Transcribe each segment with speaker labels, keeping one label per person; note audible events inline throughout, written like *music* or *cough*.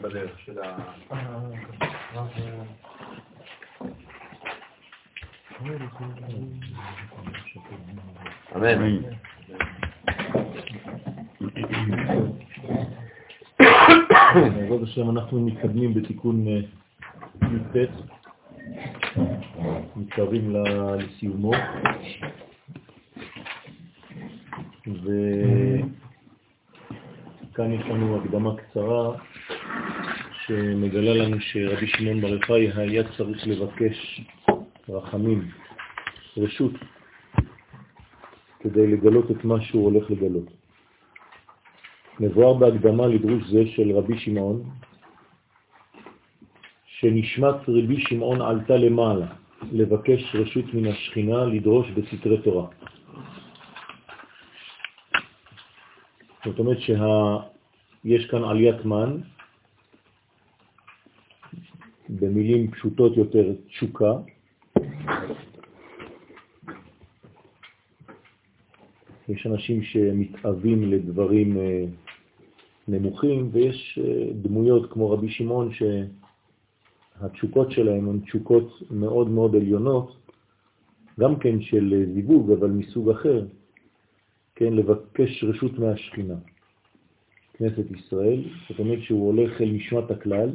Speaker 1: בדרך של ה... אמן.
Speaker 2: בעזרת השם אנחנו מתקדמים בתיקון אה, י"ט, מתקרבים לסיומו, וכאן יש לנו הקדמה קצרה שמגלה לנו שרבי שמעון בר יוחאי היה צריך לבקש רחמים, רשות, כדי לגלות את מה שהוא הולך לגלות. מבואר בהקדמה לדרוש זה של רבי שמעון, שנשמת רבי שמעון עלתה למעלה, לבקש רשות מן השכינה לדרוש בסתרי תורה. זאת אומרת שיש כאן עליית מן, במילים פשוטות יותר תשוקה, יש אנשים שמתאבים לדברים אה, נמוכים, ויש אה, דמויות כמו רבי שמעון שהתשוקות שלהם הן תשוקות מאוד מאוד עליונות, גם כן של אה, זיווג, אבל מסוג אחר, כן, לבקש רשות מהשכינה, כנסת ישראל, זאת אומרת שהוא הולך אל נשמת הכלל,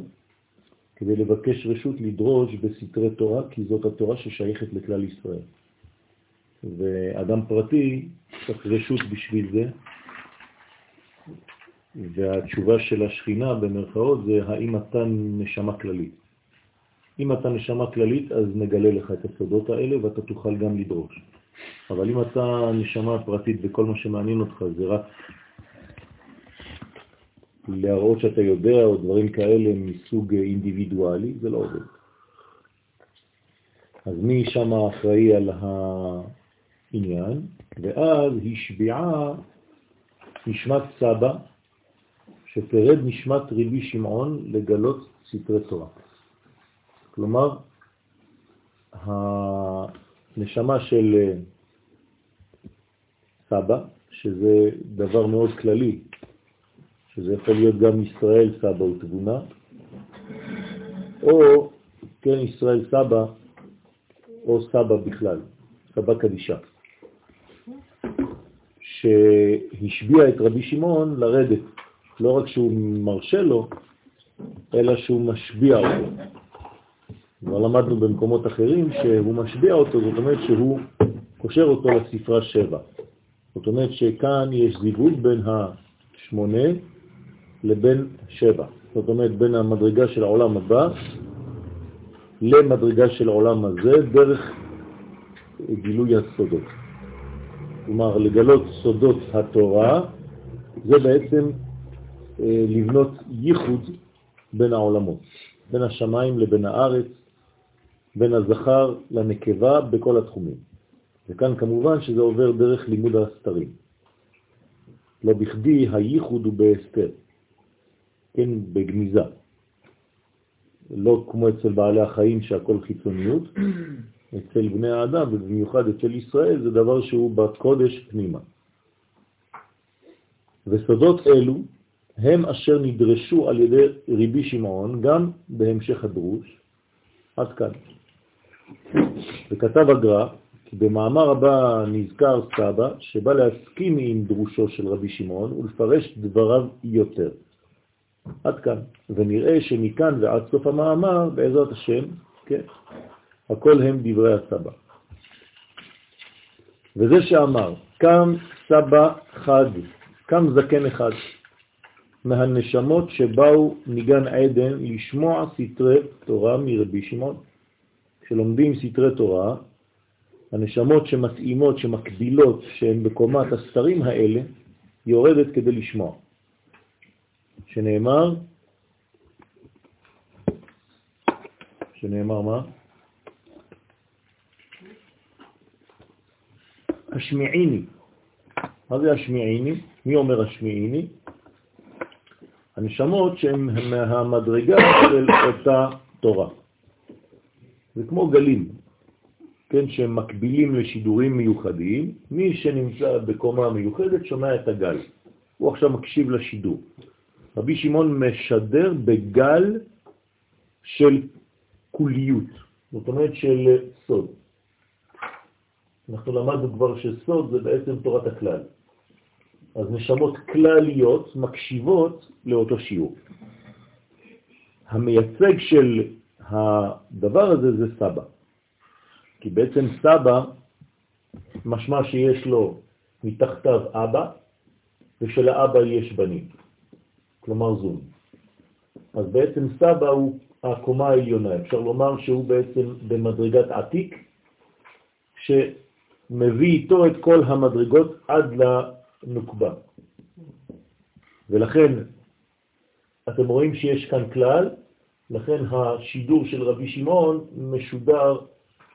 Speaker 2: כדי לבקש רשות לדרוש בסתרי תורה, כי זאת התורה ששייכת לכלל ישראל. ואדם פרטי צריך רשות בשביל זה, והתשובה של השכינה במרכאות זה האם אתה נשמה כללית. אם אתה נשמה כללית אז נגלה לך את הסודות האלה ואתה תוכל גם לדרוש. אבל אם אתה נשמה פרטית וכל מה שמעניין אותך זה רק להראות שאתה יודע או דברים כאלה מסוג אינדיבידואלי, זה לא עובד. אז מי שם אחראי על העניין? ואז השביעה נשמת סבא, שתרד נשמת רבי שמעון לגלות סתרי תורה. כלומר, הנשמה של סבא, שזה דבר מאוד כללי, שזה יכול להיות גם ישראל סבא ותבונה, או כן ישראל סבא או סבא בכלל, סבא קדישה, שהשביע את רבי שמעון לרדת, לא רק שהוא מרשה לו, אלא שהוא משביע אותו. כבר למדנו במקומות אחרים שהוא משביע אותו, זאת אומרת שהוא קושר אותו לספרה שבע. זאת אומרת שכאן יש זיווג בין השמונה לבין שבע. זאת אומרת, בין המדרגה של העולם הבא למדרגה של העולם הזה דרך גילוי הסודות. כלומר, לגלות סודות התורה זה בעצם אה, לבנות ייחוד בין העולמות, בין השמיים לבין הארץ, בין הזכר לנקבה בכל התחומים. וכאן כמובן שזה עובר דרך לימוד הסתרים. לא בכדי הייחוד הוא בהסתר. כן, בגניזה. לא כמו אצל בעלי החיים שהכל חיצוניות, אצל בני האדם ובמיוחד אצל ישראל זה דבר שהוא בקודש פנימה. וסודות אלו הם אשר נדרשו על ידי ריבי שמעון גם בהמשך הדרוש, עד כאן. וכתב הגר"א, כי במאמר הבא נזכר סבא שבא להסכים עם דרושו של רבי שמעון ולפרש דבריו יותר. עד כאן. ונראה שמכאן ועד סוף המאמר, בעזרת השם, כן, הכל הם דברי הסבא. וזה שאמר, קם סבא חד, קם זקן אחד, מהנשמות שבאו מגן עדן לשמוע סתרי תורה מרבי שמעון. כשלומדים סתרי תורה, הנשמות שמתאימות, שמקבילות, שהן בקומת הסתרים האלה, יורדת כדי לשמוע. שנאמר, שנאמר מה? השמיעיני. מה זה השמיעיני? מי אומר השמיעיני? הנשמות שהן מהמדרגה של אותה תורה. זה כמו גלים, כן, שהם מקבילים לשידורים מיוחדים. מי שנמצא בקומה מיוחדת שומע את הגל. הוא עכשיו מקשיב לשידור. רבי שמעון משדר בגל של כוליות, זאת אומרת של סוד. אנחנו למדנו כבר שסוד זה בעצם תורת הכלל. אז נשמות כלליות מקשיבות לאותו שיעור. המייצג של הדבר הזה זה סבא. כי בעצם סבא, משמע שיש לו מתחתיו אבא, ושלאבא יש בנים, כלומר זון. אז בעצם סבא הוא הקומה העליונה, אפשר לומר שהוא בעצם במדרגת עתיק, שמביא איתו את כל המדרגות עד לנוקבה. ולכן אתם רואים שיש כאן כלל, לכן השידור של רבי שמעון משודר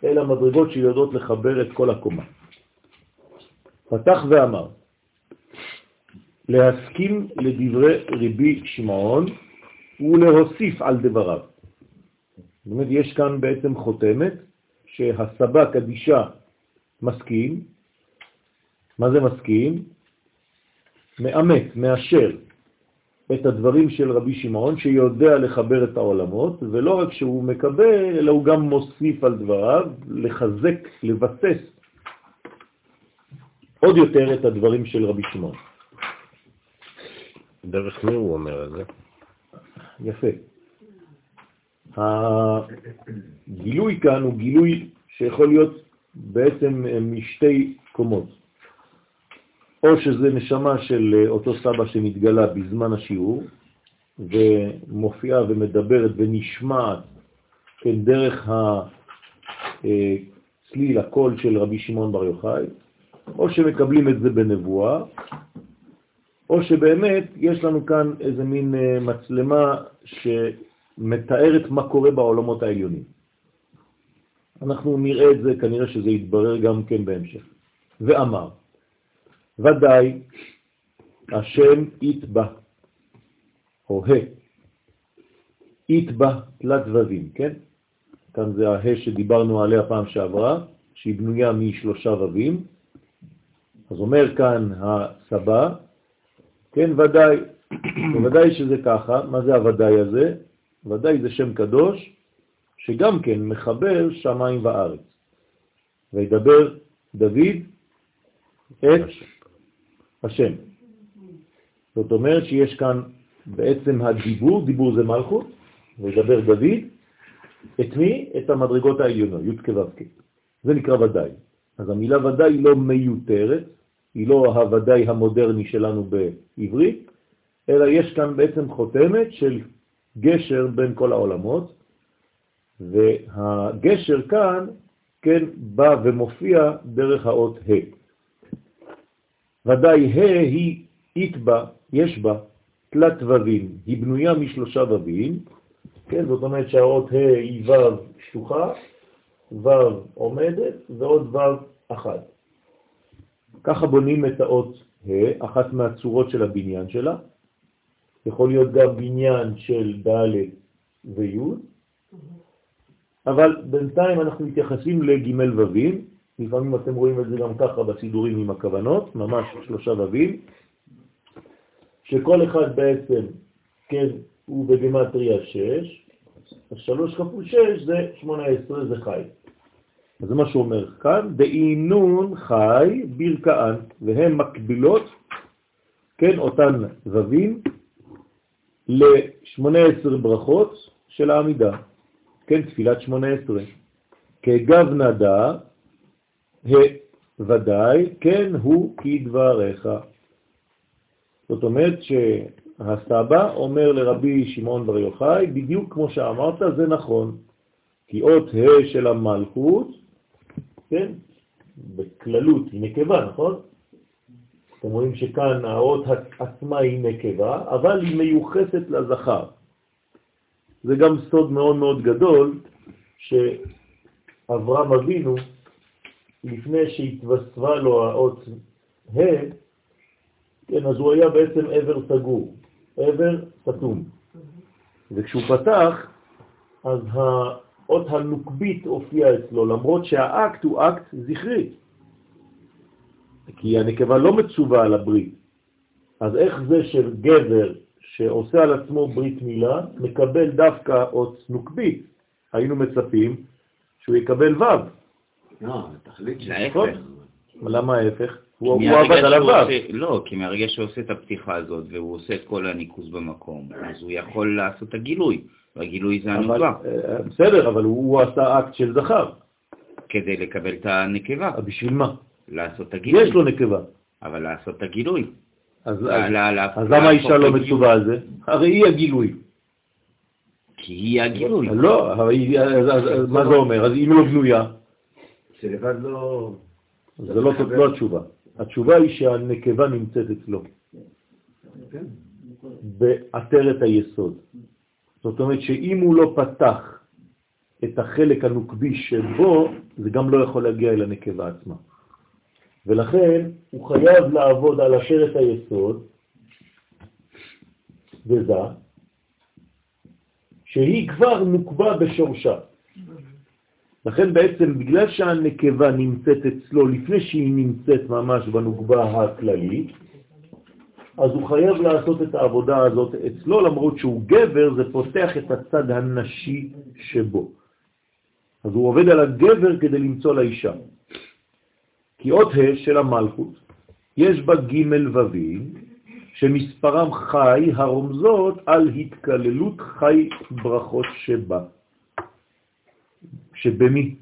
Speaker 2: אל המדרגות שיודעות לחבר את כל הקומה. פתח ואמר, להסכים לדברי רבי שמעון ולהוסיף על דבריו. זאת אומרת, יש כאן בעצם חותמת שהסבא קדישה מסכים. מה זה מסכים? מאמת, מאשר את הדברים של רבי שמעון, שיודע לחבר את העולמות, ולא רק שהוא מקבל, אלא הוא גם מוסיף על דבריו, לחזק, לבסס עוד יותר את הדברים של רבי שמעון.
Speaker 1: דרך מי הוא אומר את זה?
Speaker 2: יפה. הגילוי כאן הוא גילוי שיכול להיות בעצם משתי קומות. או שזה נשמה של אותו סבא שמתגלה בזמן השיעור, ומופיעה ומדברת ונשמעת כן, דרך הצליל, הקול של רבי שמעון בר יוחאי, או שמקבלים את זה בנבואה, או שבאמת יש לנו כאן איזה מין אה, מצלמה שמתארת מה קורה בעולמות העליונים. אנחנו נראה את זה, כנראה שזה יתברר גם כן בהמשך. ואמר, ודאי השם יתבע, או ה, יתבע תלת ווים, כן? כאן זה הה שדיברנו עליה פעם שעברה, שהיא בנויה משלושה ווים. אז אומר כאן הסבא, כן, ודאי, *clears throat* ודאי שזה ככה, מה זה הוודאי הזה? ודאי זה שם קדוש, שגם כן מחבר שמיים וארץ. וידבר דוד את השם. זאת אומרת שיש כאן בעצם הדיבור, דיבור זה מלכות, וידבר דוד, את מי? את המדרגות העליונות, י' כו' זה נקרא ודאי. אז המילה ודאי לא מיותרת, היא לא הוודאי המודרני שלנו בעברית, אלא יש כאן בעצם חותמת של גשר בין כל העולמות, והגשר כאן, כן, בא ומופיע דרך האות ה'. ודאי ה' היא אית בה, יש בה תלת ווים, היא בנויה משלושה ווים, כן, זאת אומרת שהאות ה' היא ו' שטוחה, ו' עומדת ועוד ו' אחת. ככה בונים את האות ה', אחת מהצורות של הבניין שלה. יכול להיות גם בניין של ד' וי', אבל בינתיים אנחנו מתייחסים לג' ווים, לפעמים אתם רואים את זה גם ככה בסידורים עם הכוונות, ממש שלושה ווים, שכל אחד בעצם, כן, הוא בגמטריה 6, אז 3 כפול 6 זה 18, זה חי. אז זה מה שהוא אומר כאן, דאינון חי ברכאן, והן מקבילות, כן, אותן ווים, ל-18 ברכות של העמידה, כן, תפילת 18. כגב נדע, ודאי, כן הוא כדבריך. זאת אומרת שהסבא אומר לרבי שמעון בר יוחאי, בדיוק כמו שאמרת, זה נכון. כי אות ה' של המלכות כן? בכללות היא נקבה, נכון? אתם רואים שכאן האות עצמה היא נקבה, אבל היא מיוחסת לזכר. זה גם סוד מאוד מאוד גדול, שאברהם אבינו לפני שהתווספה לו האות ה', כן, אז הוא היה בעצם עבר סגור, עבר סתום. וכשהוא פתח, אז האות הנוקבית הופיע אצלו, למרות שהאקט הוא אקט זכרי. כי הנקבה לא מצווה על הברית. אז איך זה שגבר שעושה על עצמו ברית מילה מקבל דווקא אות נוקבית? היינו מצפים שהוא יקבל ו'.
Speaker 1: לא, תחליט
Speaker 3: להפך.
Speaker 2: למה ההפך? הוא עבד על הו'.
Speaker 3: לא, כי מהרגע שהוא עושה את הפתיחה הזאת והוא עושה את כל הניקוז במקום, אז הוא יכול לעשות את הגילוי, והגילוי זה הנקבה.
Speaker 2: אה, בסדר, אבל הוא עשה אקט של זכר.
Speaker 3: כדי לקבל את הנקבה.
Speaker 2: בשביל מה?
Speaker 3: לעשות את הגילוי.
Speaker 2: יש לו נקבה.
Speaker 3: אבל לעשות את הגילוי.
Speaker 2: אז למה האישה לא מצווה על זה? הרי היא הגילוי.
Speaker 3: כי היא הגילוי.
Speaker 2: לא, מה זה אומר? אז אם לא בנויה?
Speaker 1: שלבד לא...
Speaker 2: זה לא, לא התשובה. התשובה היא שהנקבה נמצאת אצלו.
Speaker 1: כן.
Speaker 2: בעטרת היסוד. זאת אומרת שאם הוא לא פתח את החלק הנוקבי שבו, זה גם לא יכול להגיע אל הנקבה עצמה. ולכן הוא חייב לעבוד על עשרת היסוד, וזה, שהיא כבר נוקבה בשורשה. לכן בעצם בגלל שהנקבה נמצאת אצלו לפני שהיא נמצאת ממש בנוקבה הכללית, אז הוא חייב לעשות את העבודה הזאת אצלו, למרות שהוא גבר, זה פותח את הצד הנשי שבו. אז הוא עובד על הגבר כדי למצוא לאישה. כי אות ה' של המלכות, יש בה ג' ווים, שמספרם חי הרומזות על התקללות חי ברכות שבה. שבמי?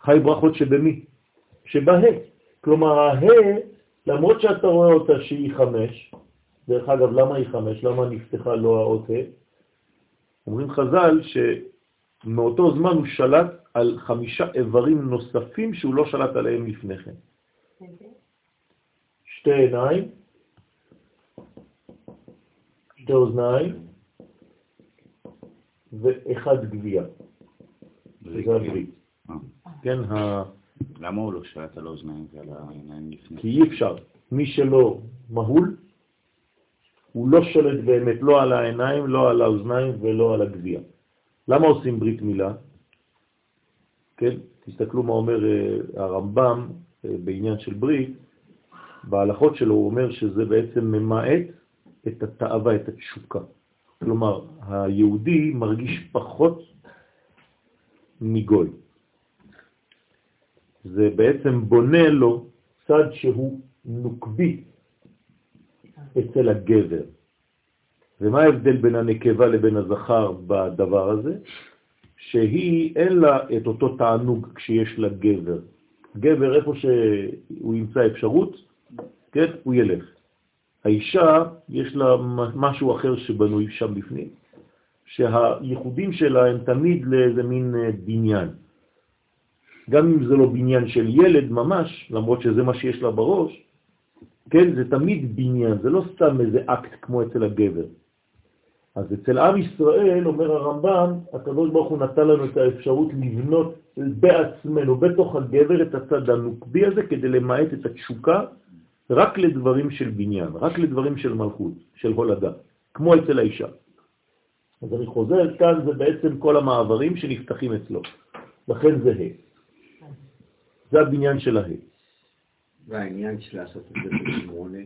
Speaker 2: חי ברכות שבמי? שבה. כלומר, הה, למרות שאתה רואה אותה שהיא חמש, דרך אגב, למה היא חמש? למה נפתחה לו האות ה'? אומרים חז"ל שמאותו זמן הוא שלט על חמישה איברים נוספים שהוא לא שלט עליהם לפני כן. שתי עיניים, שתי אוזניים ואחד גבייה. זה הברית.
Speaker 3: אה.
Speaker 2: כן, ה...
Speaker 3: למה הוא לא שלט על האוזניים ועל העיניים לפני?
Speaker 2: כי אי אפשר. מי שלא מהול, הוא לא שולט באמת לא על העיניים, לא על האוזניים ולא על הגבייה. למה עושים ברית מילה? כן, תסתכלו מה אומר אה, הרמב"ם אה, בעניין של ברית, בהלכות שלו הוא אומר שזה בעצם ממעט את התאווה, את התשוקה. כלומר, היהודי מרגיש פחות מגוי. זה בעצם בונה לו צד שהוא נוקבי אצל הגבר. ומה ההבדל בין הנקבה לבין הזכר בדבר הזה? שהיא אין לה את אותו תענוג כשיש לה גבר. גבר, איפה שהוא ימצא אפשרות, כן, הוא ילך. האישה, יש לה משהו אחר שבנוי שם בפנים, שהייחודים שלה הם תמיד לאיזה מין אה, בניין. גם אם זה לא בניין של ילד ממש, למרות שזה מה שיש לה בראש, כן, זה תמיד בניין, זה לא סתם איזה אקט כמו אצל הגבר. אז אצל עם ישראל, אומר הרמב"ם, הקדוש ברוך הוא נתן לנו את האפשרות לבנות בעצמנו, בתוך הגבר, את הצד הנוקבי הזה, כדי למעט את התשוקה רק לדברים של בניין, רק לדברים של מלכות, של הולדה, כמו אצל האישה. אז אני חוזר, כאן זה בעצם כל המעברים שנפתחים אצלו. לכן זה ה'. זה הבניין של ה'.
Speaker 1: והעניין של לעשות את זה בשמונה,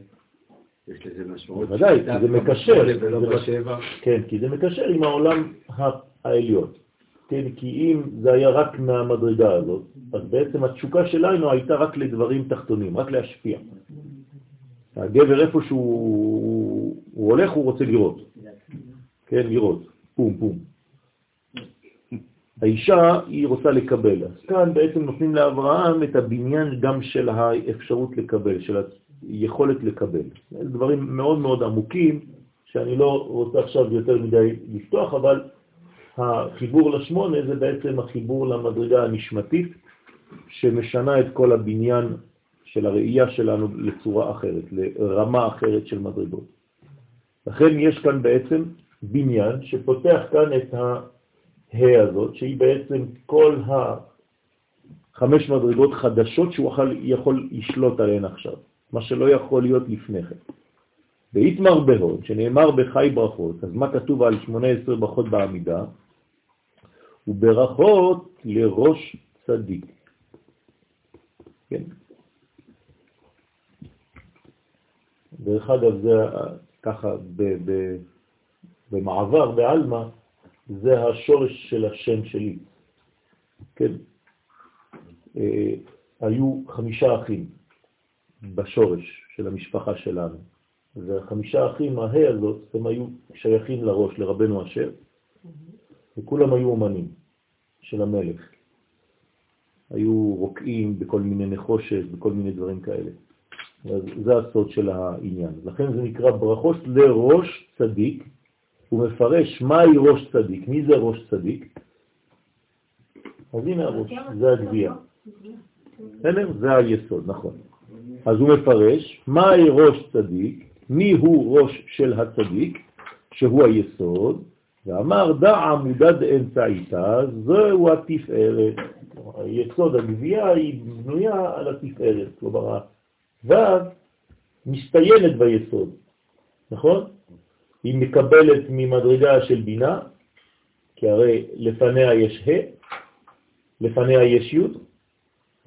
Speaker 1: יש לזה משמעות.
Speaker 2: בוודאי, כי זה מקשר.
Speaker 1: ולא בשבע.
Speaker 2: כן, כי זה מקשר עם העולם העליון. כן, כי אם זה היה רק מהמדרגה הזאת, אז בעצם התשוקה שלנו הייתה רק לדברים תחתונים, רק להשפיע. הגבר איפה שהוא הולך, הוא רוצה לראות. כן, לראות. פום, פום. האישה היא רוצה לקבל. אז כאן בעצם נותנים לאברהם את הבניין גם של האפשרות לקבל, של היכולת לקבל. דברים מאוד מאוד עמוקים, שאני לא רוצה עכשיו יותר מדי לפתוח, אבל החיבור לשמונה זה בעצם החיבור למדרגה הנשמתית, שמשנה את כל הבניין של הראייה שלנו לצורה אחרת, לרמה אחרת של מדרגות. לכן יש כאן בעצם בניין שפותח כאן את הה הזאת, שהיא בעצם כל חמש מדרגות חדשות שהוא יכול, יכול לשלוט עליהן עכשיו, מה שלא יכול להיות לפני כן. באיתמר בהוד, שנאמר בחי ברכות, אז מה כתוב על 18 ברכות בעמידה? וברכות לראש צדיק. כן. דרך אגב, זה ככה ב, ב, במעבר, בעלמא, זה השורש של השם שלי. כן? אה, היו חמישה אחים בשורש של המשפחה שלנו. והחמישה אחים, ההא הזאת, הם היו שייכים לראש, לרבנו אשר, וכולם היו אומנים של המלך. היו רוקעים בכל מיני נחושת, בכל מיני דברים כאלה. אז זה הסוד של העניין. לכן זה נקרא ברכות לראש צדיק, הוא מפרש מהי ראש צדיק, מי זה ראש צדיק? אז הנה הראש, זה הגבייה. זה היסוד, נכון. אז הוא מפרש מהי ראש צדיק, מי הוא ראש של הצדיק, שהוא היסוד, ואמר דע עמודה דאמצעיתא, זהו התפארת. היסוד, הגבייה היא בנויה על התפארת, כלומר, הו' מסתיינת ביסוד, נכון? היא מקבלת ממדרגה של בינה, כי הרי לפניה יש ה', לפניה יש י',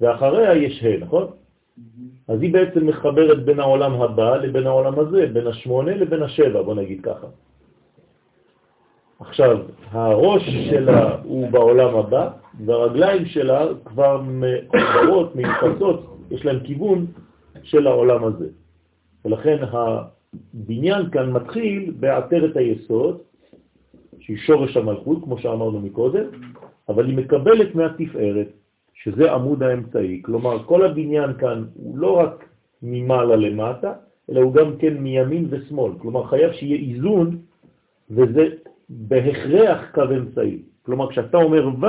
Speaker 2: ואחריה יש ה', נכון? אז היא בעצם מחברת בין העולם הבא לבין העולם הזה, בין השמונה לבין השבע, בוא נגיד ככה. עכשיו, הראש שלה הוא בעולם הבא, והרגליים שלה כבר מחוברות, מיוחסות, יש להם כיוון של העולם הזה. ולכן הבניין כאן מתחיל בעטרת היסוד, שהיא שורש המלכות, כמו שאמרנו מקודם, אבל היא מקבלת מהתפארת, שזה עמוד האמצעי. כלומר, כל הבניין כאן הוא לא רק ממעלה למטה, אלא הוא גם כן מימין ושמאל. כלומר, חייב שיהיה איזון, וזה בהכרח קו אמצעי. כלומר, כשאתה אומר ו',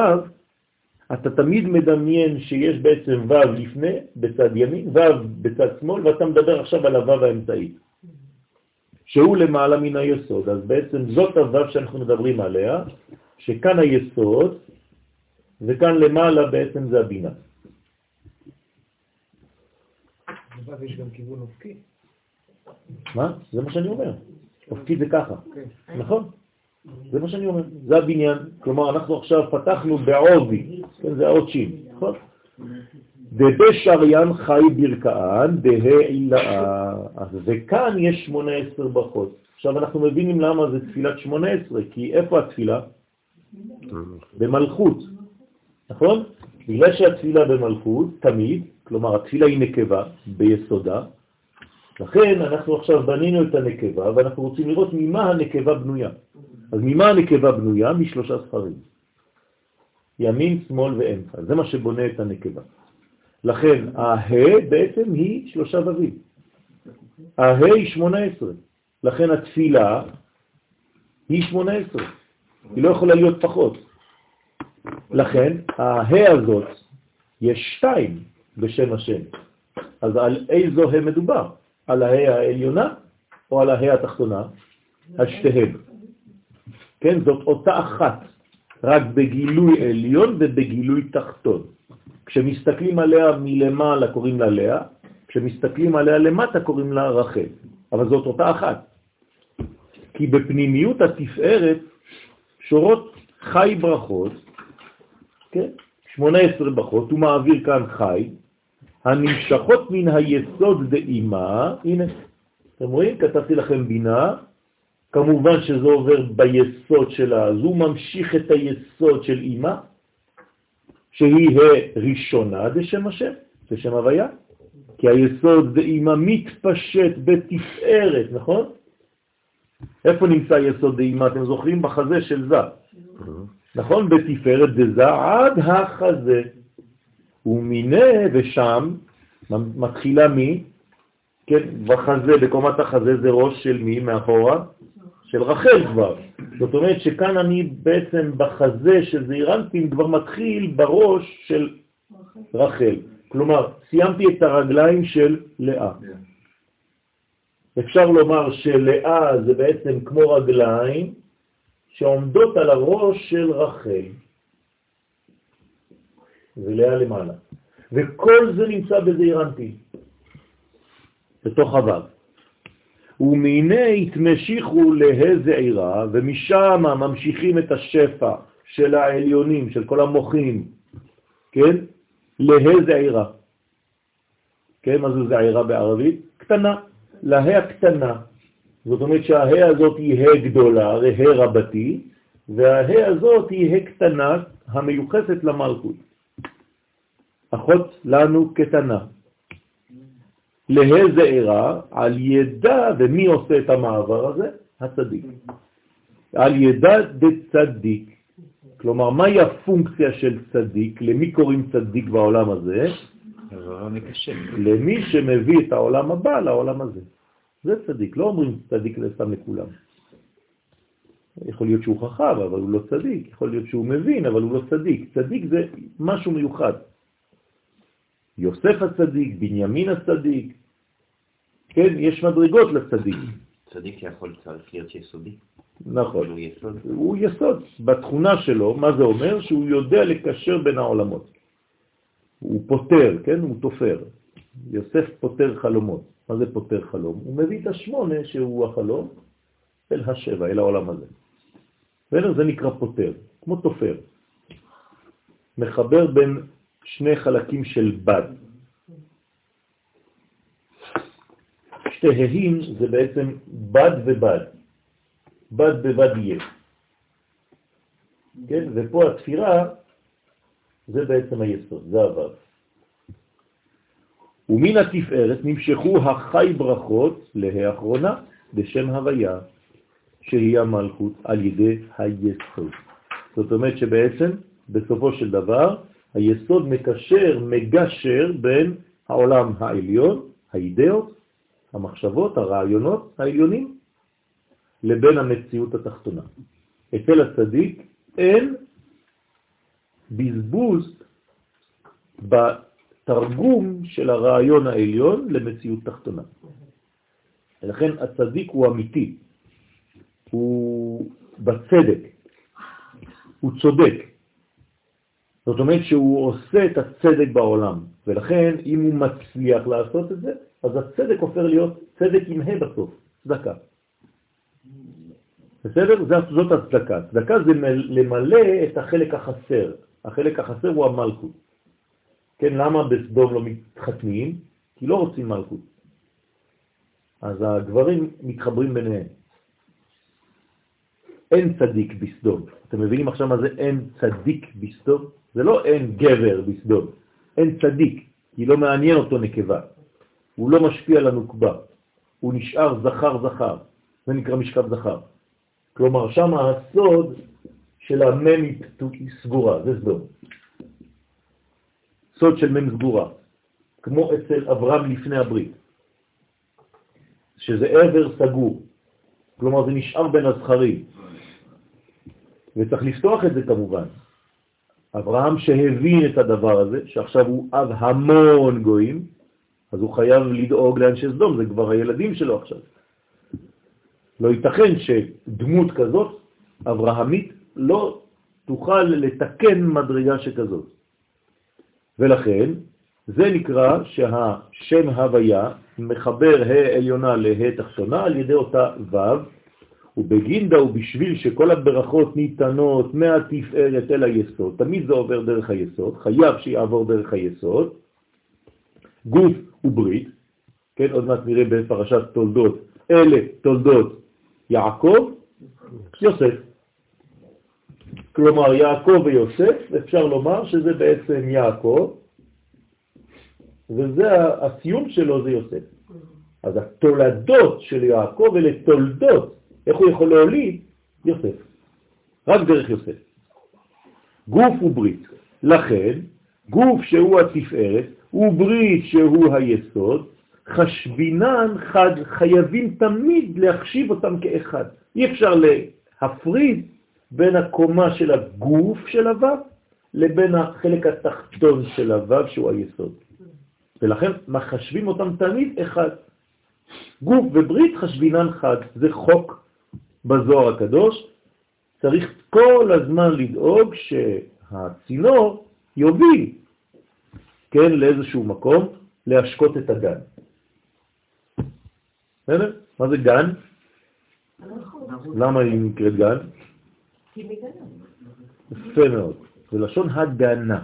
Speaker 2: אתה תמיד מדמיין שיש בעצם ו' לפני, בצד ימין, ו' בצד שמאל, ואתה מדבר עכשיו על הו' האמצעי, שהוא למעלה מן היסוד. אז בעצם זאת הו' שאנחנו מדברים עליה, שכאן היסוד, וכאן למעלה בעצם זה הבינה.
Speaker 4: יש גם כיוון אופקי.
Speaker 2: מה? זה מה שאני אומר. אופקי זה ככה, נכון? זה מה שאני אומר, זה הבניין. כלומר, אנחנו עכשיו פתחנו בעובי, כן, זה האות שין, נכון? דבשריין חי ברכאן, דהעילאה. וכאן יש 18 ברכות. עכשיו אנחנו מבינים למה זה תפילת 18, כי איפה התפילה? במלכות. נכון? בגלל שהתפילה במלכות, תמיד, כלומר התפילה היא נקבה ביסודה, לכן אנחנו עכשיו בנינו את הנקבה ואנחנו רוצים לראות ממה הנקבה בנויה. אז ממה הנקבה בנויה? משלושה ספרים. ימין, שמאל ואמצע. זה מה שבונה את הנקבה. לכן הה בעצם היא שלושה ובים. הה היא 18. לכן התפילה היא 18. היא לא יכולה להיות פחות. לכן, ההא הזאת, יש שתיים בשם השם. אז על איזו ה' מדובר? על ההא העליונה או על ההא התחתונה? על. כן, זאת אותה אחת, רק בגילוי עליון ובגילוי תחתון. כשמסתכלים עליה מלמעלה קוראים לה לאה, כשמסתכלים עליה למטה קוראים לה רחל, אבל זאת אותה אחת. כי בפנימיות התפארת שורות חי ברכות כן? 18 ברכות, הוא מעביר כאן חי, הנמשכות מן היסוד דאימה, הנה, אתם רואים? כתבתי לכם בינה, כמובן שזה עובר ביסוד שלה, אז הוא ממשיך את היסוד של אימה, שהיא ראשונה דשם השם, דשם הוויה, כי היסוד דאימה מתפשט בתפארת, נכון? איפה נמצא יסוד דאימה? אתם זוכרים? בחזה של זה. נכון? בתפארת דזה עד החזה. ומיני ושם מתחילה מי? כן, בחזה, בקומת החזה זה ראש של מי מאחורה? של רחל כבר. זאת אומרת שכאן אני בעצם בחזה של זעירנטים כבר מתחיל בראש של רחל. כלומר, סיימתי את הרגליים של לאה. אפשר לומר שלאה זה בעצם כמו רגליים שעומדות על הראש של רחל, ולאה למעלה. וכל זה נמצא בזעיר אנפין, בתוך הוו. ומהנה התמשיכו להזעירה, ומשם ממשיכים את השפע של העליונים, של כל המוחים, כן? להזעירה. כן, מה זה זעירה בערבית? קטנה, לה הקטנה. זאת אומרת שהה הזאת היא ה גדולה, הרי ה רבתי, והה הזאת היא ה קטנה המיוחסת למלכות. אחות לנו קטנה. לה זעירה על ידע, ומי עושה את המעבר הזה? הצדיק. על ידע דצדיק. כלומר, מהי הפונקציה של צדיק? למי קוראים צדיק בעולם הזה? למי שמביא את העולם הבא לעולם הזה. זה צדיק, לא אומרים צדיק לסתם לכולם. יכול להיות שהוא חכם, אבל הוא לא צדיק, יכול להיות שהוא מבין, אבל הוא לא צדיק. צדיק זה משהו מיוחד. יוסף הצדיק, בנימין הצדיק, כן, יש מדרגות לצדיק.
Speaker 3: צדיק יכול צריך להיות יסודי.
Speaker 2: נכון. הוא יסוד. הוא יסוד. בתכונה שלו, מה זה אומר? שהוא יודע לקשר בין העולמות. הוא פותר, כן? הוא תופר. יוסף פותר חלומות. מה זה פותר חלום? הוא מביא את השמונה שהוא החלום אל השבע, אל העולם הזה. בסדר? זה נקרא פותר, כמו תופר. מחבר בין שני חלקים של בד. שתי הים זה בעצם בד ובד. בד בבד יהיה. כן? ופה התפירה זה בעצם היסוד, זה הוו. ומן התפארת נמשכו החי ברכות להאחרונה בשם הוויה, שהיא המלכות על ידי היסוד. זאת אומרת שבעצם בסופו של דבר היסוד מקשר, מגשר בין העולם העליון, האידאות, המחשבות, הרעיונות העליונים, לבין המציאות התחתונה. אצל הצדיק אין בזבוז בתרגום של הרעיון העליון למציאות תחתונה. ולכן הצדיק הוא אמיתי, הוא בצדק, הוא צודק. זאת אומרת שהוא עושה את הצדק בעולם, ולכן אם הוא מצליח לעשות את זה, אז הצדק הופך להיות צדק עם ה' בסוף, צדקה. בסדר? זאת הצדקה. צדקה זה למלא את החלק החסר. החלק החסר הוא המלכות. כן, למה בסדום לא מתחתנים? כי לא רוצים מלכות. אז הגברים מתחברים ביניהם. אין צדיק בסדום. אתם מבינים עכשיו מה זה אין צדיק בסדום? זה לא אין גבר בסדום, אין צדיק, כי לא מעניין אותו נקבה. הוא לא משפיע על הנוקבה, הוא נשאר זכר-זכר, זה נקרא משכב זכר. כלומר, שם הסוד של המם היא סגורה, זה סדום. סוד של מם סגורה, כמו אצל אברהם לפני הברית, שזה עבר סגור, כלומר זה נשאר בין הזכרים, וצריך לפתוח את זה כמובן. אברהם שהבין את הדבר הזה, שעכשיו הוא אב המון גויים, אז הוא חייב לדאוג לאנשי סדום, זה כבר הילדים שלו עכשיו. לא ייתכן שדמות כזאת, אברהמית, לא תוכל לתקן מדרגה שכזאת. ולכן, זה נקרא שהשם הוויה מחבר ה' עליונה לה' תחתונה על ידי אותה ו', ובגינדה ובשביל שכל הברכות ניתנות מהתפארת אל היסוד, תמיד זה עובר דרך היסוד, חייב שיעבור דרך היסוד, גוף וברית, כן, עוד מעט נראה בפרשת תולדות, אלה תולדות יעקב, יוסף. כלומר, יעקב ויוסף, אפשר לומר שזה בעצם יעקב, וזה הסיום שלו זה יוסף. אז התולדות של יעקב אלה תולדות, איך הוא יכול להוליד? יוסף. רק דרך יוסף. גוף וברית. לכן, גוף שהוא התפארת, וברית שהוא היסוד, חשבינן חד חייבים תמיד להחשיב אותם כאחד. אי אפשר להפריד בין הקומה של הגוף של הוו לבין החלק התחתון של הוו שהוא היסוד. ולכן מחשבים אותם תמיד אחד. גוף וברית חשבינן חד, זה חוק בזוהר הקדוש. צריך כל הזמן לדאוג שהצינור יוביל כן, לאיזשהו מקום, להשקות את הגן. בסדר? מה זה גן? למה היא נקראת גן? יפה מאוד. זה לשון הגנה.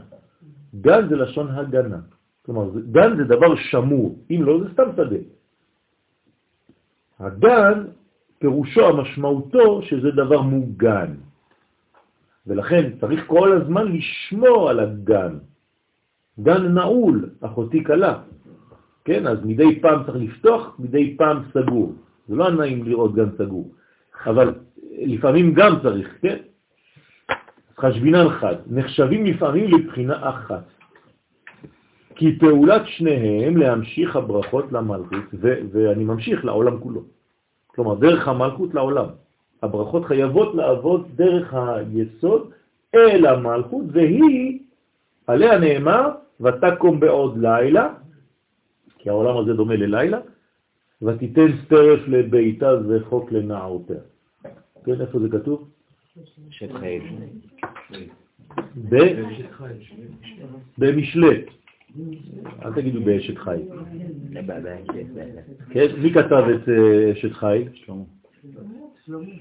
Speaker 2: גן זה לשון הגנה. כלומר, גן זה דבר שמור, אם לא זה סתם שדה. הגן, פירושו, המשמעותו, שזה דבר מוגן. ולכן צריך כל הזמן לשמור על הגן. גן נעול, אחותי קלה. כן, אז מדי פעם צריך לפתוח, מדי פעם סגור. זה לא נעים לראות גן סגור, אבל לפעמים גם צריך, כן? חשבינן חד, נחשבים לפעמים לבחינה אחת. כי פעולת שניהם להמשיך הברכות למלכות, ואני ממשיך לעולם כולו. כלומר, דרך המלכות לעולם. הברכות חייבות לעבוד דרך היסוד אל המלכות, והיא, עליה נאמר, ותקום בעוד לילה, כי העולם הזה דומה ללילה, ותיתן סטרף לביתה וחוק לנערותיה. כן, איפה זה כתוב?
Speaker 3: אשת חיל.
Speaker 2: במשלי. אל תגידו באשת חי. כן, מי כתב את אה, אשת חי? שלמה.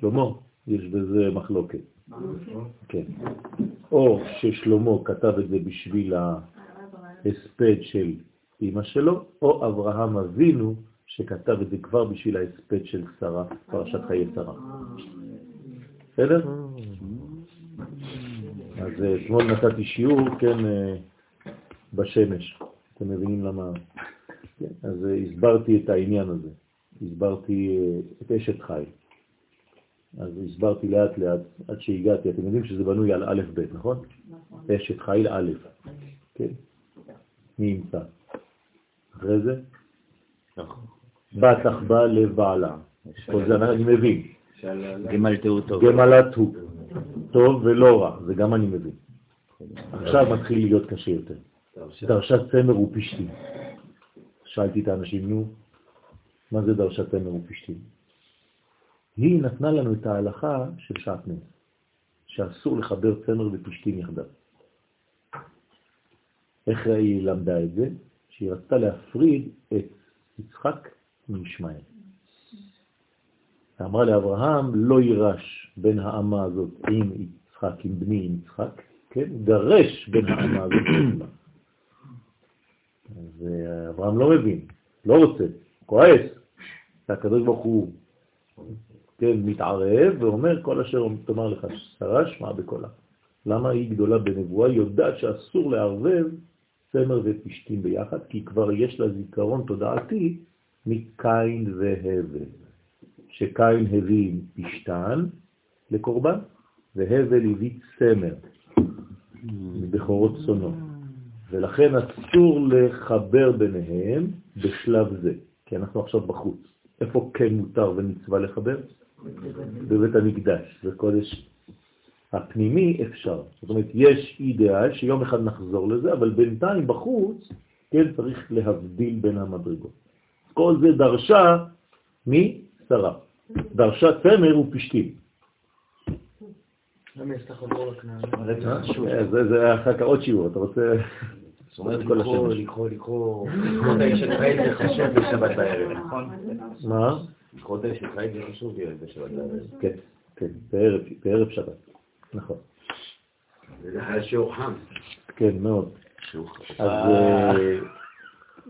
Speaker 2: שלמה, יש בזה מחלוקת. כן. או ששלמה כתב את זה בשביל ההספד של אמא שלו, או אברהם אבינו שכתב את זה כבר בשביל ההספד של שרה, פרשת חיי שרה. בסדר? אז אה, אתמול נתתי שיעור, כן, אה, בשמש. אתם מבינים למה? כן, אז אה, הסברתי את העניין הזה. הסברתי את אשת חי. אז הסברתי לאט לאט עד שהגעתי. אתם יודעים שזה בנוי על א' ב', נכון? נכון. אשת חיל א', כן? מי ימצא? אחרי זה? נכון. בת אחבה לבעלה. כל זה אני מבין.
Speaker 3: גמלתו טוב.
Speaker 2: גמלתו. טוב ולא רע, זה גם אני מבין. עכשיו מתחיל להיות קשה יותר. דרשת צמר ופשתים. שאלתי את האנשים, נו, מה זה דרשת צמר ופשתים? היא נתנה לנו את ההלכה של שעטנז, שאסור לחבר צמר ופשתים יחדיו. איך היא למדה את זה? שהיא רצתה להפריד את יצחק מישמעאל. אמרה לאברהם, לא יירש בין האמה הזאת עם יצחק, עם בני עם יצחק, כן? גרש בין האמה הזאת אז אה, אברהם לא מבין, לא רוצה, כועס. והקדוש ברוך הוא כן, מתערב ואומר, כל אשר תאמר לך שרה שמע בקולה. למה היא גדולה בנבואה? היא יודעת שאסור לערבב צמר ופשתים ביחד, כי כבר יש לה זיכרון תודעתי מקין והבל. שקין הביא פשתן לקורבן, והבל הביא צמר מבכורות צונו. ולכן אסור לחבר ביניהם בשלב זה, כי אנחנו עכשיו בחוץ. איפה כן מותר ונצווה לחבר? בבית המקדש, בקודש הפנימי אפשר. זאת אומרת, יש אידאל שיום אחד נחזור לזה, אבל בינתיים בחוץ, כן, צריך להבדיל בין המדרגות. כל זה דרשה משרה. דרשה צמר ופשתים.
Speaker 4: עבור
Speaker 2: לכנען? זה אחר כך עוד שיעור, אתה רוצה...
Speaker 1: זאת אומרת, לקרוא, לקרוא, לקרוא, לקרוא את האיש החיים זה חשוב בשבת בערב, נכון?
Speaker 2: מה?
Speaker 1: לקרוא את האיש החיים זה חשוב בשבת בערב.
Speaker 2: כן, כן, בערב שבת, נכון.
Speaker 1: זה שיעור חם.
Speaker 2: כן, מאוד. אז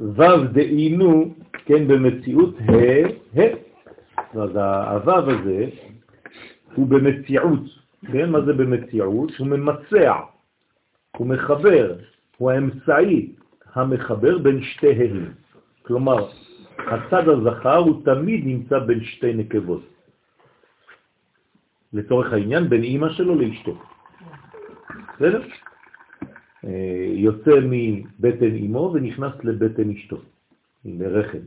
Speaker 2: ו' דהינו, כן, במציאות ה' ה'. אז הו' הזה הוא במציאות, כן? מה זה במציאות? הוא ממצע, הוא מחבר, הוא האמצעי המחבר בין שתי ה'. כלומר, הצד הזכר הוא תמיד נמצא בין שתי נקבות. לצורך העניין, בין אימא שלו לאשתו. בסדר? אה, יוצא מבטן אימו ונכנס לבטן אשתו, לרחם.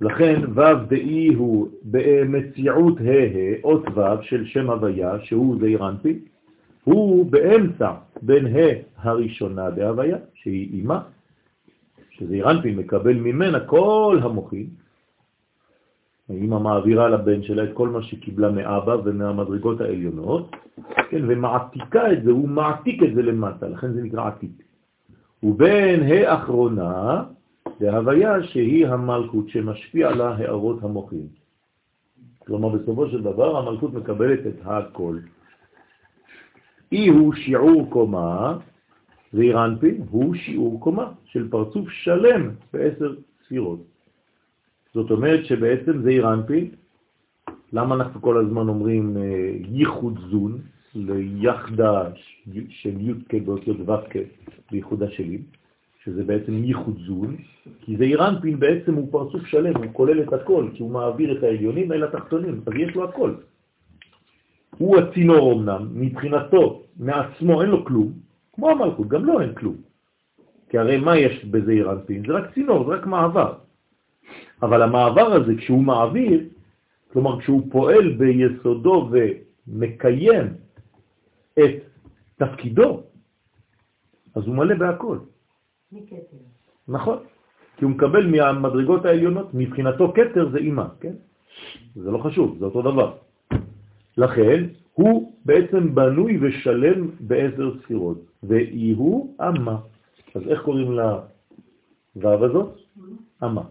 Speaker 2: לכן ו' דאי הוא במציאות ה' אות ו' של שם הוויה, שהוא זעירנטי, הוא באמצע בין ה' הראשונה בהוויה, שהיא אימה, שזעירנטי מקבל ממנה כל המוחים, האמא מעבירה לבן שלה את כל מה שקיבלה מאבא ומהמדרגות העליונות, כן, ומעתיקה את זה, הוא מעתיק את זה למטה, לכן זה נקרא עתיק. ובין האחרונה, להוויה שהיא המלכות שמשפיע על ההערות המוחים. כלומר, בסופו של דבר המלכות מקבלת את הכל. אי הוא שיעור קומה, ואירנפין הוא שיעור קומה של פרצוף שלם בעשר ספירות. זאת אומרת שבעצם זה אירנפין. למה אנחנו כל הזמן אומרים אה, ייחוד זון, ליחדה של י"ק באותיות ו"ק בייחודה שלי, שזה בעצם ייחוד זון, כי זה אירנפין בעצם הוא פרצוף שלם, הוא כולל את הכל, כי הוא מעביר את העליונים אל התחתונים, אז יש לו הכל. הוא הצינור אמנם, מבחינתו, מעצמו אין לו כלום, כמו המלכות, גם לו אין כלום. כי הרי מה יש בזה אירנפין? זה רק צינור, זה רק מעבר. אבל המעבר הזה, כשהוא מעביר, כלומר כשהוא פועל ביסודו ומקיים את תפקידו, אז הוא מלא בהכל. נכון, כי הוא מקבל מהמדרגות העליונות, מבחינתו קטר זה אימא, כן? זה לא חשוב, זה אותו דבר. לכן, הוא בעצם בנוי ושלם בעשר ספירות, ואי הוא אמה. אז איך קוראים לוו הזאת? אמה.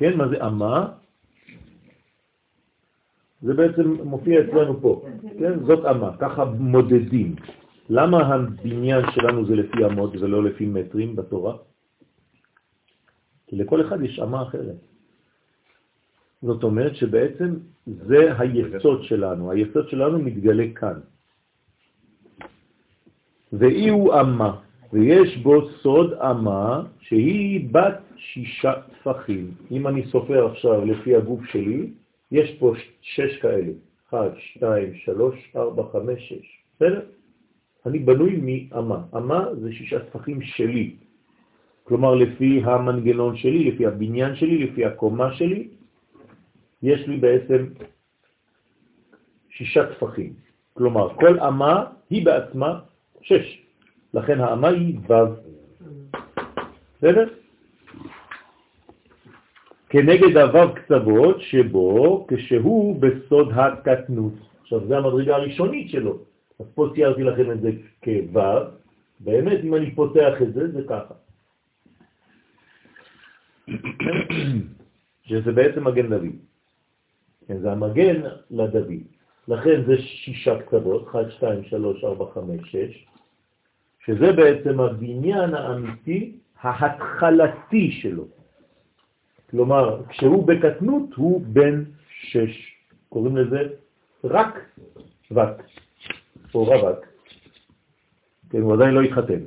Speaker 2: כן, מה זה אמה? זה בעצם מופיע אצלנו פה, כן? זאת אמה, ככה מודדים. למה הבניין שלנו זה לפי אמות ולא לפי מטרים בתורה? כי לכל אחד יש אמה אחרת. זאת אומרת שבעצם זה היסוד שלנו, היסוד שלנו מתגלה כאן. ואי הוא אמה, ויש בו סוד אמה שהיא בת שישה טפחים. אם אני סופר עכשיו לפי הגוף שלי, יש פה שש כאלה. אחד, שתיים, שלוש, ארבע, חמש, שש. בסדר? אני בנוי מאמה. אמה זה שישה טפחים שלי. כלומר, לפי המנגנון שלי, לפי הבניין שלי, לפי הקומה שלי, יש לי בעצם שישה טפחים. כלומר, כל אמה היא בעצמה שש. לכן האמה היא ו'. בסדר? כנגד הוו קצוות שבו כשהוא בסוד הקטנות. עכשיו, זו המדרגה הראשונית שלו. אז פה ציירתי לכם את זה כו', באמת, אם אני פותח את זה, זה ככה. *coughs* שזה בעצם מגן דוד. כן, זה המגן לדוד. לכן זה שישה קצוות, 1, 2, 3, 4, 5, 6, שזה בעצם הבניין האמיתי ההתחלתי שלו. כלומר, כשהוא בקטנות הוא בן שש. קוראים לזה רק וק, או רווק. כן, הוא עדיין לא התחתן.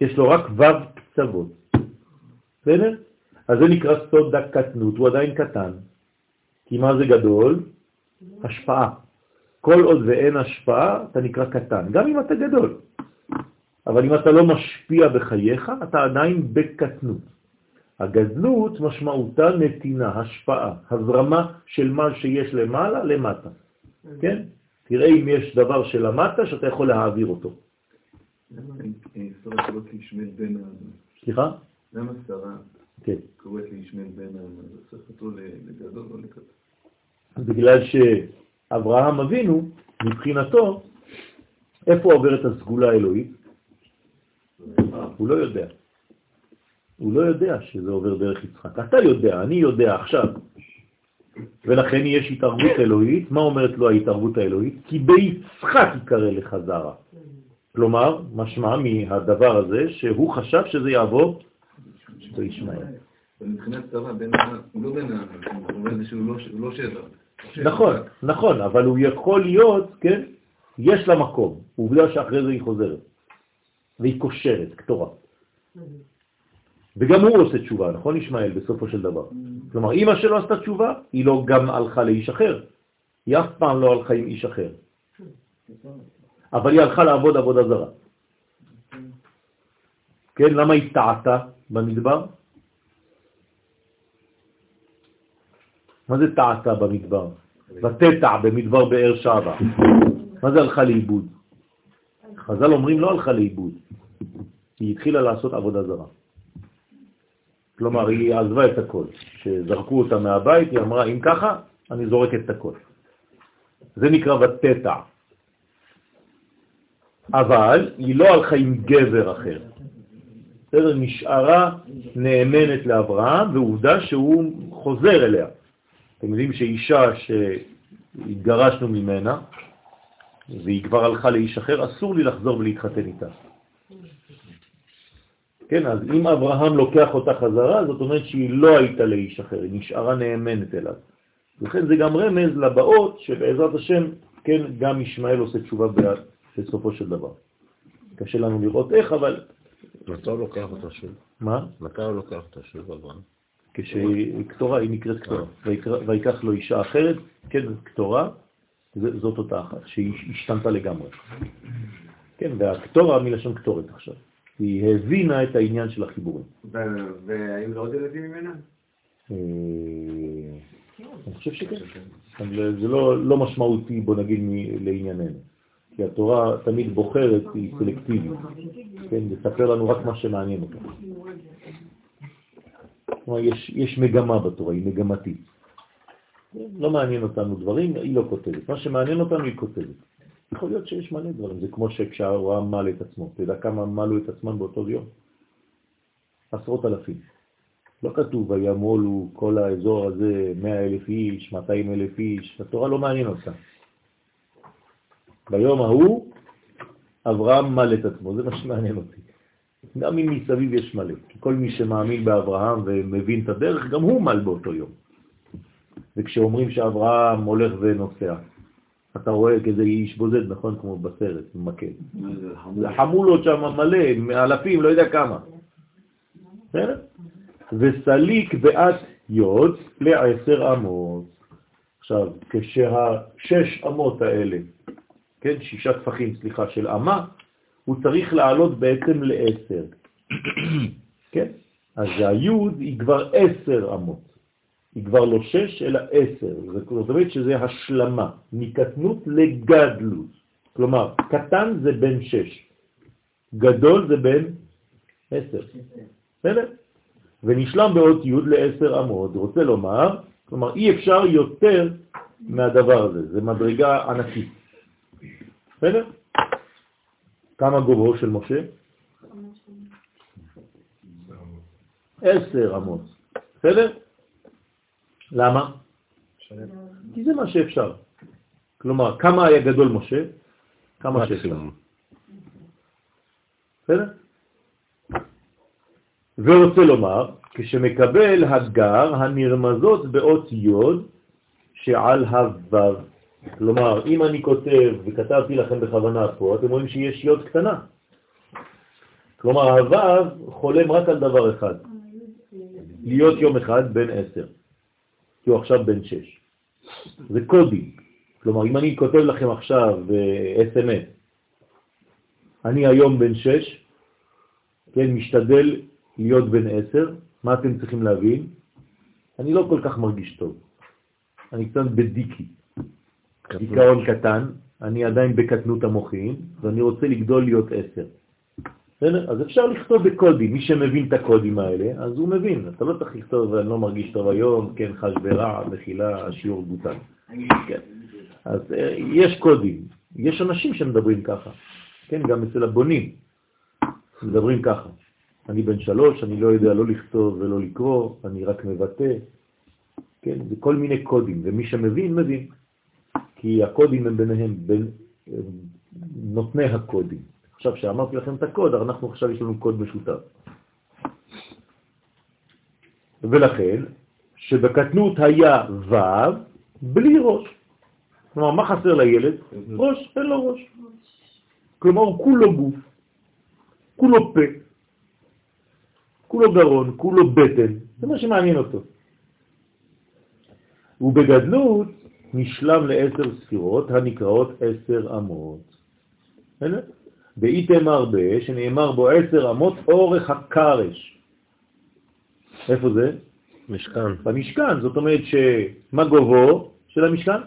Speaker 2: יש לו רק ו' קצוות. בסדר? אז זה נקרא סוד הקטנות, הוא עדיין קטן. כי מה זה גדול? השפעה. כל עוד ואין השפעה, אתה נקרא קטן, גם אם אתה גדול. אבל אם אתה לא משפיע בחייך, אתה עדיין בקטנות. הגדלות משמעותה נתינה, השפעה, הזרמה של מה שיש למעלה למטה. כן? תראה אם יש דבר שלמטה שאתה יכול להעביר אותו.
Speaker 5: למה שרה קוראת לישמעאל בן
Speaker 2: סליחה?
Speaker 5: למה שרה
Speaker 2: כן.
Speaker 5: קוראת לישמעאל בן זה הופך אותו לגדול או לקטן?
Speaker 2: בגלל שאברהם אבינו, מבחינתו, איפה עוברת הסגולה האלוהית? הוא לא יודע. הוא לא יודע שזה עובר דרך יצחק. אתה יודע, אני יודע עכשיו. ולכן יש התערבות אלוהית. מה אומרת לו ההתערבות האלוהית? כי ביצחק יקרא לך זרה. כלומר, משמע מהדבר הזה שהוא חשב שזה יעבור בישמעאל.
Speaker 5: מבחינת הוא לא בן העם, הוא אומר שהוא לא שבע.
Speaker 2: נכון, נכון, אבל הוא יכול להיות, כן, יש לה מקום, עובדה שאחרי זה היא חוזרת, והיא קושרת, קטורה. וגם הוא עושה תשובה, נכון ישמעאל, בסופו של דבר. כלומר, אמא שלו עשתה תשובה, היא לא גם הלכה לאיש אחר. היא אף פעם לא הלכה עם איש אחר. אבל היא הלכה לעבוד עבודה זרה. כן, למה היא טעתה במדבר? מה זה טעתה במדבר? ותטע במדבר באר שעבה. *laughs* מה זה הלכה לאיבוד? חז"ל אומרים לא הלכה לאיבוד, היא התחילה לעשות עבודה זרה. כלומר, היא עזבה את הכל. כשזרקו אותה מהבית, היא אמרה, אם ככה, אני זורקת את הכל. זה נקרא ותטע. אבל היא לא הלכה עם גבר אחר. בסדר? נשארה נאמנת לאברהם, ועובדה שהוא חוזר אליה. אתם יודעים שאישה שהתגרשנו ממנה, והיא כבר הלכה לאיש אחר, אסור לי לחזור ולהתחתן איתה. כן, אז אם אברהם לוקח אותה חזרה, זאת אומרת שהיא לא הייתה לאיש אחר, היא נשארה נאמנת אליו. לכן זה גם רמז לבאות שבעזרת השם, כן, גם ישמעאל עושה תשובה בסופו של דבר. קשה לנו לראות איך, אבל...
Speaker 1: מתי הוא לוקח אותה שוב?
Speaker 2: מה?
Speaker 1: מתי הוא לוקח אותה שוב, אברהם?
Speaker 2: כשהיא קטורה, היא נקראת קטורה. ויקח לו אישה אחרת, כן, קטורה, זאת אותה אחת, שהיא השתנתה לגמרי. כן, והקטורה מלשון קטורת עכשיו. היא הבינה את העניין של החיבורים.
Speaker 5: והיו לו עוד ילדים ממנה?
Speaker 2: אה, אני חושב שכן. זה לא, לא משמעותי, בוא נגיד, לענייננו. כי התורה תמיד בוחרת, היא סלקטיבית. כן, לספר לנו רק מה שמעניין אותה. כלומר, יש, יש מגמה בתורה, היא מגמתית. לא מעניין אותנו דברים, היא לא כותבת. מה שמעניין אותנו היא כותבת. יכול להיות שיש מלא דברים, זה כמו שכשהעם מל את עצמו, אתה יודע כמה מלו את עצמם באותו יום? עשרות אלפים. לא כתוב וימולו כל האזור הזה 100 אלף איש, 200 אלף איש, התורה לא מעניין אותה. ביום ההוא אברהם מל את עצמו, זה מה שמעניין אותי. גם אם מסביב יש מלא, כי כל מי שמאמין באברהם ומבין את הדרך, גם הוא מל באותו יום. וכשאומרים שאברהם הולך ונוסע, אתה רואה כזה איש בודד, נכון? כמו בסרט, מקל. זה חמולות שם מלא, אלפים, לא יודע כמה. בסדר? וסליק בעת יוד לעשר אמות. עכשיו, כשהשש אמות האלה, כן, שישה טפחים, סליחה, של אמה, הוא צריך לעלות בעצם לעשר. *clears throat* כן? אז היוד היא כבר עשר אמות. היא כבר לא שש, אלא עשר. זאת אומרת שזה השלמה, מקטנות לגדלות. כלומר, קטן זה בין שש, גדול זה בין עשר. בסדר? ונשלם באות י' לעשר אמות, רוצה לומר, כלומר אי אפשר יותר מהדבר הזה, זה מדרגה ענקית. בסדר? כמה גובהו של משה? עשר אמות. בסדר? למה? כי זה מה שאפשר. כלומר, כמה היה גדול משה? כמה שאפשר. בסדר? ורוצה לומר, כשמקבל הגר הנרמזות באות יוד שעל הוו. כלומר, אם אני כותב, וכתבתי לכם בכוונה פה, אתם רואים שיש יוד קטנה. כלומר, הוו חולם רק על דבר אחד, להיות יום אחד בן עשר. כי הוא עכשיו בן 6. זה קודים. כלומר, אם אני כותב לכם עכשיו ב-SMS, אני היום בן 6, כן, משתדל להיות בן 10, מה אתם צריכים להבין? אני לא כל כך מרגיש טוב. אני קצת בדיקי. דיכאון קטן, אני עדיין בקטנות המוחים, ואני רוצה לגדול להיות 10. בסדר? אז אפשר לכתוב בקודים, מי שמבין את הקודים האלה, אז הוא מבין. אתה לא צריך לכתוב, אני לא מרגיש טוב היום, כן, חש ברע, מחילה, השיעור בוטל. כן. אז אה, יש קודים, יש אנשים שמדברים ככה, כן, גם אצל הבונים, מדברים ככה. אני בן שלוש, אני לא יודע לא לכתוב ולא לקרוא, אני רק מבטא, כן, זה כל מיני קודים, ומי שמבין, מבין. כי הקודים הם ביניהם, בין נותני הקודים. עכשיו, שאמרתי לכם את הקוד, אנחנו עכשיו יש לנו קוד משותף. ולכן, שבקטנות היה ו' בלי ראש. כלומר, מה חסר לילד? ראש, אין לו ראש. כלומר, הוא כולו גוף, כולו פה, כולו גרון, כולו בטן, זה מה שמעניין אותו. ובגדלות נשלם לעשר ספירות הנקראות עשר אמות. הנה, באיתם הרבה, שנאמר בו עשר אמות אורך הקרש. איפה זה?
Speaker 1: משכן.
Speaker 2: במשכן, זאת אומרת שמה גובו של המשכן?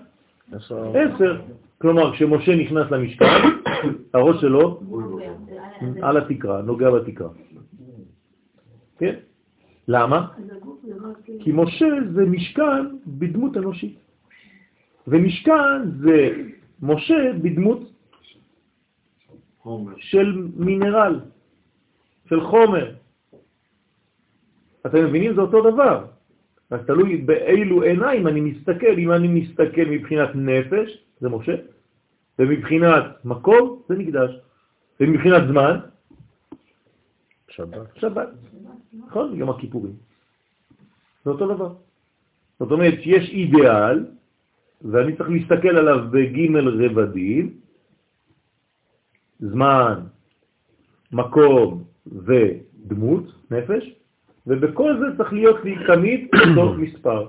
Speaker 2: עשר. כלומר, כשמשה נכנס למשכן, *coughs* הראש שלו על התקרה, נוגע בתקרה. כן? למה? כי משה זה משכן בדמות אנושית. ומשכן זה משה בדמות של מינרל, של חומר, אתם מבינים? זה אותו דבר. רק תלוי באילו עיניים אני מסתכל. אם אני מסתכל מבחינת נפש, זה משה, ומבחינת מקום, זה מקדש. ומבחינת זמן,
Speaker 1: שבת.
Speaker 2: שבת. נכון? יום הכיפורים. זה אותו דבר. זאת אומרת, יש אידיאל, ואני צריך להסתכל עליו בג' רבדים, זמן, מקום ודמות, נפש, ובכל זה צריך להיות לי תמיד *coughs* אותו מספר.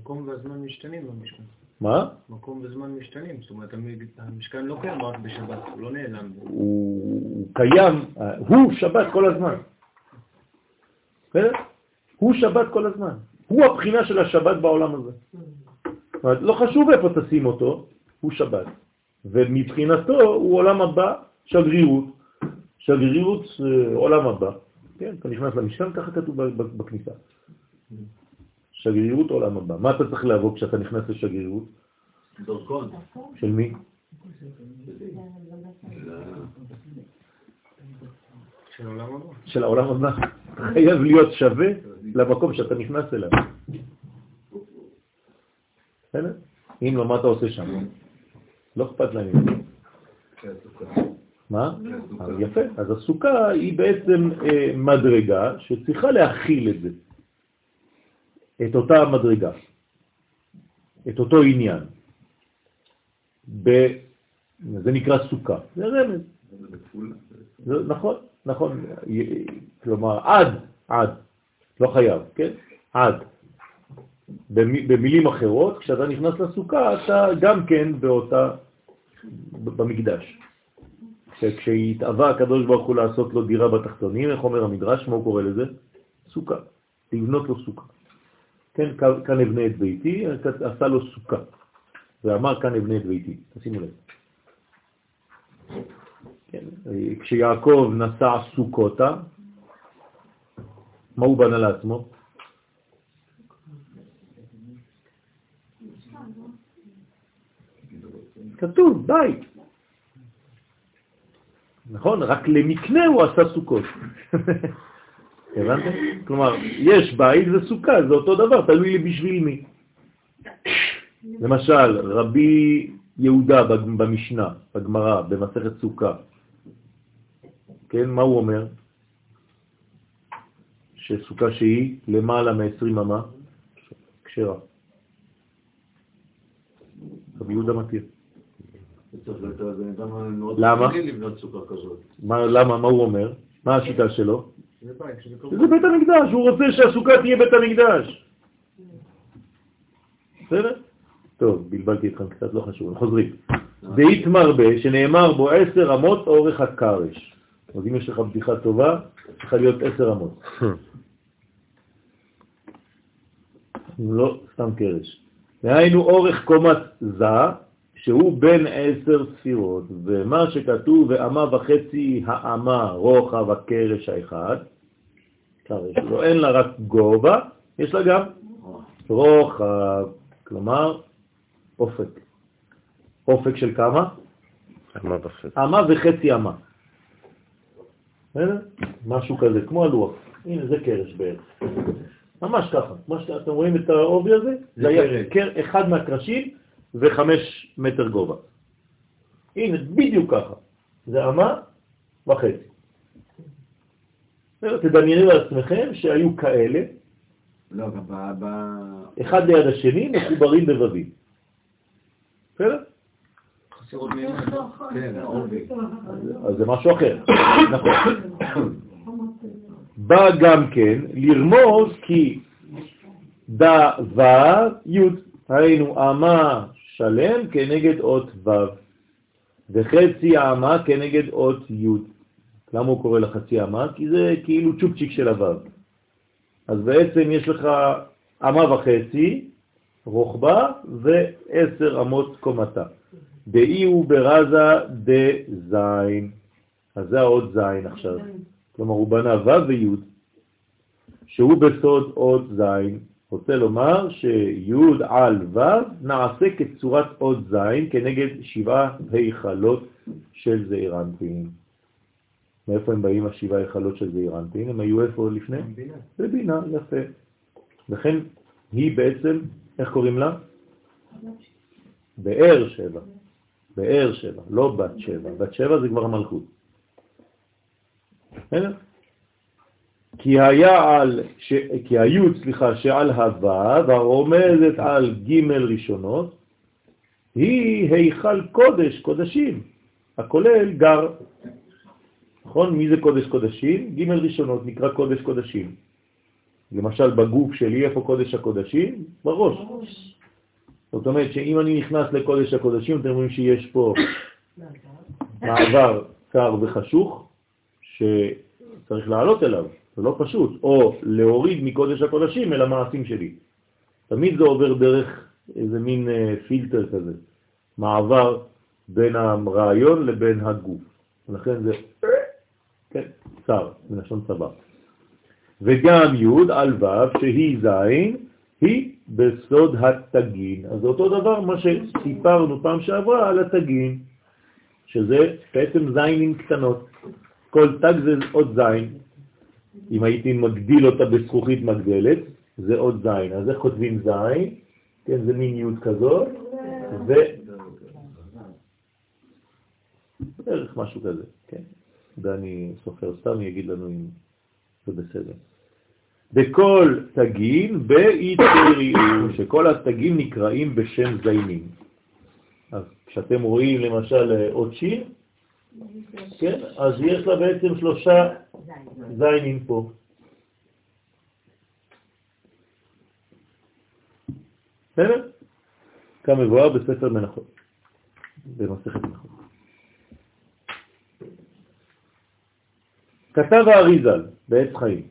Speaker 4: מקום והזמן משתנים במשכן.
Speaker 2: מה?
Speaker 4: מקום וזמן משתנים, זאת אומרת, המשכן לא קיים רק בשבת, הוא לא נעלם.
Speaker 2: הוא קיים, הוא שבת כל הזמן. הוא שבת כל הזמן. הוא הבחינה של השבת בעולם הזה. זאת אומרת, לא חשוב איפה תשים אותו, הוא שבת. ומבחינתו הוא עולם הבא, שגרירות. שגרירות עולם הבא. כן, אתה נכנס למשכן, ככה כתוב בכניסה. שגרירות עולם הבא. מה אתה צריך לעבור כשאתה נכנס לשגרירות?
Speaker 5: דרכון.
Speaker 2: של מי?
Speaker 4: של העולם הבא.
Speaker 2: של העולם הבא. חייב להיות שווה למקום שאתה נכנס אליו. בסדר? אם לא, מה אתה עושה שם? לא אכפת להם. מה? יפה. אז הסוכה היא בעצם אה, מדרגה שצריכה להכיל את זה. את אותה מדרגה. את אותו עניין. ב... זה נקרא סוכה. זה רמז. זה, נכון, נכון. כלומר, עד, עד. לא חייב, כן? עד. במילים אחרות, כשאתה נכנס לסוכה, אתה גם כן באותה, במקדש. כשהתאווה הקדוש ברוך הוא לעשות לו דירה בתחתונים, איך אומר המדרש, מה הוא קורא לזה? סוכה, לבנות לו סוכה. כן, כאן אבנה את ביתי, עשה לו סוכה, ואמר כאן אבנה את ביתי, תשימו לב. כן, כשיעקב נסע סוכותה, מה הוא בנה לעצמו? כתוב, בית. נכון? רק למקנה הוא עשה סוכות. הבנתם? כלומר, יש בית וסוכה, זה אותו דבר, תלוי לי בשביל מי. למשל, רבי יהודה במשנה, בגמרא, במסכת סוכה, כן, מה הוא אומר? שסוכה שהיא למעלה מ-20 אמה, כשרה. רבי יהודה מתיר. למה? למה? מה הוא אומר? מה השיטה שלו? זה בית המקדש, הוא רוצה שהסוכה תהיה בית המקדש. בסדר? טוב, בלבלתי אתכם קצת, לא חשוב, חוזרים. דאית מרבה, שנאמר בו עשר אמות אורך הקרש. אז אם יש לך בדיחה טובה, צריכה להיות עשר אמות. *laughs* לא סתם קרש. והיינו אורך קומת זה, שהוא בין עשר ספירות, ומה שכתוב, ואמה וחצי האמה רוחב הקרש האחד, קרש, לא אין לה רק גובה, יש לה גם רוחב, כלומר אופק. אופק של כמה?
Speaker 1: אמה וחצי.
Speaker 2: אמה וחצי אמה. משהו כזה, כמו הלוח. הנה, זה קרש בערך. ממש ככה. אתם רואים את העובי הזה? זה היה אחד מהקרשים וחמש מטר גובה. הנה, בדיוק ככה. זה אמה וחצי. תדמיינו לעצמכם שהיו כאלה,
Speaker 5: לא, ב...
Speaker 2: אחד ליד השני, מחוברים בבבים. בסדר?
Speaker 4: חסרות מימון.
Speaker 5: כן, העובי.
Speaker 2: אז זה משהו אחר, *coughs* נכון. *coughs* בא גם כן לרמוז כי דה ו' י', היינו אמה שלם כנגד אות ו', וחצי אמה כנגד אות י'. למה הוא קורא לחצי אמה? כי זה כאילו צ'ופצ'יק של הו'. אז בעצם יש לך אמה וחצי, רוחבה, ועשר אמות קומתה. דאי הוא ברזה דזין. אז זה העוד זין עכשיו. כלומר, הוא בנה ו' וי', שהוא בסוד עוד זין. רוצה לומר שי' על ו' נעשה כצורת עוד זין כנגד שבעה היכלות של זעירנטים. מאיפה הם באים השבעה היכלות של זעיר אנפין? הם היו איפה לפני? בבינה, יפה. לכן היא בעצם, איך קוראים לה? באר שבע. באר שבע, לא בת שבע. בת שבע זה כבר המלכות. כי היה על, ש... כי היו, סליחה, שעל הוו, הרומזת על ג' ראשונות, היא היכל קודש, קודשים, הכולל גר. נכון? מי זה קודש קודשים? ג' ראשונות נקרא קודש קודשים. למשל בגוף שלי, איפה קודש הקודשים? בראש. זאת אומרת שאם אני נכנס לקודש הקודשים, אתם רואים שיש פה מעבר קר וחשוך, שצריך לעלות אליו, זה לא פשוט, או להוריד מקודש הקודשים אל המעשים שלי. תמיד זה עובר דרך איזה מין אה, פילטר כזה, מעבר בין הרעיון לבין הגוף. ולכן זה, כן, צר, מלשון צבא. וגם י' על ו' שהיא ז', היא בסוד התגין. אז אותו דבר מה שסיפרנו פעם שעברה על התגין, שזה בעצם זיינים קטנות. כל תג זה עוד זין. אם הייתי מגדיל אותה בזכוכית מגדלת, זה עוד זין. אז איך כותבים זין? כן, זה מין י' כזאת, ו... בערך משהו כזה, כן. דני סופר סתם יגיד לנו אם זה בסדר. בכל תגים באיתריעו, שכל התגים נקראים בשם זיינים. אז כשאתם רואים למשל עוד שין, כן, אז יש לה בעצם שלושה זיינים פה. בסדר? כמבואר בספר מנחות, במסכת מנחות. כתב האריזל בעץ חיים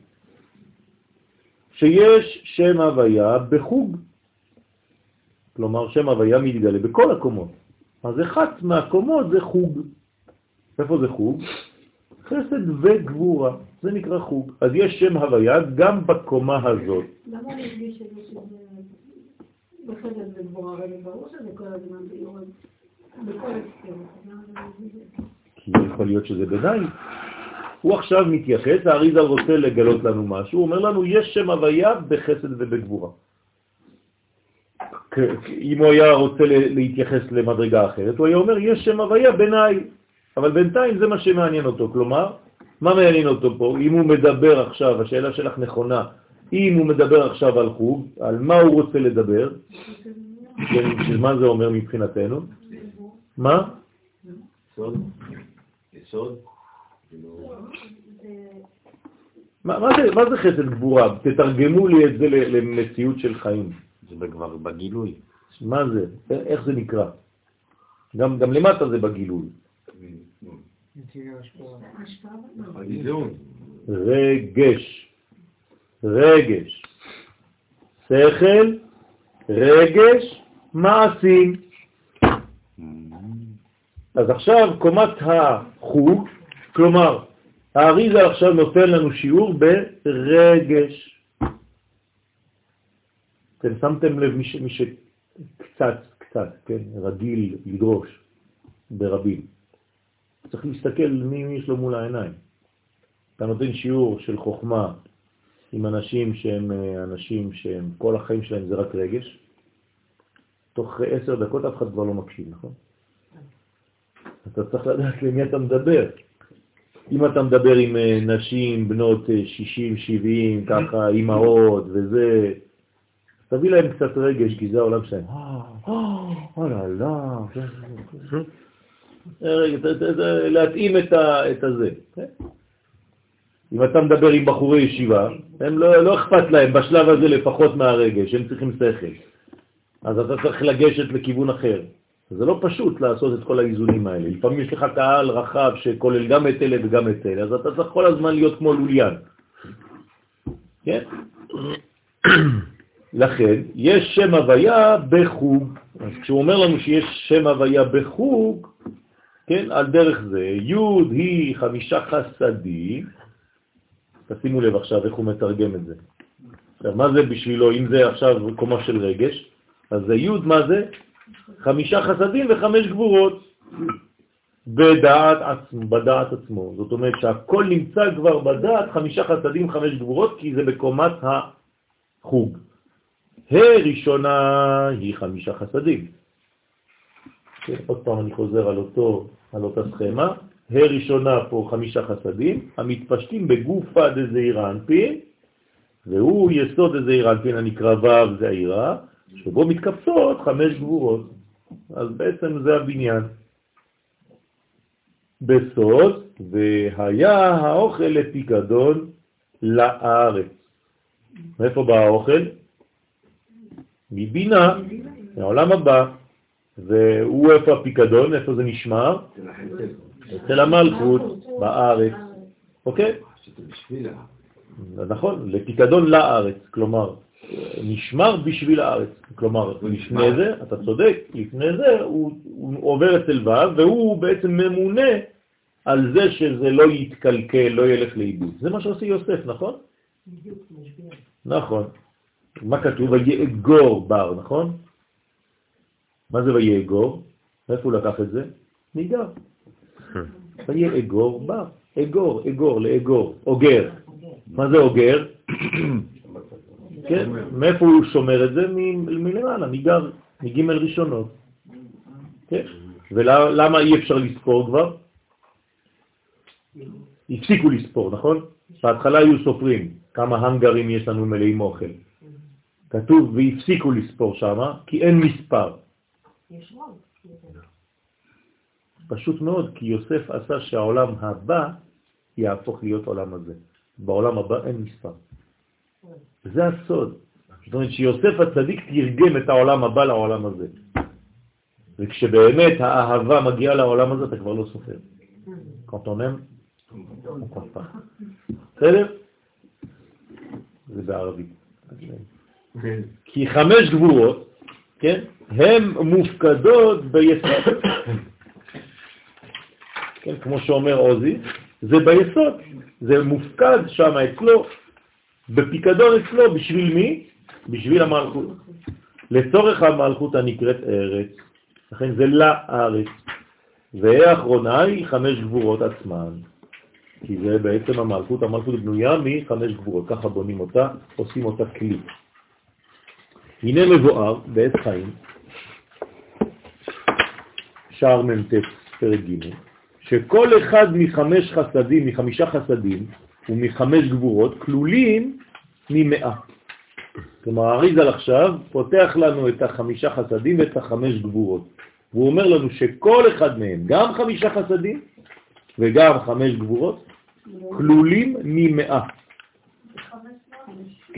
Speaker 2: שיש שם הוויה בחוג, כלומר שם הוויה מתגלה בכל הקומות. אז אחת מהקומות זה חוג. איפה זה חוג? חסד וגבורה, זה נקרא חוג. אז יש שם הוויה גם בקומה הזאת.
Speaker 6: למה אני מרגיש שזה בחסד וגבורה? הרי ברור שזה כל הזמן ביורד, בכל
Speaker 2: כי יכול להיות שזה ביניים. הוא עכשיו מתייחס, האריזל רוצה לגלות לנו משהו, הוא אומר לנו, יש שם הוויה בחסד ובגבורה. אם הוא היה רוצה להתייחס למדרגה אחרת, הוא היה אומר, יש שם הוויה ביניי, אבל בינתיים זה מה שמעניין אותו. כלומר, מה מעניין אותו פה? אם הוא מדבר עכשיו, השאלה שלך נכונה, אם הוא מדבר עכשיו על חוג, על מה הוא רוצה לדבר, מה זה אומר מבחינתנו? מה? יסוד. יסוד. מה, מה, זה, מה זה חסד גבורה? תתרגמו לי את זה למציאות של חיים.
Speaker 3: זה כבר בגילוי.
Speaker 2: מה זה? איך זה נקרא? גם, גם למטה זה בגילוי. רגש, רגש, שכל, רגש, מעשים. אז עכשיו קומת החוג כלומר, האריזה עכשיו נותן לנו שיעור ברגש. אתם שמתם לב מי, שקצת, קצת, כן, רגיל לדרוש ברבים. צריך להסתכל מי, יש לו מול העיניים. אתה נותן שיעור של חוכמה עם אנשים שהם אה, אנשים שהם, כל החיים שלהם זה רק רגש, תוך עשר דקות אף אחד כבר לא מקשיב, נכון? אתה צריך לדעת למי אתה מדבר. אם אתה מדבר עם אה, נשים בנות 60-70, אה, ככה, אימהות וזה, תביא להם קצת רגש, כי זה העולם שלהם. אה, לא, לא. להתאים את הזה. כן? אם אתה מדבר עם בחורי ישיבה, הם לא, לא אכפת להם בשלב הזה לפחות מהרגש, הם צריכים שכל. אז אתה צריך לגשת לכיוון אחר. זה לא פשוט לעשות את כל האיזונים האלה. לפעמים יש לך קהל רחב שכולל גם את אלה וגם את אלה, אז אתה צריך כל הזמן להיות כמו לוליאן. כן? *coughs* לכן, יש שם הוויה בחוג. אז כשהוא אומר לנו שיש שם הוויה בחוג, כן, על דרך זה, י' היא חמישה חסדים, תשימו לב עכשיו איך הוא מתרגם את זה. עכשיו, מה זה בשבילו, אם זה עכשיו קומה של רגש, אז זה י' מה זה? חמישה חסדים וחמש גבורות. בדעת, עצמו, בדעת עצמו. זאת אומרת שהכל נמצא כבר בדעת, חמישה חסדים, חמש גבורות, כי זה בקומת החוג. הראשונה היא חמישה חסדים. כן, עוד פעם אני חוזר על, אותו, על אותה סכמה. הראשונה פה חמישה חסדים, המתפשטים בגופה דזעירה אנפין, והוא יסוד דזעירה אנפין הנקרא ו' זעירה, שבו מתקפצות חמש גבורות. אז בעצם זה הבניין. בסוד, והיה האוכל לפיקדון לארץ. מאיפה בא האוכל? מבינה, מהעולם הבא. והוא איפה הפיקדון, איפה זה נשמר? אצל המלכות, בארץ. אוקיי? נכון, לפיקדון לארץ, כלומר, נשמר בשביל הארץ. כלומר, לפני זה, אתה צודק, לפני זה הוא, הוא עובר אצל ו' והוא בעצם ממונה על זה שזה לא יתקלקל, לא ילך לאיבוד. זה מה שעושה יוסף, נכון? נכון. מה כתוב? ויאגור בר, נכון? מה זה ויאגור? איפה הוא לקח את זה? ניגר. ויאגור בר. אגור, אגור, לאגור, אוגר. מה זה אוגר? כן, מאיפה הוא שומר את זה? מלמעלה, מגר, מג' ראשונות. כן, ולמה אי אפשר לספור כבר? הפסיקו לספור, נכון? בהתחלה היו סופרים כמה הנגרים יש לנו מלאים אוכל. כתוב והפסיקו לספור שם, כי אין מספר. פשוט מאוד, כי יוסף עשה שהעולם הבא יהפוך להיות עולם הזה. בעולם הבא אין מספר. זה הסוד. זאת אומרת שיוסף הצדיק תרגם את העולם הבא לעולם הזה. וכשבאמת האהבה מגיעה לעולם הזה, אתה כבר לא סופר. quand on aime, בסדר? זה בערבית. כי חמש גבורות, כן, הן מופקדות ביסוד. כן, כמו שאומר עוזי, זה ביסוד, זה מופקד שם אצלו, בפיקדון אצלו, בשביל מי? בשביל המלכות. לצורך המלכות הנקראת ארץ, לכן זה לארץ. והאחרונה היא חמש גבורות עצמן, כי זה בעצם המלכות, המלכות בנויה מחמש גבורות, ככה בונים אותה, עושים אותה כלי. הנה מבואר בעת חיים, שער מ"ט, פרק ג', שכל אחד מחמש חסדים, מחמישה חסדים ומחמש גבורות כלולים ממאה. כלומר, אריזל עכשיו פותח לנו את החמישה חסדים ואת החמש גבורות. והוא אומר לנו שכל אחד מהם, גם חמישה חסדים וגם חמש גבורות, כלולים ממאה.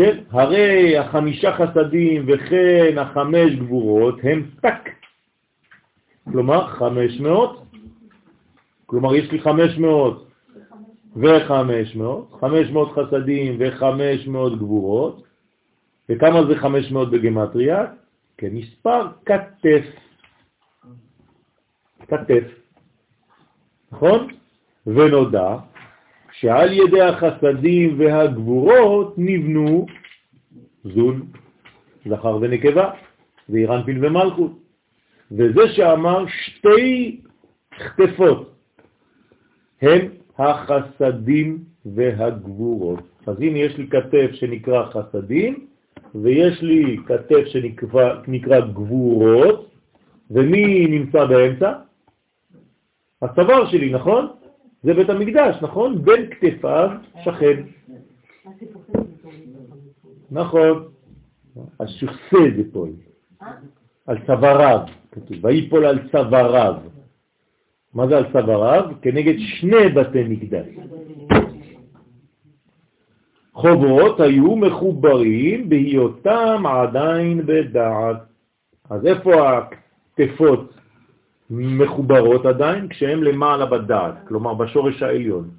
Speaker 2: כן, הרי החמישה חסדים וכן החמש גבורות הם טק. כלומר, חמש מאות. כלומר, יש לי חמש מאות וחמש מאות, חמש מאות חסדים וחמש מאות גבורות. וכמה זה חמש מאות בגמטריה? כמספר כתף. כתף. נכון? ונודע שעל ידי החסדים והגבורות נבנו זון, זכר ונקבה, ואירנפין ומלכות. וזה שאמר שתי כתפות הם החסדים והגבורות. אז הנה יש לי כתף שנקרא חסדים, ויש לי כתף שנקרא גבורות, ומי נמצא באמצע? הצוואר שלי, נכון? זה בית המקדש, נכון? בין כתפיו שכן. נכון. אז שוכסה זה פה, על צוואריו, כתוב, ויפול על צוואריו. מה זה על צוואריו? כנגד שני בתי מקדש. חובות היו מחוברים בהיותם עדיין בדעת. אז איפה הכתפות מחוברות עדיין כשהן למעלה בדעת, כלומר בשורש העליון.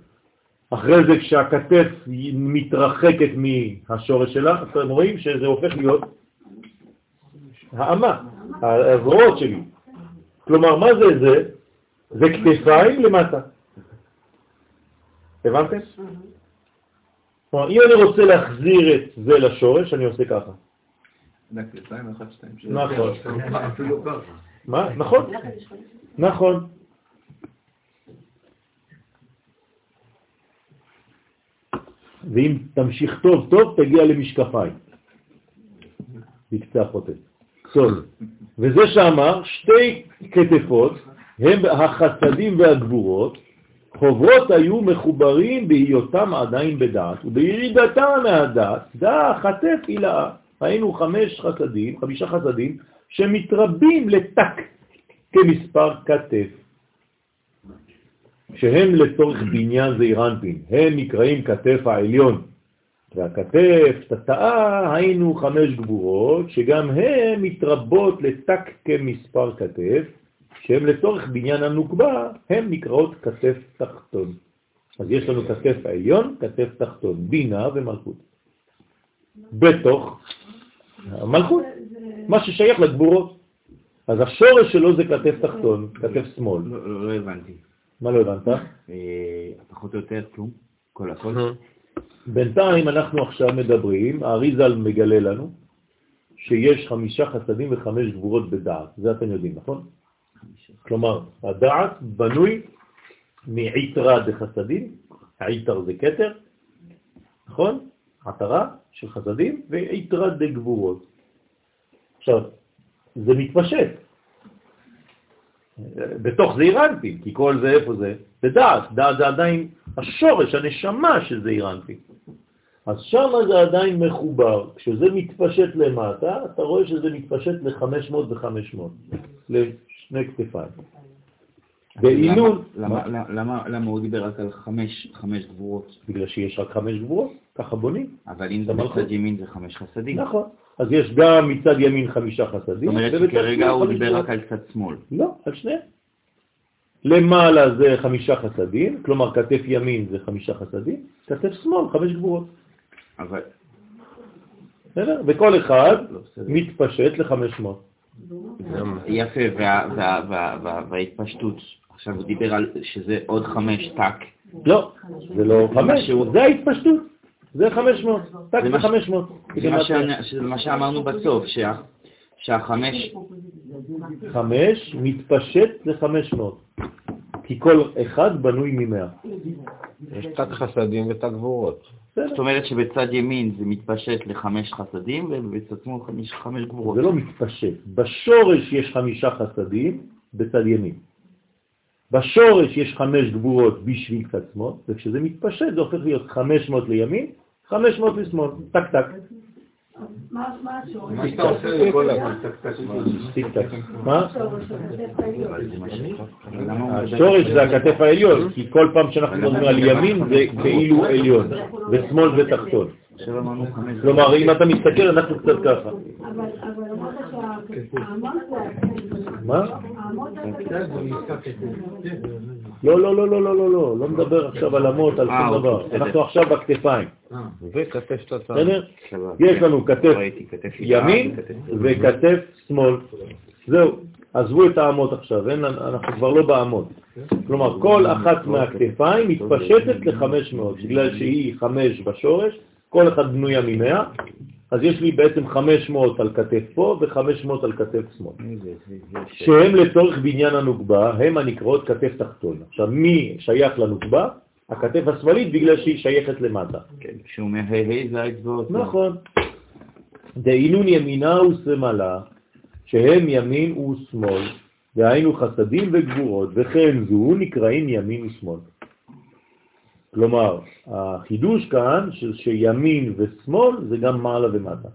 Speaker 2: אחרי זה כשהכתף מתרחקת מהשורש שלה, אתם רואים שזה הופך להיות האמה, הזרועות שלי. כלומר, מה זה זה? זה כתפיים למטה. הבנתם? כלומר, אם אני רוצה להחזיר את זה לשורש, אני עושה ככה. נכון. מה? נכון. נכון. ואם תמשיך טוב טוב, תגיע למשקפיים. בקצה החוטף. סול. וזה שאמר, שתי כתפות, הם החסדים והגבורות, חוברות היו מחוברים בהיותם עדיין בדעת, ובירידתה מהדעת, דעה חטף הילאה. היינו חמש חסדים, חמישה חסדים, שמתרבים לתק כמספר כתף, שהם לצורך בניין זעירנפין, הם נקראים כתף העליון, והכתף תתאה היינו חמש גבורות, שגם הן מתרבות לתק כמספר כתף, שהם לצורך בניין הנוקבה, הן נקראות כתף תחתון. אז יש לנו כתף העליון, כתף תחתון, בינה ומלכות. בתוך המלכות, מה ששייך לגבורות. אז השורש שלו זה כתף תחתון, כתף שמאל.
Speaker 3: לא, לא, לא הבנתי.
Speaker 2: מה לא הבנת?
Speaker 3: אה, פחות או יותר כלום? כל הכל?
Speaker 2: בינתיים אנחנו עכשיו מדברים, האריזל מגלה לנו שיש חמישה חסדים וחמש גבורות בדעת, זה אתם יודעים, נכון? כלומר, הדעת בנוי מעיתרה דחסדים, העיתר זה קטר, נכון? עטרה של חסדים ועיתרה דגבורות. עכשיו, זה מתפשט. בתוך זה אירנטי, כי כל זה איפה זה? זה דעת, דעת זה עדיין השורש, הנשמה של זה אירנטי. אז שם זה עדיין מחובר. כשזה מתפשט למטה, אתה רואה שזה מתפשט ל-500 ו-500, לשני כתפיים. בעינון...
Speaker 3: למה הוא דיבר רק על חמש גבורות?
Speaker 2: בגלל שיש רק חמש גבורות, ככה בונים.
Speaker 3: אבל אם זה מצד ימין זה חמש חסדים.
Speaker 2: נכון. אז יש גם מצד ימין חמישה חסדים.
Speaker 3: זאת אומרת שכרגע הוא דיבר רק על צד שמאל.
Speaker 2: לא, על שניהם. למעלה זה חמישה חסדים, כלומר כתף ימין זה חמישה חסדים, כתף שמאל חמש גבורות.
Speaker 3: אבל...
Speaker 2: בסדר? וכל אחד לא, מתפשט לחמש מאות.
Speaker 3: יפה, וההתפשטות, עכשיו הוא דיבר על שזה עוד חמש טק.
Speaker 2: לא, זה לא חמש, זה ההתפשטות. זה 500, טק זה 500.
Speaker 3: זה מה שאמרנו בסוף, שהחמש...
Speaker 2: חמש מתפשט ל-500, כי כל אחד בנוי ממאה.
Speaker 1: יש תק חסדים ותק גבורות.
Speaker 3: זאת אומרת שבצד ימין זה מתפשט לחמש חסדים ובצד שמאל חמש גבורות.
Speaker 2: זה לא מתפשט. בשורש יש חמישה חסדים בצד ימין. בשורש יש חמש גבורות בשביל צד שמאל, וכשזה מתפשט זה הופך להיות 500 לימין 500 לשמאל, טק טק.
Speaker 6: מה השורש?
Speaker 1: מה שאתה עושה לכל?
Speaker 2: השורש זה הכתף העליון, כי כל פעם שאנחנו מדברים על ימין זה כאילו עליון, ושמאל זה תחתון. כלומר, אם אתה מסתכל, אנחנו קצת ככה.
Speaker 6: אבל אמרת שהאמות זה...
Speaker 2: מה? לא, לא, לא, לא, לא, לא, לא, לא מדבר עכשיו על אמות, על שום דבר. אנחנו עכשיו בכתפיים.
Speaker 1: וכתף תוצאה.
Speaker 2: יש לנו כתף ימין וכתף שמאל. זהו, עזבו את האמות עכשיו, אנחנו כבר לא באמות. כלומר, כל אחת מהכתפיים מתפשטת ל-500, בגלל שהיא 5 בשורש, כל אחד בנויה ממאה, אז יש לי בעצם 500 על כתף פה ו-500 על כתף שמאל. שהם לצורך בניין הנוגבה, הם הנקראות כתף תחתון. עכשיו, מי שייך לנוגבה? הכתף השמאלית בגלל שהיא שייכת למטה.
Speaker 3: כן, כשהוא מההי זה האצבעות.
Speaker 2: נכון. דהינון ימינה ושמאלה, שהם ימין ושמאל, והיינו חסדים וגבורות, וכן זו נקראים ימין ושמאל. כלומר, החידוש כאן, שימין ושמאל זה גם מעלה ומטה.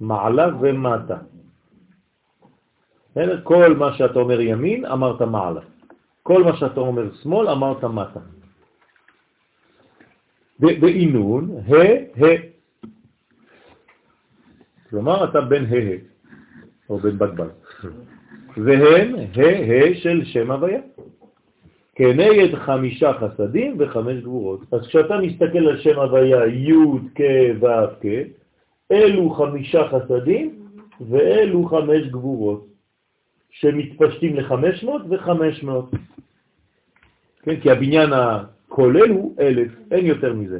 Speaker 2: מעלה ומטה. כל מה שאתה אומר ימין, אמרת מעלה. כל מה שאתה אומר שמאל, אמרת מטה. בעינון, ה, ה. כלומר, אתה בן ה, ה, או בן בגבל. והם ה, ה של שם הוויה. כנגד חמישה חסדים וחמש גבורות. אז כשאתה מסתכל על שם הוויה י' כ' ו' כ', אלו חמישה חסדים ואלו חמש גבורות, שמתפשטים ל-500 ו-500. כן, כי הבניין הכולל הוא אלף, אין יותר מזה.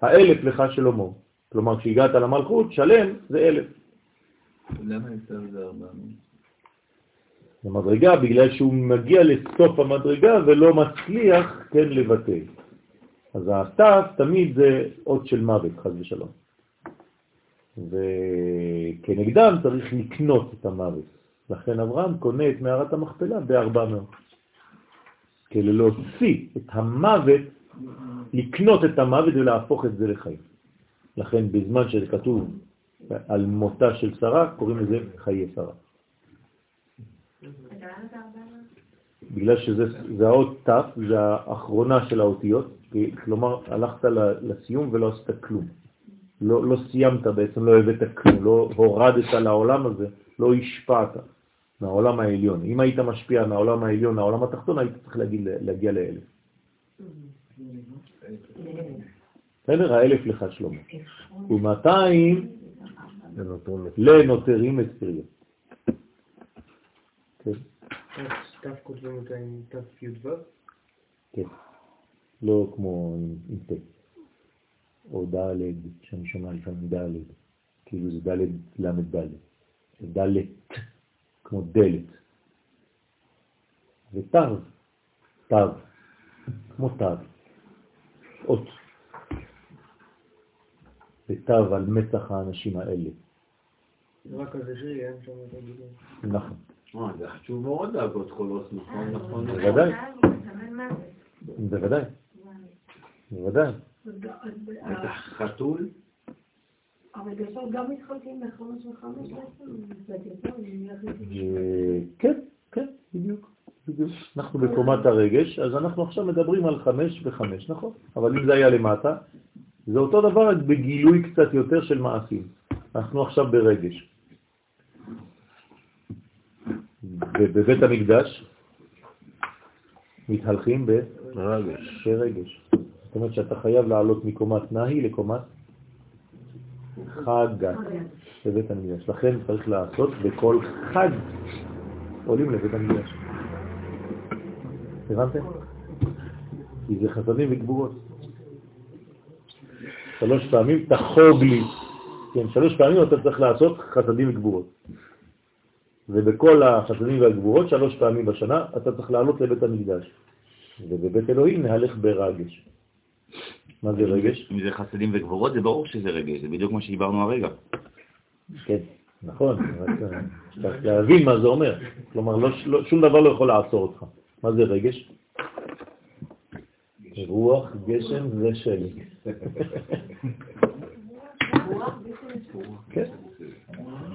Speaker 2: האלף לך שלמה. כלומר, כשהגעת למלכות, שלם זה אלף.
Speaker 5: למה יותר זה 400?
Speaker 2: למדרגה בגלל שהוא מגיע לסוף המדרגה ולא מצליח כן לבטא. אז התו תמיד זה אות של מוות, חז ושלום. וכנגדם צריך לקנות את המוות. לכן אברהם קונה את מערת המכפלה ב-400. כדי להוציא את המוות, לקנות את המוות ולהפוך את זה לחיים. לכן בזמן שכתוב על מותה של שרה, קוראים לזה חיי שרה. בגלל שזה האות ת', זה האחרונה של האותיות, כלומר הלכת לסיום ולא עשית כלום. לא, לא סיימת בעצם, לא הבאת כלום, לא הורדת לעולם הזה, לא השפעת מהעולם העליון. אם היית משפיע מהעולם העליון לעולם התחתון, היית צריך להגיע, להגיע לאלף. בסדר? האלף לך שלמה. ומאתיים לנותרים את פריה. כן.
Speaker 4: ת' כותבים אותה עם ת' י' ו'?
Speaker 2: כן. לא כמו עם ת'. או ד', שאני שומע לפעמים ד', כאילו זה ד' ל' ד'. זה ד' כמו דלת. ותו, תו, כמו תו, אות. ותו על מצח האנשים האלה.
Speaker 4: רק על זה שיהיה שם את הגידול.
Speaker 2: נכון.
Speaker 1: אה, זה חשוב מאוד להגות חולות, נכון, נכון.
Speaker 2: בוודאי. בוודאי. בוודאי.
Speaker 1: חתול?
Speaker 6: הרגשות גם מתחלקים לחמש וחמש
Speaker 2: כן, כן, בדיוק. בדיוק. אנחנו בקומת הרגש, אז אנחנו עכשיו מדברים על חמש וחמש, נכון? אבל אם זה היה למטה, זה אותו דבר רק בגילוי קצת יותר של מעשים. אנחנו עכשיו ברגש. ובבית המקדש מתהלכים ברגש. ברגש. זאת אומרת שאתה חייב לעלות מקומת נהי לקומת חגת בבית המקדש. לכן צריך לעשות בכל חג עולים לבית המקדש. הבנתם? כי זה חסדים וגבורות. שלוש פעמים תחוג לי. כן, שלוש פעמים אתה צריך לעשות חסדים וגבורות. ובכל החסדים והגבורות, שלוש פעמים בשנה, אתה צריך לעלות לבית המקדש. ובבית אלוהים נהלך ברגש. מה זה רגש?
Speaker 3: אם זה חסדים וגבורות, זה ברור שזה רגש, זה בדיוק מה שדיברנו הרגע.
Speaker 2: כן, נכון, צריך להבין מה זה אומר. כלומר, לא, לא, שום דבר לא יכול לעצור אותך. מה זה רגש? רוח, גשם ושלג. *laughs* כן.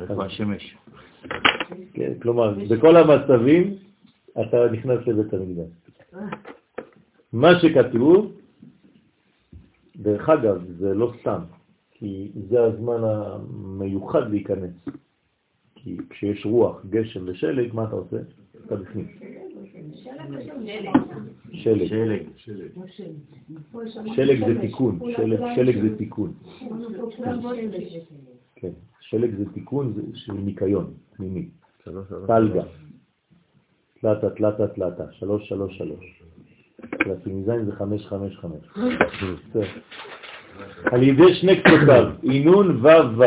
Speaker 3: איפה השמש?
Speaker 2: כן, כלומר, בכל המצבים אתה נכנס לבית המקדש. מה שכתוב, דרך אגב, זה לא סתם, כי זה הזמן המיוחד להיכנס. כי כשיש רוח, גשם ושלג, מה אתה עושה? אתה בפנים. שלג. שלג. זה תיקון, שלג זה תיקון. כן, שלג זה תיקון של ניקיון פנימי. טלגה. תלתה, תלתה, תלתה, שלוש, שלוש, שלוש. והסימיזיים זה חמש, חמש, חמש. *laughs* על ידי שני קצותיו, אינון וו וו.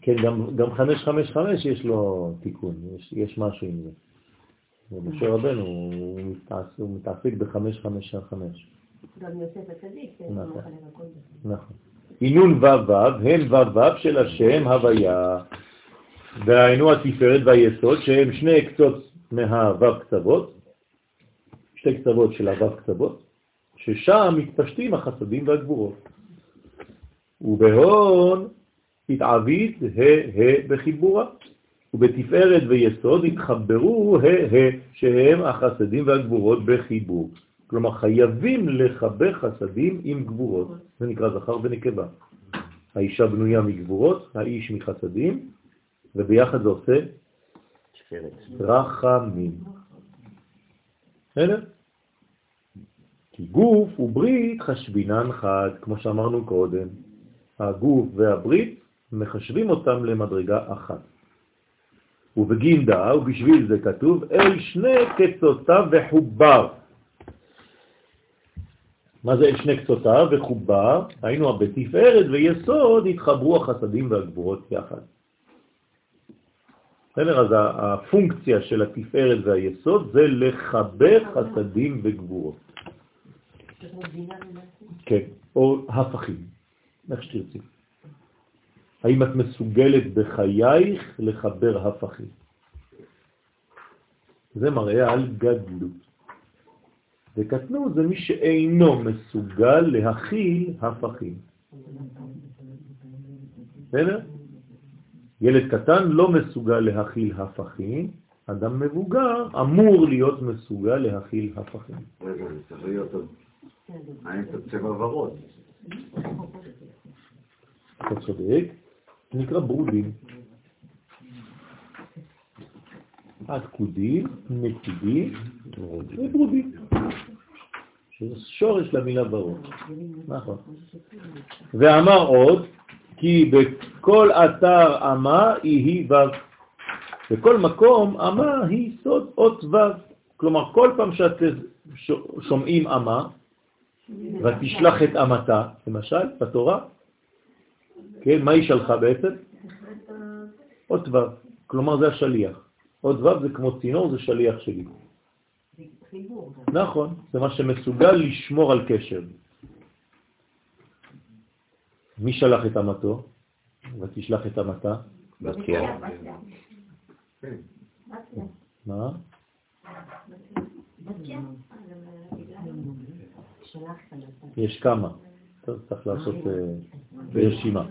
Speaker 2: כן, גם חמש, חמש, חמש יש לו תיקון, יש משהו עם זה. ומשה רבנו, הוא מתעסק בחמש, חמש, חמש.
Speaker 6: גם יוסף הצדיק,
Speaker 2: נכון. נכון. אינון וו וו, הם וו וו של השם הוויה. והיינו התפארת והיסוד, שהם שני קצות מהוו קצוות, שתי קצוות של הוו קצוות, ששם מתפשטים החסדים והגבורות. ובהון התעבית ה' בחיבורה, ובתפארת ויסוד התחברו ה' שהם החסדים והגבורות בחיבור. כלומר, חייבים לחבר חסדים עם גבורות. זה נקרא זכר ונקבה. האישה בנויה מגבורות, האיש מחסדים, וביחד זה עושה רחמים. בסדר? כי גוף וברית חשבינן חד, כמו שאמרנו קודם. הגוף והברית מחשבים אותם למדרגה אחת. ובגינדה, ובשביל זה כתוב, אל שני קצותיו וחובר. מה זה אל שני קצותיו וחובר? היינו בתפארת ויסוד התחברו החסדים והגבורות יחד. בסדר? אז הפונקציה של התפארת והיסוד זה לחבר חסדים וגבורות. כן, או הפכים, איך שתרצי. האם את מסוגלת בחייך לחבר הפכים? זה מראה על גדלות. וקטנות זה מי שאינו מסוגל להכיל הפכים. בסדר? ילד קטן לא מסוגל להכיל הפכים, אדם מבוגר אמור להיות מסוגל להכיל הפכים.
Speaker 1: רגע, זה צריך להיות צבע ורוד.
Speaker 2: אתה צודק, זה נקרא ברודים. עתקודים, נקודים וברודים. שזה שורש למילה ורוד. נכון. ואמר עוד, כי בכל אתר אמה יהי ו'. בכל מקום אמה היא סוד אות ו'. כלומר, כל פעם שאתם שומעים אמה, ותשלח את אמתה, למשל, בתורה, כן, מה היא שלחה בעצם? אות ו', כלומר זה השליח. אות ו' זה כמו צינור, זה שליח שלי. נכון, זה מה שמסוגל לשמור על קשר. מי שלח את אמתו? ותשלח את אמתה?
Speaker 3: בתיה.
Speaker 2: מה? יש כמה, צריך לעשות אה, רשימה.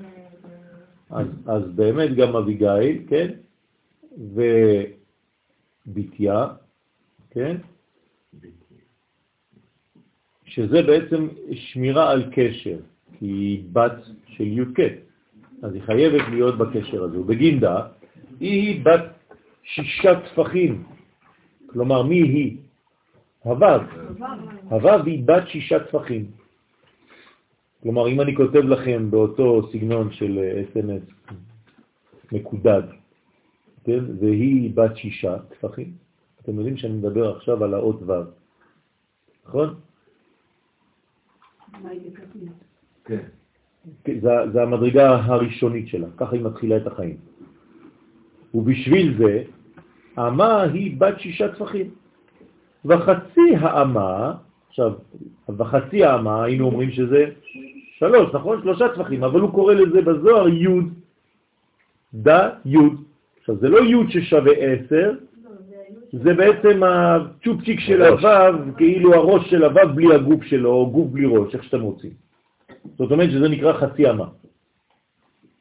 Speaker 2: אז, אז באמת גם אביגיל, כן? וביתיה, כן? שזה בעצם שמירה על קשר, כי היא בת של י"ק, אז היא חייבת להיות בקשר הזה. ובגינדה היא בת שישה טפחים, כלומר מי היא? הוו. הוו היא בת שישה טפחים. כלומר, אם אני כותב לכם באותו סגנון של אס.אם.אס מקודד, כן? והיא בת שישה טפחים, אתם יודעים שאני מדבר עכשיו על האות ו', נכון?
Speaker 1: כן.
Speaker 2: זה, זה המדרגה הראשונית שלה, ככה היא מתחילה את החיים. ובשביל זה, אמה היא בת שישה טפחים. וחצי האמה, עכשיו, וחצי האמה, היינו אומרים שזה שלוש, נכון? שלושה טפחים, אבל הוא קורא לזה בזוהר י' דה י'. עכשיו, זה לא י' ששווה עשר, זה בעצם הצ'ופצ'יק של הוו, כאילו הראש של הוו בלי הגוף שלו, או גוף בלי ראש, איך שאתם רוצים. זאת אומרת שזה נקרא חצי אמה.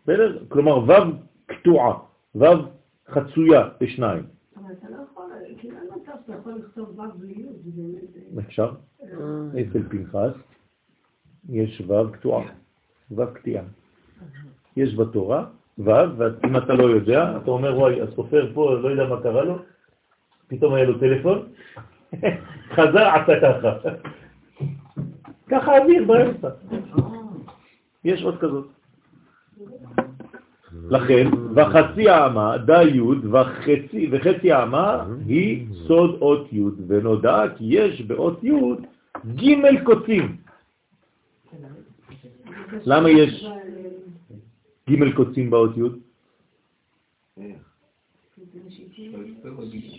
Speaker 2: בסדר? כלומר, וו קטועה, וו חצויה בשניים.
Speaker 6: אבל אתה לא יכול, כאילו אין מצב שאתה יכול לכתוב ו' בלי י', באמת...
Speaker 2: אפשר? אצל פנחס יש ו' קטועה, ו' קטיעה. יש בתורה ו', ואם אתה לא יודע, אתה אומר, וואי, הסופר פה, לא יודע מה קרה לו, פתאום היה לו טלפון, *laughs* חזר, עשה ככה. ככה אוויר באמצע. יש עוד כזאת. לכן, וחצי האמה, דה י' וחצי, וחצי האמה היא סוד אות י', ונודע כי יש באות י' ג' קוצים. למה יש ג' קוצים באות י'?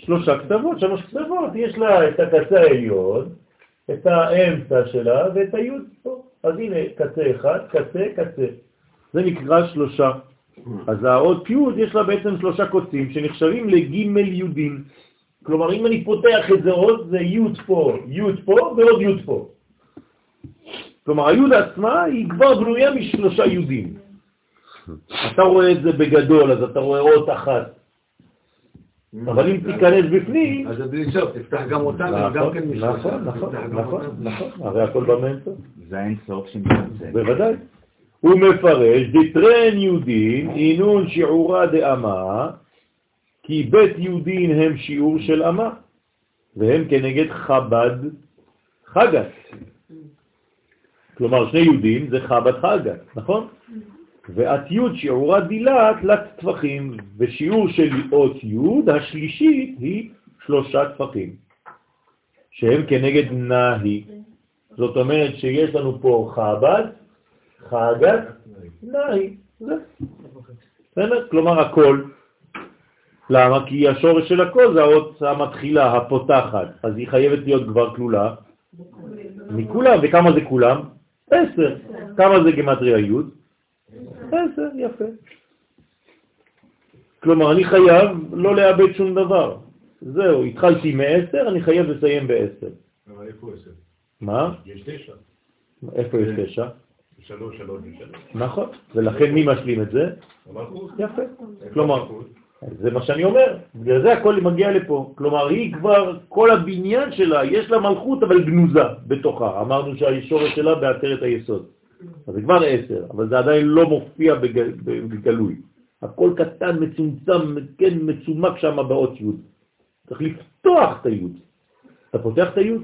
Speaker 2: שלושה כתבות, שלוש כתבות, יש לה את הקצה העליון, את האמצע שלה ואת היוד פה. אז הנה קצה אחד, קצה, קצה. זה נקרא שלושה. אז האות י' יש לה בעצם שלושה קוצים שנחשבים לג' יודים. כלומר, אם אני פותח את זה עוד, זה י' פה, י' פה ועוד י' פה. כלומר, הי' עצמה היא כבר בנויה משלושה יודים. אתה רואה את זה בגדול, אז אתה רואה אות אחת. אבל אם תיכנס בפנים...
Speaker 1: אז זה בלי סוף, תפתח גם אותם, גם כן
Speaker 2: נכון, נכון, נכון, נכון, הרי הכל בא מאמצע.
Speaker 3: זה אין סוף שמתנצל.
Speaker 2: בוודאי. הוא מפרש, דטרן יהודין אינון שיעורה דאמה, כי בית יהודין הם שיעור של אמה, והם כנגד חב"ד חגת. כלומר, שני יהודים זה חב"ד חגת, נכון? ואת י' שיעורה דילת תלת טפחים, ושיעור של אות י' השלישית היא שלושה טפחים, שהם כנגד נהי. זאת אומרת שיש לנו פה חב"ד, חגת, נהי. בסדר? כלומר הכל. למה? כי השורש של הכל זה האות המתחילה, הפותחת, אז היא חייבת להיות כבר כלולה מכולם, וכמה זה כולם? עשר. כמה זה גמטריה י'? עשר, יפה. כלומר, אני חייב לא לאבד שום דבר. זהו, התחלתי מ-10, אני חייב לסיים ב-10.
Speaker 7: אבל איפה עשר?
Speaker 2: מה?
Speaker 7: יש תשע.
Speaker 2: איפה יש תשע?
Speaker 7: שלוש, שלוש ושלוש.
Speaker 2: נכון, ולכן מי משלים את זה?
Speaker 7: המלכות.
Speaker 2: יפה. כלומר? זה מה שאני אומר, בגלל זה הכל מגיע לפה. כלומר, היא כבר, כל הבניין שלה, יש לה מלכות אבל גנוזה בתוכה. אמרנו שהישורש שלה בעטרת היסוד. אז זה כבר עשר, אבל זה עדיין לא מופיע בגל, בגלוי. הכל קטן, מצומצם, כן, מצומק שם באות י'. צריך לפתוח את הי'. אתה פותח את הי',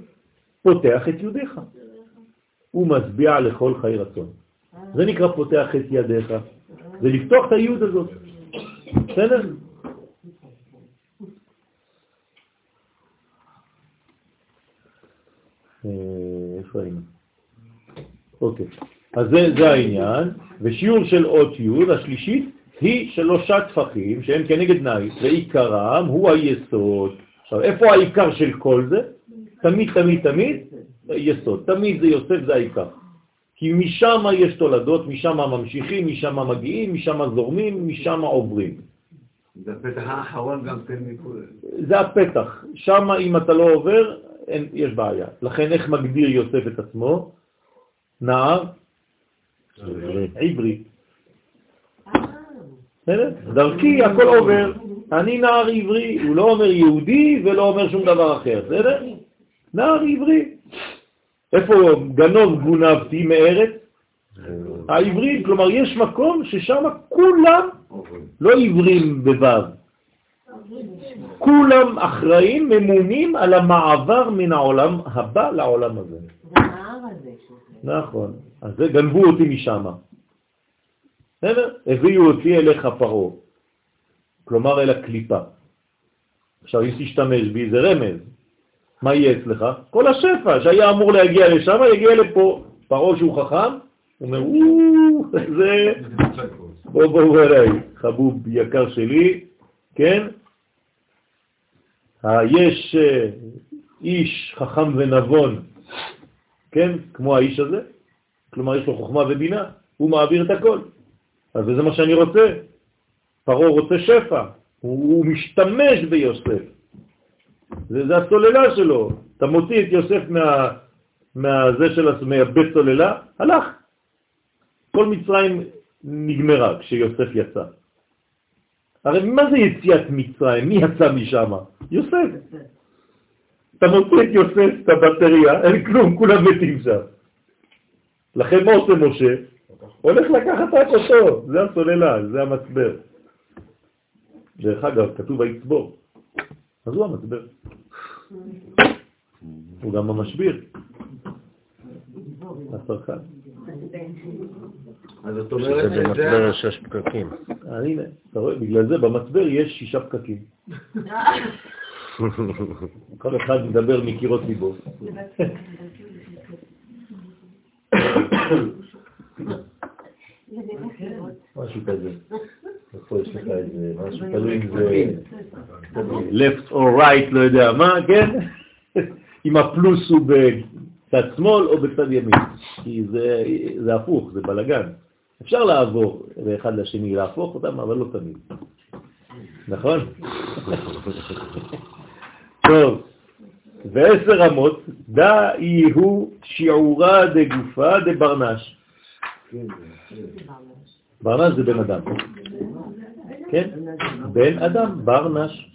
Speaker 2: פותח את ידיך. הוא משביע לכל חי רצון. זה נקרא פותח את ידיך. זה לפתוח את הי' הזאת. בסדר? אה, איפה היינו? אוקיי, אז זה, זה העניין, ושיעור של אות י' השלישית היא שלושה טפחים שהם כנגד נאי, ועיקרם הוא היסוד. עכשיו, איפה העיקר של כל זה? תמיד, תמיד, תמיד יסוד. תמיד זה יוסף, זה העיקר. כי משם יש תולדות, משם ממשיכים, משם מגיעים, משם זורמים, משם עוברים.
Speaker 5: זה הפתח האחרון גם כן מכל...
Speaker 2: זה הפתח. שם אם אתה לא עובר, אין, יש בעיה. לכן איך מגדיר יוסף את עצמו? נער עברי. בסדר? דרכי הכל עובר. אני נער עברי, הוא לא אומר יהודי ולא אומר שום דבר אחר, בסדר? נער עברי. איפה גנוב גונבתי מארץ? העברים, כלומר יש מקום ששם כולם לא עברים בוו, כולם אחראים, ממונים על המעבר מן העולם הבא לעולם הזה. נכון, אז זה גנבו אותי משם. בסדר? הביאו אותי אליך פרעה, כלומר אל הקליפה. עכשיו אם תשתמש בי זה רמז, מה יהיה אצלך? כל השפע שהיה אמור להגיע לשם יגיע לפה. פרעה שהוא חכם, הוא אומר, זה... בוא בוא אליי, חבוב יקר שלי, כן? יש אה, איש חכם ונבון, כן? כמו האיש הזה, כלומר יש לו חוכמה ובינה, הוא מעביר את הכל. אז זה מה שאני רוצה. פרעה רוצה שפע, הוא, הוא משתמש ביוסף. זה, זה הסוללה שלו. אתה מוציא את יוסף מה, מהזה של מהבית סוללה, הלך. כל מצרים נגמרה כשיוסף יצא. הרי מה זה יציאת מצרים? מי יצא משם? יוסף. אתה מוציא את יוסף, את הבטריה, אין כלום, כולם מתים שם. לכן מה עושה משה? הולך לקחת רק אותו, זה הסוללה, זה המצבר. דרך אגב, כתוב היצבור. אז הוא המצבר. הוא גם המשביר. הצרכן.
Speaker 5: אז זאת אומרת
Speaker 1: במצבר יש שש פקקים.
Speaker 2: אה, הנה, אתה רואה, בגלל זה במצבר יש שישה פקקים. *laughs* כל אחד מדבר מקירות ליבו. משהו כזה. איפה יש לך איזה משהו, תלוי אם זה left or right, לא יודע מה, כן? אם הפלוס הוא בצד שמאל או בצד ימין. כי זה, זה הפוך, זה בלגן. אפשר לעבור לאחד לשני, להפוך אותם, אבל לא תמיד. נכון? *laughs* טוב, ועשר אמות, דאי הוא שיעורה דגופה דברנש. ברנש זה בן אדם. כן? בן אדם, ברנש.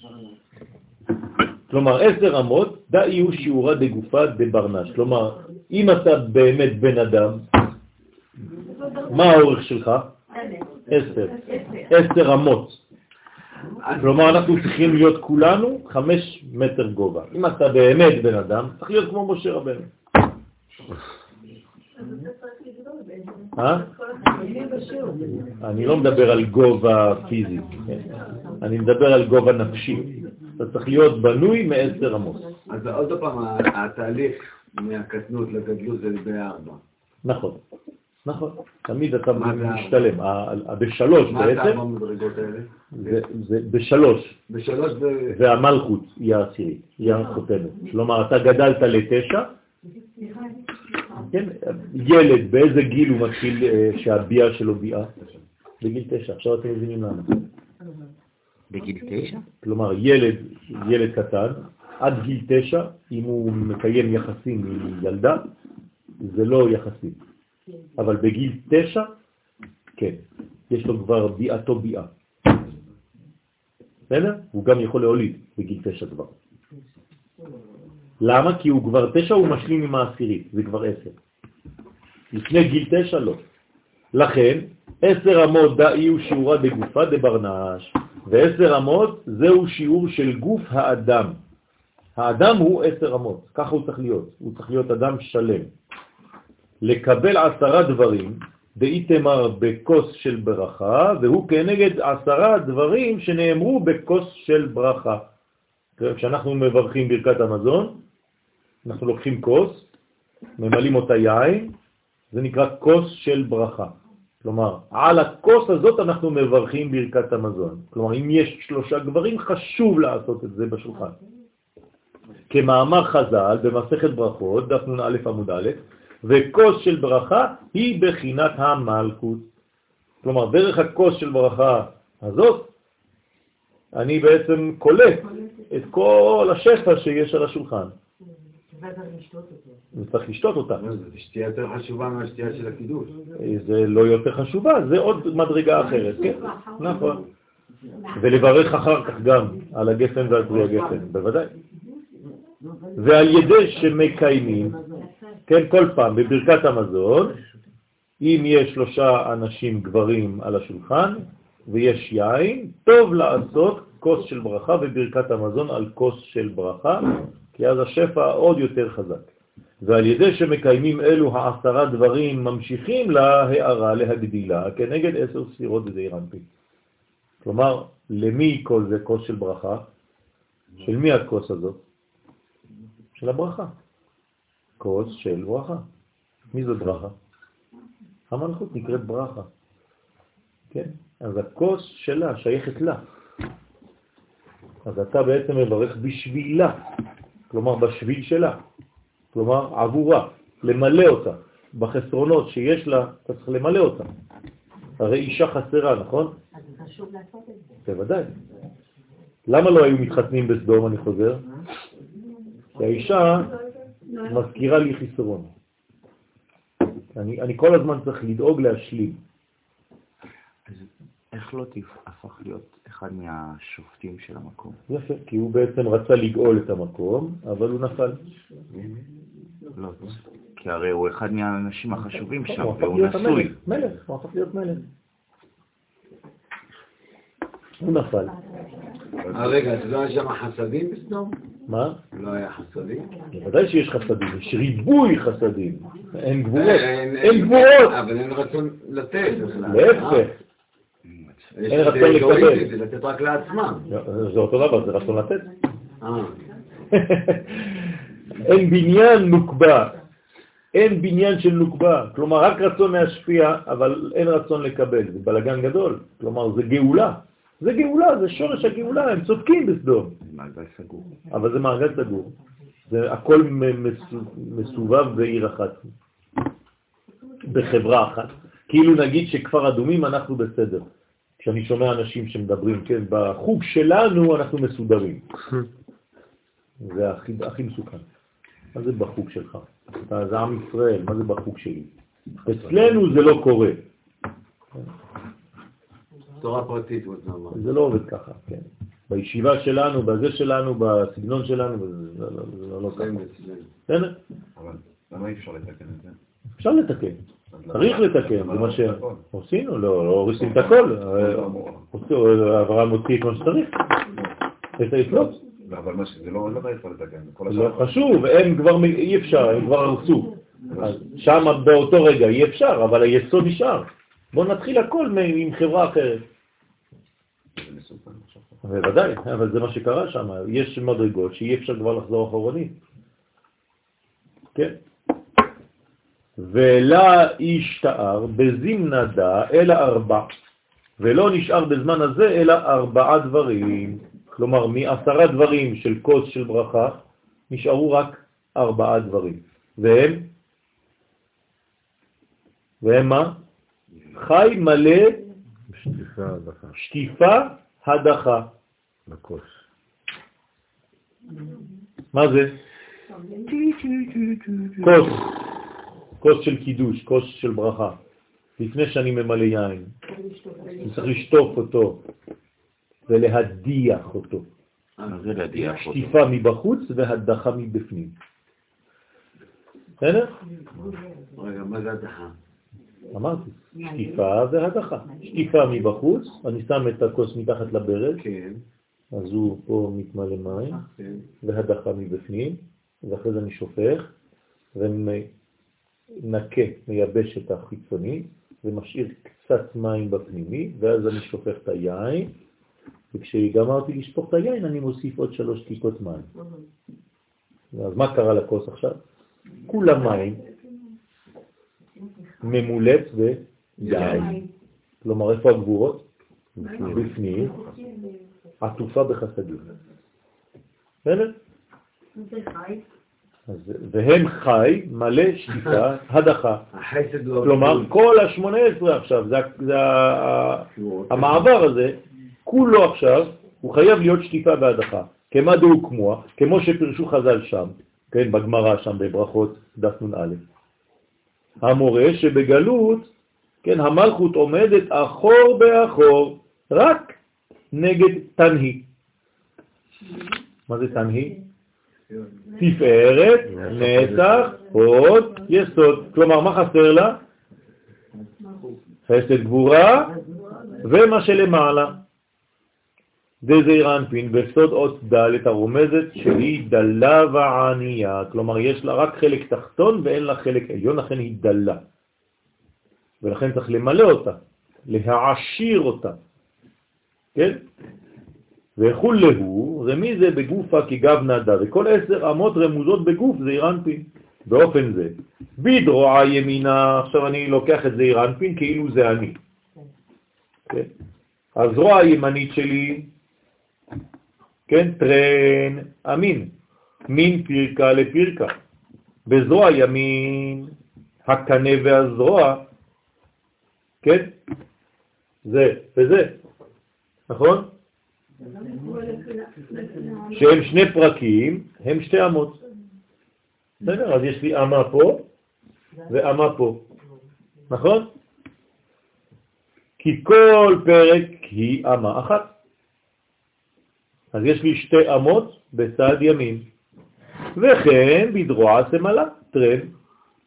Speaker 2: כלומר, עשר אמות, דאי הוא שיעורה דגופה דברנש. כלומר, אם אתה באמת בן אדם, מה האורך שלך? עשר. עשר אמות. כלומר, אנחנו צריכים להיות כולנו חמש מטר גובה. אם אתה באמת בן אדם, צריך להיות כמו משה רבנו. אה? אני לא מדבר על גובה פיזי, כן? אני מדבר על גובה נפשי. אתה צריך להיות בנוי מעשר אמות.
Speaker 5: אז עוד פעם, התהליך מהקטנות לגדלות זה בארבע.
Speaker 2: נכון, נכון. תמיד אתה משתלם. בשלוש
Speaker 5: מה זה
Speaker 2: בעצם? זה- זה בשלוש,
Speaker 5: בשלוש ו...
Speaker 2: והמלכות היא העשירית, היא החותמת. כלומר, אתה גדלת לתשע, כן, ילד, באיזה גיל הוא מתחיל אה, שהביאה שלו ביאה? בגיל תשע. עכשיו אתם מבינים למה.
Speaker 3: בגיל תשע?
Speaker 2: כלומר, ילד, ילד קטן, עד גיל תשע, אם הוא מקיים יחסים עם ילדה, זה לא יחסים. אבל בגיל תשע, כן, יש לו כבר ביאתו ביאה. בסדר? הוא גם יכול להוליד בגיל תשע כבר. למה? כי הוא כבר תשע, הוא משלים עם העשירית, זה כבר עשר. לפני גיל תשע לא. לכן, עשר אמות דאי הוא שיעורה דגופה דברנש, ועשר אמות זהו שיעור של גוף האדם. האדם הוא עשר אמות, ככה הוא צריך להיות, הוא צריך להיות אדם שלם. לקבל עשרה דברים, דאיתמר בכוס של ברכה, והוא כנגד עשרה דברים שנאמרו בכוס של ברכה. כשאנחנו מברכים ברכת המזון, אנחנו לוקחים כוס, ממלאים אותה יין, זה נקרא כוס של ברכה. כלומר, על הכוס הזאת אנחנו מברכים ברכת המזון. כלומר, אם יש שלושה גברים, חשוב לעשות את זה בשולחן. כמאמר חז"ל במסכת ברכות, דף נ"א עמוד א', וכוס של ברכה היא בחינת המלכות. כלומר, דרך הכוס של ברכה הזאת, אני בעצם קולט את כל השפע שיש על השולחן. וצריך לשתות אותה.
Speaker 1: זו שתייה יותר חשובה מהשתייה של הקידוש.
Speaker 2: זה לא יותר חשובה, זה עוד מדרגה אחרת, כן, נכון. ולברך אחר כך גם על הגפן ועל פרי הגפן, בוודאי. ועל ידי שמקיימים, כן, כל פעם בברכת המזון, אם יש שלושה אנשים גברים על השולחן ויש יין, טוב לעשות כוס של ברכה וברכת המזון על כוס של ברכה, כי אז השפע עוד יותר חזק. ועל ידי שמקיימים אלו העשרה דברים ממשיכים להערה, להגדילה, כנגד עשר ספירות בזעיר אנפין. כלומר, למי כל זה כוס של ברכה? של מי הכוס הזאת? של הברכה. כוס של ברכה. מי זאת ברכה? המלכות נקראת ברכה. כן? אז הכוס שלה שייכת לה. אז אתה בעצם מברך בשבילה, כלומר בשביל שלה, כלומר עבורה, למלא אותה. בחסרונות שיש לה, אתה צריך למלא אותה. הרי אישה חסרה, נכון?
Speaker 6: אז זה חשוב לעשות את זה.
Speaker 2: בוודאי. למה לא היו מתחתנים בסדום, אני חוזר? כי האישה מזכירה לי חיסרון. אני, אני כל הזמן צריך לדאוג להשלים.
Speaker 3: אז איך לא הפך להיות אחד מהשופטים של המקום?
Speaker 2: יפה, כי הוא בעצם רצה לגאול את המקום, אבל הוא נפל.
Speaker 3: לא, כי הרי הוא אחד מהאנשים החשובים שם, והוא נשוי.
Speaker 2: מלך, הוא הפך להיות מלך. הוא נפל.
Speaker 1: אה, רגע, אז לא היה שם חסדים בסדום?
Speaker 2: מה?
Speaker 1: לא היה חסדים?
Speaker 2: בוודאי שיש חסדים, יש ריבוי חסדים, אין גבולות,
Speaker 1: אין-
Speaker 2: גבולות,
Speaker 1: אבל אין רצון לתת בכלל.
Speaker 2: להפך, אין רצון לקבל.
Speaker 1: זה לתת רק לעצמם.
Speaker 2: זה אותו דבר, זה רצון לתת.
Speaker 1: אה. *laughs*
Speaker 2: אין בניין נוקבה, אין בניין של נוקבה, כלומר רק רצון להשפיע, אבל אין רצון לקבל, זה בלגן גדול, כלומר זה גאולה, זה גאולה, זה שורש הגאולה, הם צודקים בסדום,
Speaker 3: מעגל סגור.
Speaker 2: אבל זה מעגל סגור, זה הכל מסובב בעיר אחת, בחברה אחת, כאילו נגיד שכפר אדומים אנחנו בסדר, כשאני שומע אנשים שמדברים, כן, בחוג שלנו אנחנו מסודרים. זה הכי, הכי מסוכן. מה זה בחוג שלך? אתה, זה עם ישראל, מה זה בחוג שלי? אצלנו זה לא קורה.
Speaker 1: תורה פרטית, הוא אמר.
Speaker 2: זה לא עובד ככה, כן. בישיבה שלנו, בזה שלנו, בסגנון שלנו, זה לא, לא, זה לא, לא ככה. בסדר?
Speaker 7: אבל למה אי אפשר לתקן את זה?
Speaker 2: אפשר לתקן, צריך לתקן,
Speaker 7: למה
Speaker 2: זה מה ש...
Speaker 7: עושים הכל?
Speaker 2: עשינו, לא, הורסים את הכל. אברהם הוציא את מה שצריך. את היסוד.
Speaker 7: לא, אבל מה שזה לא לא יכול לתקן. כל
Speaker 2: לא
Speaker 7: השאר-
Speaker 2: חשוב, הם כבר, אי אפשר, הם כבר הרסו. שם באותו רגע אי אפשר, אבל היסוד נשאר. בואו נתחיל הכל עם חברה אחרת. בוודאי, אבל זה מה שקרה שם. יש מדרגות שאי אפשר כבר לחזור אחורנית. כן. ולה השתער בזמנה דה אלא ארבע, ולא נשאר בזמן הזה אלא ארבעה דברים. כלומר, מעשרה דברים של כוס של ברכה, נשארו רק ארבעה דברים. והם והם מה? חי מלא
Speaker 8: שטיפה הדחה.
Speaker 2: שטיפה הדחה.
Speaker 8: בכוס.
Speaker 2: מה זה? כוס, כוס של קידוש, כוס של ברכה. לפני שאני ממלא יין, אני צריך לשטוף אותו ולהדיח אותו.
Speaker 3: מה זה להדיח אותו?
Speaker 2: שטיפה מבחוץ והדחה מבפנים. בסדר?
Speaker 1: רגע, מה זה הדחה?
Speaker 2: אמרתי, שטיפה והדחה. שטיפה מבחוץ, אני שם את הכוס מתחת לברד,
Speaker 1: כן,
Speaker 2: אז הוא פה מתמלא מים,
Speaker 1: כן.
Speaker 2: והדחה מבפנים, ואחרי זה אני שופך, ומנקה, מייבש את החיצוני, ומשאיר קצת מים בפנימי, ואז אני שופך את היין, וכשגמרתי לשפוך את היין אני מוסיף עוד שלוש טיפות מים. אז מה קרה לכוס עכשיו? כולה מים, ממולט ויין. כלומר, איפה הגבורות? בפנים, עטופה בחסדים. בסדר? והם חי, מלא שטיפה, *laughs* הדחה. כלומר, כל ה-18 עכשיו, זה, המעבר הזה, כולו עכשיו, הוא חייב להיות שטיפה והדחה. כמה דהו כמוה, כמו שפרשו חז"ל שם, כן, בגמרא שם בברכות דף נ"א. המורה שבגלות, כן, המלכות עומדת אחור באחור, רק נגד תנהי. מה זה תנהי? תפארת, נצח, הוד, יסוד. כלומר, מה חסר לה? חסד גבורה ומה שלמעלה. דזעיר אנפין בסוד אות ד' הרומזת שהיא דלה וענייה, כלומר יש לה רק חלק תחתון ואין לה חלק עליון, לכן היא דלה. ולכן צריך למלא אותה, להעשיר אותה, כן? וכול להו, רמי זה בגופה כגב נדה, וכל עשר אמות רמוזות בגוף זעיר אנפין. באופן זה, בדרועה ימינה, עכשיו אני לוקח את זעיר אנפין כאילו זה אני. כן? הזרוע הימנית שלי, כן, טרן אמין, מין פרקה לפרקה. בזרוע ימין, הקנה והזרוע, כן, זה וזה, נכון? שהם שני פרקים, הם שתי אמות. בסדר, אז יש לי אמה פה ואמה פה, נכון? כי כל פרק היא אמה אחת. אז יש לי שתי אמות בצד ימין. וכן בזרוע סמלה, טרן,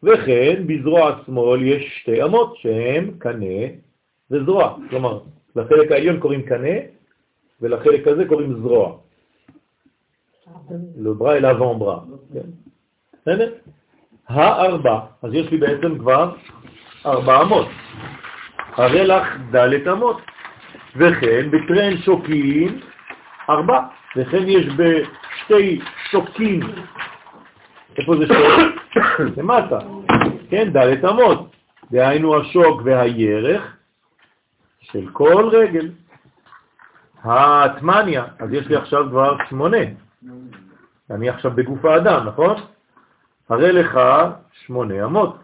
Speaker 2: וכן בזרוע שמאל יש שתי אמות שהן קנה וזרוע. כלומר, לחלק העליון קוראים קנה, ולחלק הזה קוראים זרוע. le bras et l'avant-bras. כן? בסדר? הארבע, אז יש לי בעצם כבר ארבע אמות. הרי לך דלת אמות. וכן בטרן שוקים ארבע, וכן יש בשתי שוקים, איפה זה שוק? *coughs* למטה, כן, דלת אמות, דהיינו השוק והירך של כל רגל. האטמניה, אז יש לי עכשיו כבר שמונה. אני עכשיו בגוף האדם, נכון? הרי לך שמונה אמות,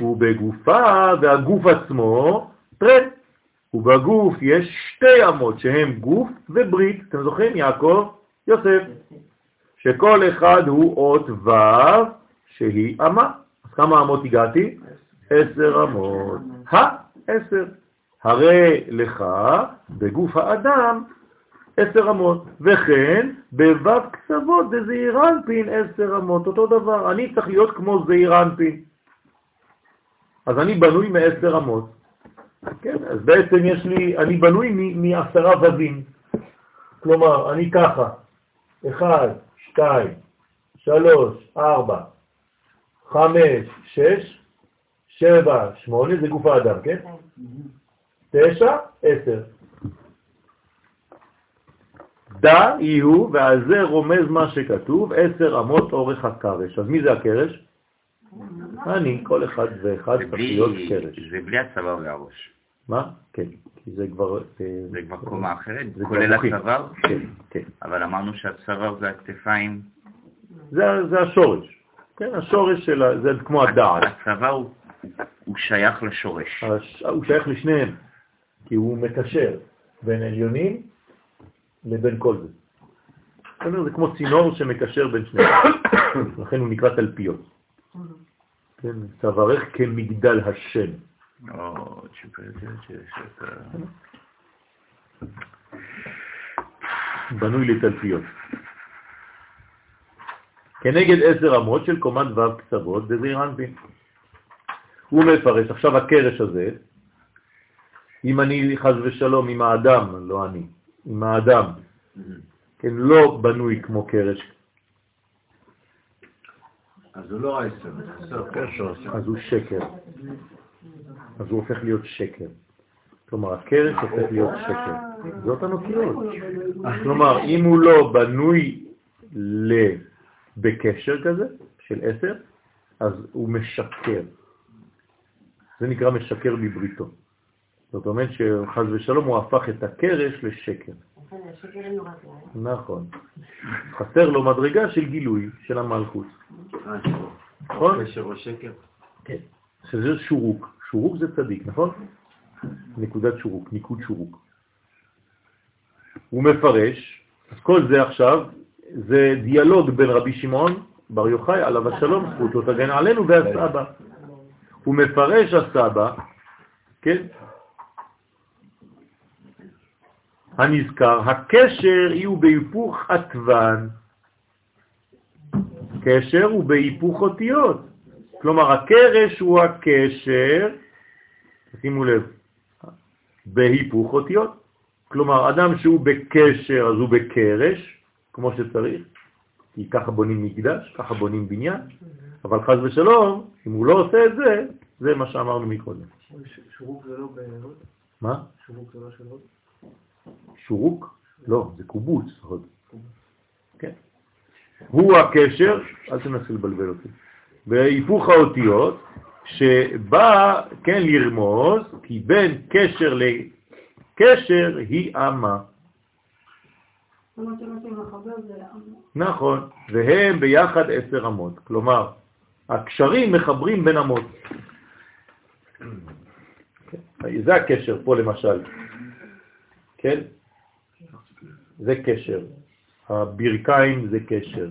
Speaker 2: ובגופה והגוף עצמו טרן, ובגוף יש שתי אמות שהן גוף וברית, אתם זוכרים? יעקב, יוסף, שכל אחד הוא אות ו' שהיא אמה. אז כמה אמות הגעתי? עשר אמות. העשר. הרי לך בגוף האדם עשר אמות, וכן בו' קצוות דזעיר אנפין עשר אמות, אותו דבר, אני צריך להיות כמו זעיר אנפין. אז אני בנוי מעשר אמות. כן, אז בעצם יש לי, אני בנוי מעשרה ובים. כלומר, אני ככה, אחד, שתיים, שלוש, ארבע, חמש, שש, שבע, שמונה, זה גוף האדם, כן? תשע, עשר. דע יהיו, ועל זה רומז מה שכתוב, עשר אמות אורך הקרש. אז מי זה הקרש? אני, כל אחד ואחד צריך להיות קרש.
Speaker 3: זה בלי הצוואר והראש.
Speaker 2: מה? כן, כי זה כבר... אה,
Speaker 3: זה כבר קומה אחרת, כולל. הצוואר,
Speaker 2: כן, כן.
Speaker 3: אבל אמרנו שהצוואר זה הכתפיים.
Speaker 2: זה, השורש. כן, השורש של. זה כמו הדעת.
Speaker 3: הצוואר הוא שייך לשורש.
Speaker 2: הוא שייך לשניהם, כי הוא מקשר בין עליונים לבין כל זה. זה כמו צינור שמקשר בין שניהם, *coughs* לכן הוא נקרא תלפיות. כן, תברך כמגדל השם.
Speaker 3: או.
Speaker 2: בנוי לתלפיות. כנגד עשר אמות של קומת ו' קצוות בזעיר אנפין. הוא מפרש, עכשיו הקרש הזה, אם אני חז ושלום עם האדם, לא אני, עם האדם, כן, לא בנוי כמו קרש,
Speaker 1: אז הוא לא עשר, חסר קשר.
Speaker 2: אז הוא שקר. אז הוא הופך להיות שקר. כלומר, הקרש הופך להיות שקר. זאת הנוקיות. כלומר, אם הוא לא בנוי. בקשר כזה, של עשר, אז הוא משקר. זה נקרא משקר בבריתו. זאת אומרת שחז ושלום הוא הפך את הקרש לשקר. נכון. חסר לו מדרגה של גילוי של המלכות. נכון?
Speaker 1: קשר או שקר?
Speaker 2: כן. שזה שורוק. שורוק זה צדיק, נכון? נקודת שורוק, ניקוד שורוק. הוא מפרש, אז כל זה עכשיו, זה דיאלוג בין רבי שמעון בר יוחאי עליו השלום, זכותו תגן עלינו, והסבא. הוא מפרש הסבא, כן? הנזכר, הקשר הוא בהיפוך עטוון. קשר הוא בהיפוך אותיות. כלומר, הקרש הוא הקשר, שימו לב, בהיפוך אותיות. כלומר, אדם שהוא בקשר אז הוא בקרש, כמו שצריך, כי ככה בונים מקדש, ככה בונים בניין, אבל חז ושלום, אם הוא לא עושה את זה, זה מה שאמרנו מקודם.
Speaker 4: שורוק זה לא בהוד?
Speaker 2: מה?
Speaker 4: שורוק זה לא של הוד?
Speaker 2: שורוק? לא, זה קובוץ. כן. הוא הקשר, אל תנסה לבלבל אותי, בהיפוך האותיות, שבא, כן, לרמוז, כי בין קשר לקשר היא אמה. נכון, והם ביחד עשר אמות. כלומר, הקשרים מחברים בין אמות. זה הקשר פה למשל. כן? זה קשר. הברכיים זה קשר.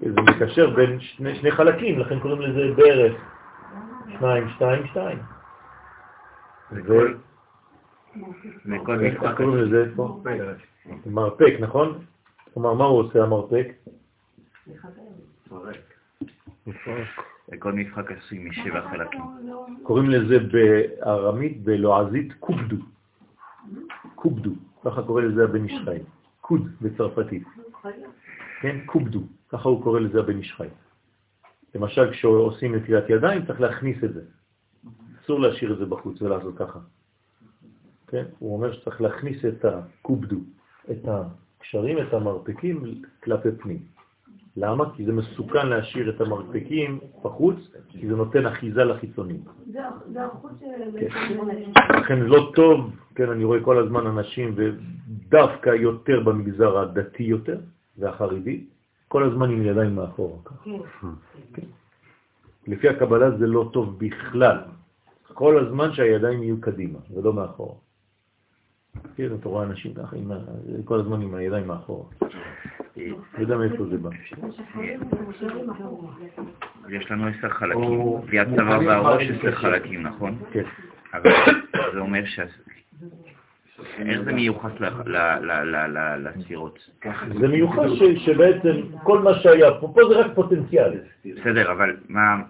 Speaker 2: זה מקשר בין שני, שני חלקים, לכן קוראים לזה ברך. שניים, שתיים, שתיים. איך קוראים לזה פה? מרפק, נכון? כלומר, מה הוא עושה המרפק?
Speaker 3: וכל משחק עשוי משבע חלקים.
Speaker 2: קוראים לזה בארמית, בלועזית, קובדו. קובדו, ככה קורא לזה הבן איש חי. קוד בצרפתית. כן, קובדו, ככה הוא קורא לזה הבן איש חי. למשל, כשעושים נטילת ידיים, צריך להכניס את זה. אסור להשאיר את זה בחוץ ולעשות ככה. כן? הוא אומר שצריך להכניס את הקובדו, את הקשרים, את המרפקים כלפי פנים. למה? כי זה מסוכן להשאיר את המרפקים בחוץ, כי זה נותן אחיזה לחיצונים.
Speaker 6: זה החוץ של...
Speaker 2: כן. לכן לא טוב, כן, אני רואה כל הזמן אנשים, ודווקא יותר במגזר הדתי יותר, והחרדי, כל הזמן עם ידיים מאחורה. ככה. כן. לפי הקבלה זה לא טוב בכלל. כל הזמן שהידיים יהיו קדימה, ולא מאחורה. כן, אתה רואה אנשים ככה, כל הזמן עם הידיים מאחורה. לא יודע מאיפה זה בא.
Speaker 3: אז יש לנו עשר חלקים. בלי הצוואר והראש עשר חלקים, נכון?
Speaker 2: כן.
Speaker 3: אבל זה אומר ש... איך זה מיוחס ל- ל- ל- ל- ל- לספירות?
Speaker 2: זה מיוחד ש- שבעצם כל מה שהיה פה, פה זה רק פוטנציאל.
Speaker 3: בסדר, אבל מה...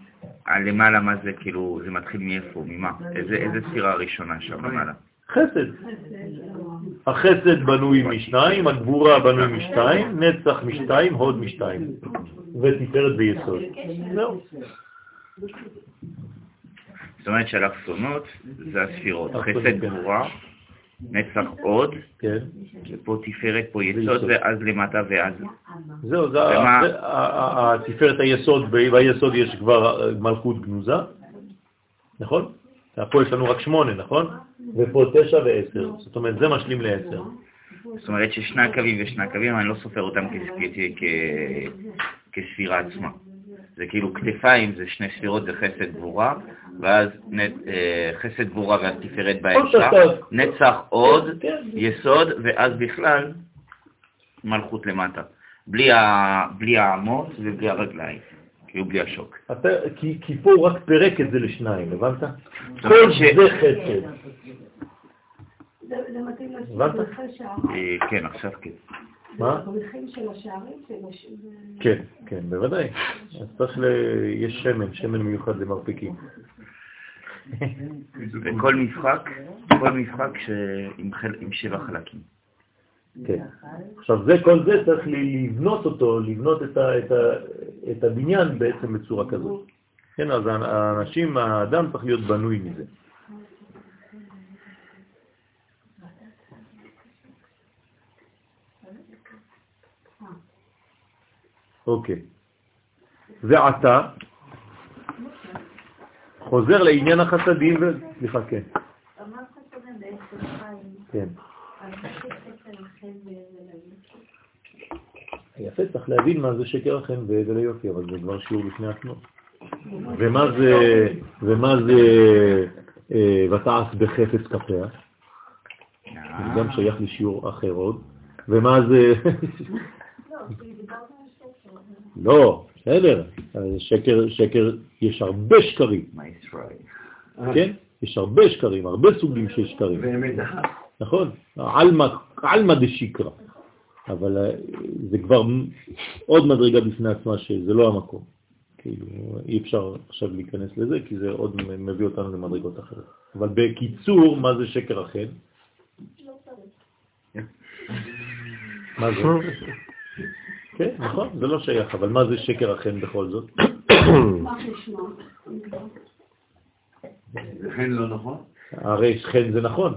Speaker 3: הלמעלה מה זה כאילו, זה מתחיל מאיפה, ממה? איזה ספירה הראשונה שם למעלה?
Speaker 2: חסד. החסד בנוי משניים, הגבורה בנוי משתיים, נצח משתיים, הוד משתיים, ותפארת ויסוד. זהו.
Speaker 3: זאת אומרת שהאלכסונות זה הספירות. חסד
Speaker 2: כן.
Speaker 3: גבורה, נצח עוד,
Speaker 2: כן.
Speaker 3: ופה תפארת, פה יסוד. ואז למטה ואז...
Speaker 2: זהו, זה התפארת היסוד, ביסוד יש כבר מלכות גנוזה, נכון? פה יש לנו רק שמונה, נכון? ופה תשע ועשר, זאת אומרת זה משלים לעשר.
Speaker 3: זאת אומרת ששני הקווים ושני הקווים, אני לא סופר אותם כספירה עצמה. זה כאילו כתפיים, זה שני ספירות, זה חסד גבורה, ואז אה, חסד גבורה ואז תפארת בהמשך. נצח עוד,
Speaker 2: כן.
Speaker 3: יסוד, ואז בכלל מלכות למטה. בלי האמות ובלי הרגליים, כאילו בלי השוק.
Speaker 2: אתה, כי, כי פה הוא רק פירק את זה לשניים, הבנת?
Speaker 3: זאת
Speaker 2: כל
Speaker 3: ש-
Speaker 2: זה חסד.
Speaker 6: זה מתאים שער.
Speaker 3: אה, כן, עכשיו כן.
Speaker 2: מה? כן, כן, בוודאי. אז צריך ל... יש שמן, שמן מיוחד למרפקים.
Speaker 3: וכל משחק, כל משחק עם שבע חלקים.
Speaker 2: כן. עכשיו זה, כל זה צריך לבנות אותו, לבנות את, ה, את, ה, את הבניין בעצם בצורה כזאת. כן, אז האנשים, האדם צריך להיות בנוי מזה. אוקיי. ועתה חוזר לעניין החסדים ו... סליחה, כן.
Speaker 9: אמרת קודם בעצם חיים,
Speaker 2: כן. יפה, צריך להבין מה זה שקר החן והבל היופי, אבל זה כבר שיעור בפני עצמו. ומה זה, ומה זה אה, ותעש בחפץ כפיה? זה גם שייך לשיעור אחר עוד. ומה זה...
Speaker 9: לא.
Speaker 2: לא, בסדר. שקר, שקר, יש הרבה שקרים? כן? יש הרבה שקרים, הרבה סוגים של שקרים. נכון, עלמא דשיקרא, אבל אה, זה כבר עוד מדרגה בפני עצמה שזה לא המקום. כאילו, אי אפשר עכשיו להיכנס לזה, כי זה עוד מביא אותנו למדרגות אחרות. אבל בקיצור, מה זה שקר החן?
Speaker 9: לא צריך.
Speaker 2: מה זה? כן, נכון, זה לא שייך, אבל מה זה שקר החן בכל זאת?
Speaker 1: חן לא נכון?
Speaker 2: הרי חן זה נכון.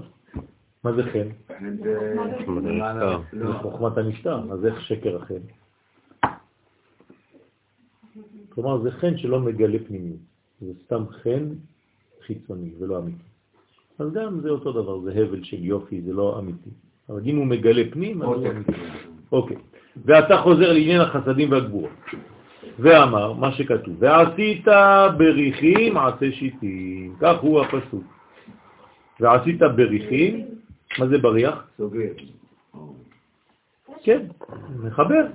Speaker 2: מה זה חן?
Speaker 1: זה...
Speaker 8: חוכמת
Speaker 1: לא.
Speaker 2: חוכמת הנפטר, אז איך שקר החן? כלומר, זה חן שלא מגלה פנימיות. זה סתם חן חיצוני ולא אמיתי. אז גם זה אותו דבר, זה הבל של יופי, זה לא אמיתי. אבל אם הוא מגלה פנים, אז הוא
Speaker 1: אוקיי.
Speaker 2: אמיתי. אוקיי. ואתה חוזר לעניין החסדים והגבורות. ואמר, מה שכתוב, ועשית בריחים עשה שיטים. כך הוא הפסוק. ועשית בריחים, מה זה בריח?
Speaker 1: סוגר.
Speaker 2: כן, מחבר.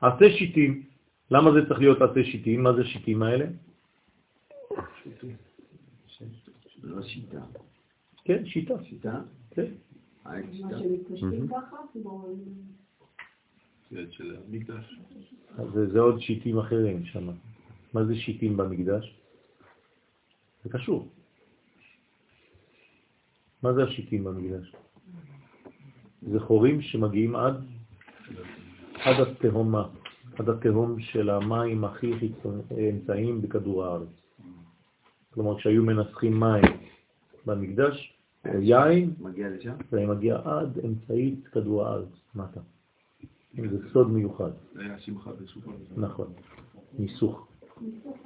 Speaker 2: עשה שיטים. למה זה צריך להיות עשה שיטים? מה זה שיטים האלה?
Speaker 1: לא שיטה.
Speaker 2: כן, שיטה.
Speaker 1: שיטה?
Speaker 2: כן. אז זה, זה עוד שיטים אחרים שם. מה זה שיטים במקדש? זה קשור. מה זה השיטים במקדש? זה חורים שמגיעים עד, עד התהומה, עד התהום של המים הכי אמצעיים בכדור הארץ. כלומר, כשהיו מנסחים מים במקדש, או יין,
Speaker 1: מגיע לשם?
Speaker 2: זה מגיע עד אמצעית כדור הארץ, מטה. זה סוד מיוחד.
Speaker 4: זה היה שמחה בסופה.
Speaker 2: נכון, ניסוך,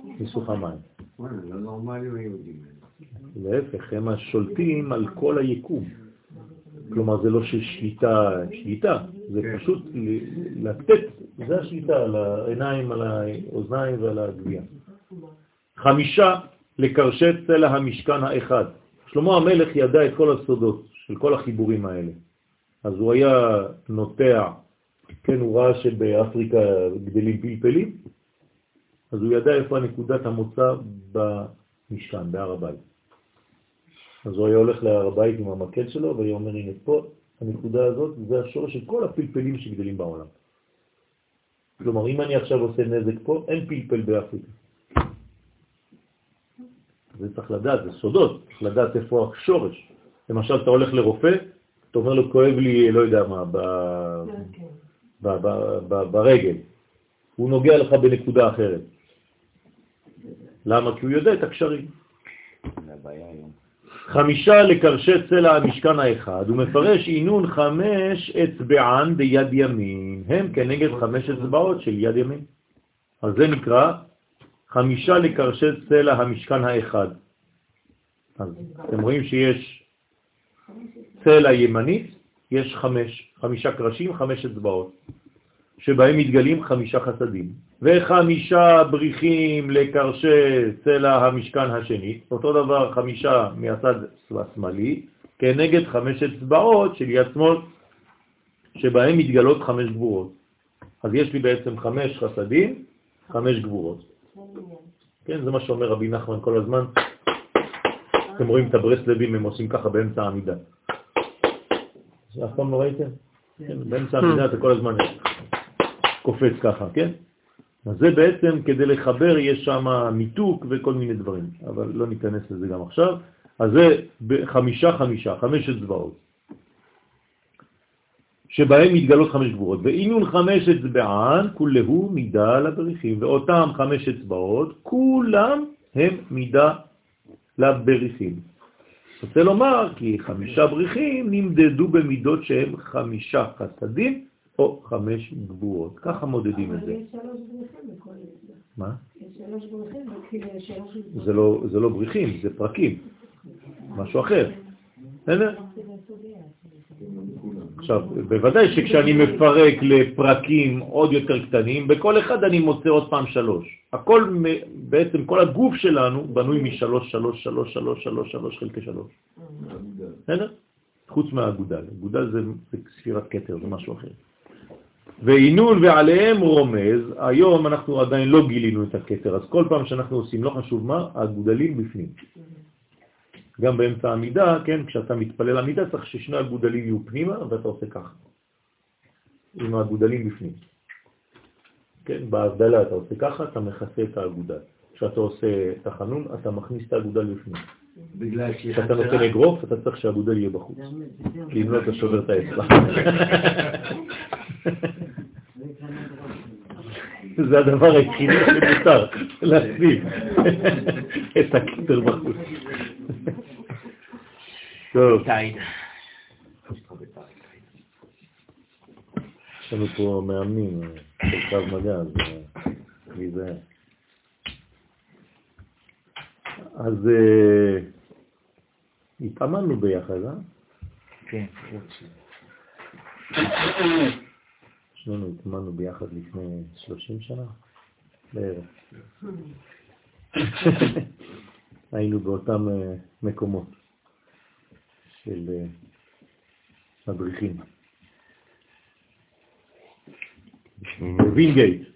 Speaker 2: ניסוך המים.
Speaker 1: וואלה, לא נורמליים היהודים האלה.
Speaker 2: להפך, הם השולטים על כל היקום. כלומר, זה לא ששליטה, שליטה, זה
Speaker 1: כן.
Speaker 2: פשוט לתת, זה השליטה, על העיניים, על האוזניים ועל הגבייה. חמישה לקרשת צלע המשכן האחד. שלמה המלך ידע את כל הסודות של כל החיבורים האלה. אז הוא היה נוטע, כן, הוא ראה שבאפריקה גדלים פלפלים, אז הוא ידע איפה נקודת המוצא במשכן, בהר הבית. אז הוא היה הולך להר הבית עם המקל שלו, והיה אומר, הנה פה, הנקודה הזאת, זה השורש של כל הפלפלים שגדלים בעולם. כלומר, אם אני עכשיו עושה נזק פה, אין פלפל באפריקה. זה צריך לדעת, זה סודות, צריך לדעת איפה השורש. למשל, אתה הולך לרופא, אתה אומר לו, כואב לי, לא יודע מה, ב... ב- ב- ב- ברגל. הוא נוגע לך בנקודה אחרת. למה? כי הוא יודע את הקשרים. חמישה לקרשי צלע המשכן האחד, הוא מפרש עינון חמש אצבען ביד ימין, הם כנגד חמש אצבעות של יד ימין. אז זה נקרא חמישה לקרשי צלע המשכן האחד. אז אתם רואים שיש צלע ימנית, יש חמש, חמישה קרשים, חמש אצבעות. שבהם מתגלים חמישה חסדים, וחמישה בריחים לקרשי צלע המשכן השני, אותו דבר חמישה מהצד השמאלי, כנגד חמש אצבעות של יד שמאל, שבהם מתגלות חמש גבורות. אז יש לי בעצם חמש חסדים, חמש גבורות. כן, זה מה שאומר רבי נחמן כל הזמן. אתם רואים את הברסלבים, הם עושים ככה באמצע העמידה. אף פעם לא ראיתם? כן, באמצע העמידה אתה כל הזמן קופץ ככה, כן? אז זה בעצם כדי לחבר יש שם מיתוק וכל מיני דברים, אבל לא ניכנס לזה גם עכשיו. אז זה חמישה חמישה, חמש אצבעות, שבהם מתגלות חמש גבורות. ואינון חמש אצבען, כולהו מידה לבריחים, ואותם חמש אצבעות, כולם הם מידה לבריחים. רוצה לומר כי חמישה בריחים נמדדו במידות שהם חמישה חסדים או חמש גבורות. ככה מודדים את זה.
Speaker 6: אבל יש שלוש בריחים בכל יצבע.
Speaker 2: מה?
Speaker 6: יש שלוש בריחים, וכאילו יש שלוש אצבעות.
Speaker 2: זה לא, זה לא בריחים, זה פרקים. משהו אחר. בסדר? עכשיו, בוודאי שכשאני מפרק לפרקים עוד יותר קטנים, בכל אחד אני מוצא עוד פעם שלוש. הכל, בעצם כל הגוף שלנו בנוי משלוש, שלוש, שלוש, שלוש, שלוש, שלוש חלקי שלוש. בסדר? חוץ מהאגודל. אגודל זה, זה ספירת קטר, זה משהו אחר. ועינון ועליהם רומז, היום אנחנו עדיין לא גילינו את הקטר, אז כל פעם שאנחנו עושים, לא חשוב מה, הגודלים בפנים. גם באמצע העמידה, כן, כשאתה מתפלל עמידה צריך ששני הגודלים יהיו פנימה ואתה עושה ככה, עם הגודלים בפנים. כן, בהבדלה אתה עושה ככה, אתה מכסה את האגודל. כשאתה עושה את החנון, אתה מכניס את האגודל בפנים. כשאתה נותן אגרוף, אתה צריך שהאגודל יהיה בחוץ. כי אם לא, אתה שובר את האצבע. זה הדבר היחידי שמותר, להסביב את הכתר בחוץ. טוב, יש לנו פה מאמנים של קרב מגע, אז להיזהר. אז אה, התאמנו ביחד, אה?
Speaker 1: כן.
Speaker 2: שנינו התאמנו ביחד לפני 30 שנה בערך. היינו באותם אה, מקומות של אה, מדריכים. וינגייט.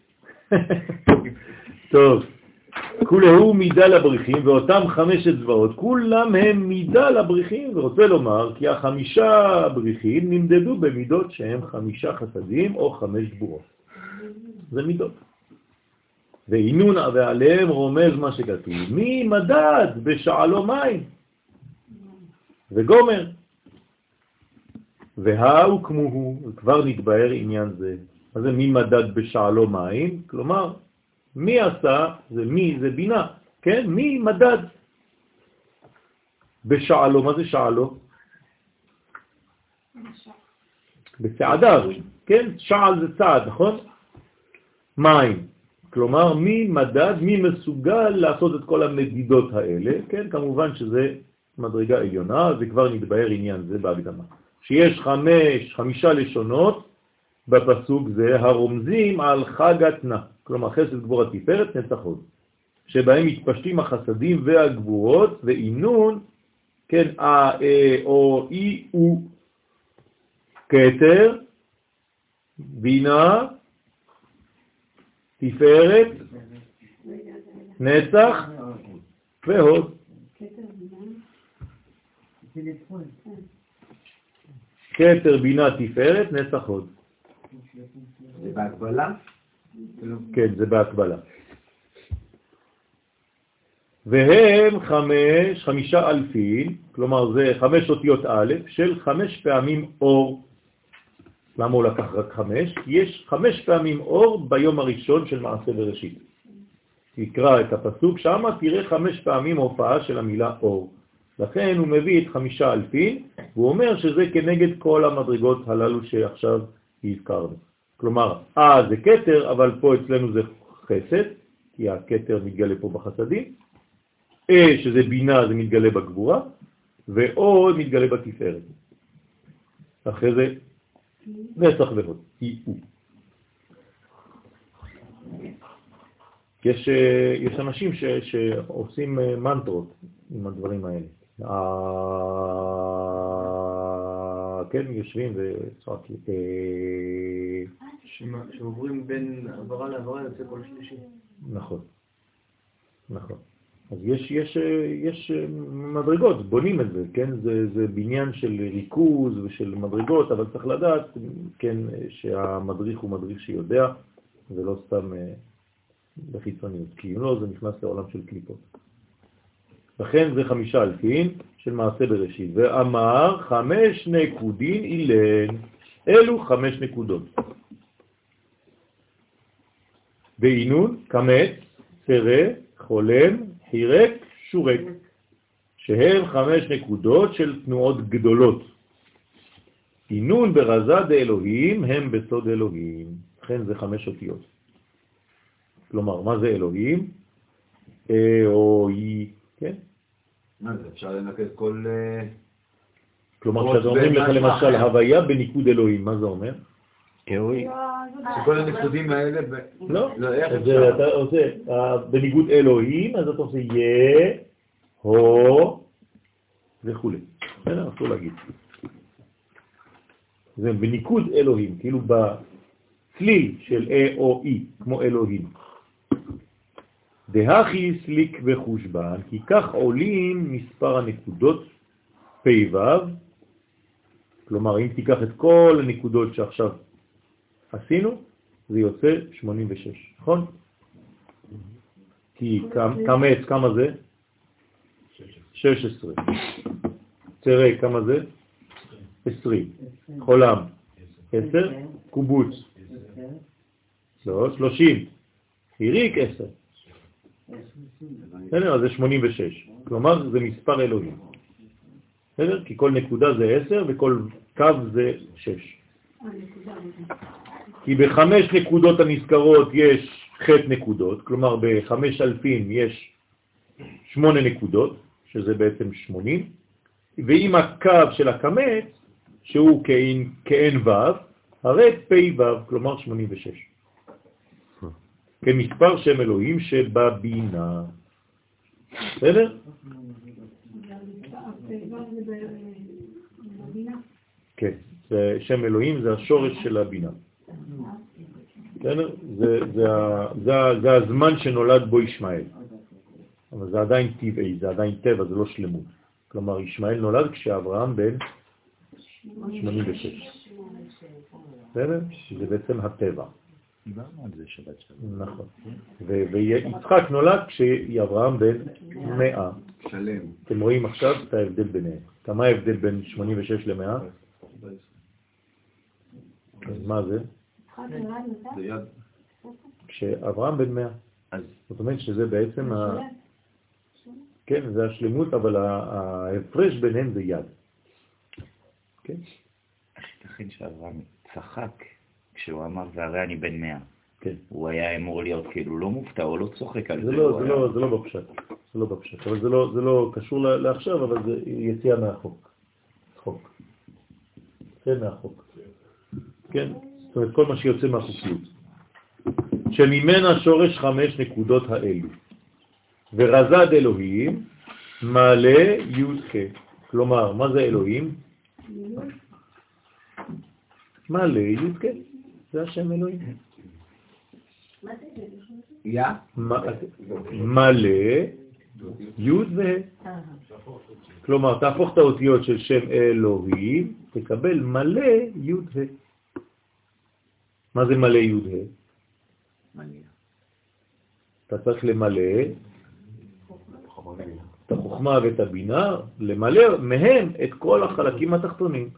Speaker 2: טוב, כולהו מידה לבריחים, ואותם חמש אצבעות, כולם הם מידה לבריחים, ורוצה לומר כי החמישה בריחים נמדדו במידות שהם חמישה חסדים או חמש גבורות. זה מידות. ועינון ועליהם רומז מה שכתוב, מי מדד בשעלו מים וגומר. והאו כמוהו, כבר נתבהר עניין זה. מה זה מי מדד בשעלו מים? כלומר, מי עשה, זה מי, זה בינה, כן? מי מדד בשעלו, מה זה שעלו? בצעדיו, כן? שעל זה צעד, נכון? מים. כלומר, מי מדד, מי מסוגל לעשות את כל המדידות האלה, כן? כמובן שזה מדרגה עליונה, וכבר נתבהר עניין זה בהקדמה. שיש חמש, חמישה לשונות בפסוק זה הרומזים על חג התנה, כלומר חסד גבור התפארת נצח הוד, שבהם מתפשטים החסדים והגבורות ואינון, כן, א, א, או אי, או, כתר, בינה, תפארת, נצח והוד. כתר, בינה, תפארת, נצח הוד.
Speaker 1: זה בהקבלה?
Speaker 2: כן, זה בהקבלה. והם חמש, חמישה אלפים, כלומר זה חמש אותיות א', של חמש פעמים אור. למה הוא לקח רק חמש? יש חמש פעמים אור ביום הראשון של מעשה בראשית. תקרא את הפסוק שם, תראה חמש פעמים הופעה של המילה אור. לכן הוא מביא את חמישה אלפים, והוא אומר שזה כנגד כל המדרגות הללו שעכשיו הזכרנו. כלומר, אה זה קטר, אבל פה אצלנו זה חסד, כי הקטר מתגלה פה בחסדים, אה שזה בינה זה מתגלה בגבורה, ועוד מתגלה בתפארת. אחרי זה נצח ועוד, אי הוא. יש, אה, יש אנשים ש, שעושים אה, מנטרות עם הדברים האלה. כן, יושבים וצועקים. אה,
Speaker 4: שעוברים בין העברה לעברה יוצא כל שלישי.
Speaker 2: נכון, נכון. אז יש, יש, יש מדרגות, בונים את זה, כן? זה, זה בניין של ריכוז ושל מדרגות, אבל צריך לדעת, כן, שהמדריך הוא מדריך שיודע, ולא סתם אה, בחיצוניות, כי אם לא, זה נכנס לעולם של קליפות. לכן זה חמישה אלפין של מעשה בראשית, ואמר חמש נקודין אילן, אלו חמש נקודות. בעינון, קמץ, צרה, חולם, חירק, שורק, שהם חמש נקודות של תנועות גדולות. עינון ברזה דאלוהים הם בסוד אלוהים, לכן זה חמש אותיות. כלומר, מה זה אלוהים? אה, או אי, כן?
Speaker 5: מה זה, אפשר לנקד כל... אה,
Speaker 2: כלומר, כשאתה אומרים לך למשל. הוויה בניקוד אלוהים, מה זה אומר?
Speaker 3: אלוהים.
Speaker 5: שכל הנקודים האלה...
Speaker 2: לא,
Speaker 5: לא, אפשר?
Speaker 2: אתה עושה, אה, בניגוד אלוהים, אז אתה עושה יה, הו, וכו'. בסדר, אסור להגיד. זה בניקוד אלוהים, כאילו בצליל של אה או אי, כמו אלוהים. דהכי סליק וחושבן, כי כך עולים מספר הנקודות פ"ו, כלומר אם תיקח את כל הנקודות שעכשיו עשינו, זה יוצא 86, נכון? כי כמה- עץ, כמה זה? 16. צרה, כמה זה? 20. חולם, 10. קובוץ, לא, 30. חיריק, 10. בסדר, אז זה 86. כלומר, זה מספר אלוהים. בסדר? כי כל נקודה זה 10 וכל קו זה 6. כי בחמש נקודות הנזכרות יש חטא נקודות, כלומר בחמש אלפים יש שמונה נקודות, שזה בעצם שמונים, ועם הקו של הקמץ, שהוא כאין, כאין ו', הרי פ' ו', כלומר 86. כמספר שם אלוהים שבבינה. בסדר? כן, שם אלוהים זה השורש של הבינה. בסדר? זה, זה, הזמן שנולד בו ישמעאל. אבל זה עדיין טבעי, זה עדיין טבע, זה לא שלמות. כלומר, ישמעאל נולד כשאברהם בן 86. בסדר? זה בעצם הטבע.
Speaker 3: דיברנו על זה שבת שלום.
Speaker 2: נכון. ו- ויצחק נולד כשאברהם בן 100.
Speaker 5: שלם.
Speaker 2: אתם רואים עכשיו את ההבדל ביניהם. כמה ההבדל בין 86 ל-100? אז מה זה?
Speaker 5: זה יד.
Speaker 2: כשאברהם בן 100.
Speaker 3: אז
Speaker 2: זאת אומרת שזה בעצם, ה... כן, זה השלמות, אבל ההפרש ביניהם זה יד. כן?
Speaker 3: איך ייתכן שאברהם צחק כשהוא אמר, והרי אני בן מאה.
Speaker 2: כן.
Speaker 3: הוא היה אמור להיות כאילו לא מופתע או לא צוחק על זה.
Speaker 2: זה לא, זה
Speaker 3: היה-
Speaker 2: לא, זה לא בפשט. זה לא בפשט. אבל זה לא, זה לא קשור לעכשיו, אבל זה יציאה מהחוק. חוק. כן, מהחוק. כן? זאת אומרת, כל מה שיוצא מהחוקיות. שממנה שורש חמש נקודות האלו. ורזד אלוהים מלא י"ק. כלומר, מה זה אלוהים? מלא י"ק. זה השם אלוהים. מלא י' וה'. כלומר, תהפוך את האותיות של שם אלוהים, תקבל מלא י' ה'. מה זה מלא י' ה'? אתה צריך למלא את החוכמה ואת הבינה, למלא מהם את כל החלקים התחתונים.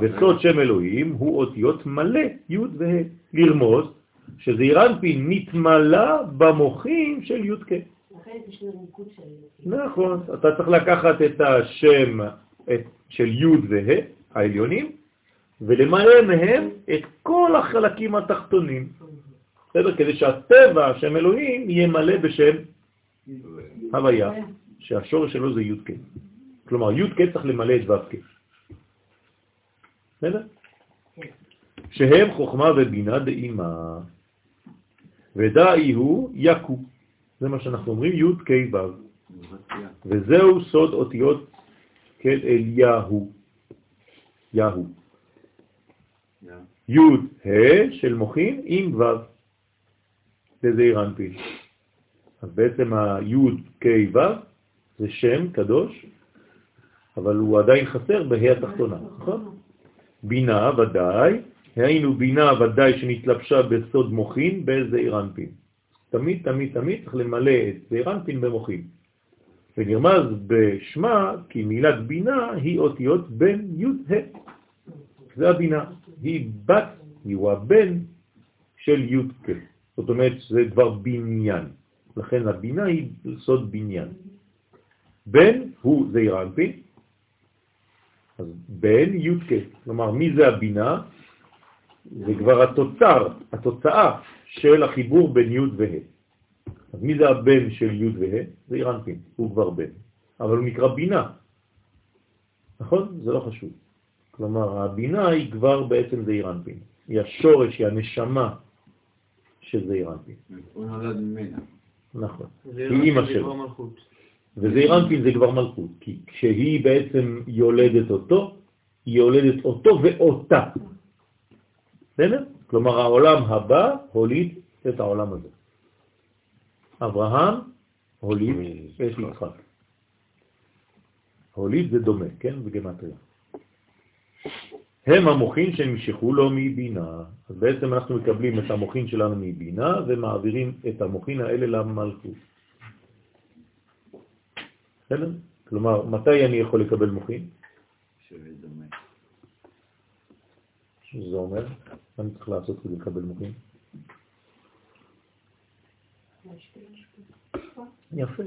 Speaker 2: וסוד שם אלוהים הוא אותיות מלא, י' וה', לרמוז שזעיר אנפין נתמלא במוחים של י' כ'. נכון, אתה צריך לקחת את השם את, של י' וה' העליונים ולמלא מהם את כל החלקים התחתונים. בסדר? כדי שהטבע, שם אלוהים, יהיה מלא בשם הוויה, שהשורש שלו זה י' כ'. כלומר, י' כ' צריך למלא את ו' כ'. בסדר? שהם חוכמה ובינה דאימה. ודאי הוא יקו. זה מה שאנחנו אומרים, י' כ' ו'. וזהו סוד אותיות כן אליהו. יהו. י' ה' של מוחין עם ו'. זה זעיר אנפין. אז בעצם הי' כ' ו' זה שם קדוש, אבל הוא עדיין חסר בה' התחתונה, נכון? בינה ודאי, היינו בינה ודאי שנתלבשה בסוד מוחין בזעיר אנפין. תמיד, תמיד, תמיד צריך למלא את זעיר אנפין במוחין. ונרמז בשמה כי מילת בינה היא אותיות בן י' ה'. זה הבינה. היא בת, היא הבן של י' כ'. זאת אומרת, זה כבר בניין. לכן הבינה היא סוד בניין. בן הוא זעיר אנפין, אז בן י' כ'. כלומר, מי זה הבינה? זה כבר התוצר, התוצאה של החיבור בין י' וה'. אז מי זה הבן של י' וה'? זה אירנפין, הוא כבר בן. אבל הוא נקרא בינה. נכון? זה לא חשוב. כלומר, הבינה היא כבר בעצם זה אירנפין. היא השורש, היא הנשמה של זה אירנפין.
Speaker 5: הוא נולד ממנה.
Speaker 2: נכון. היא אימא שלו. וזה אירנפין זה כבר מלכות, כי כשהיא בעצם יולדת אותו, היא יולדת אותו ואותה. בסדר? כלומר, העולם הבא הוליד את העולם הזה. אברהם הוליד את יצחק. הוליד זה דומה, כן? בגמטריה. הם המוחין שנמשכו לו מבינה. אז בעצם אנחנו מקבלים את המוחין שלנו מבינה ומעבירים את המוחין האלה למלכות. בסדר? כלומר, מתי אני יכול לקבל מוחין? שזה אומר, מה אני צריך לעשות כדי לקבל מוחין? יפה.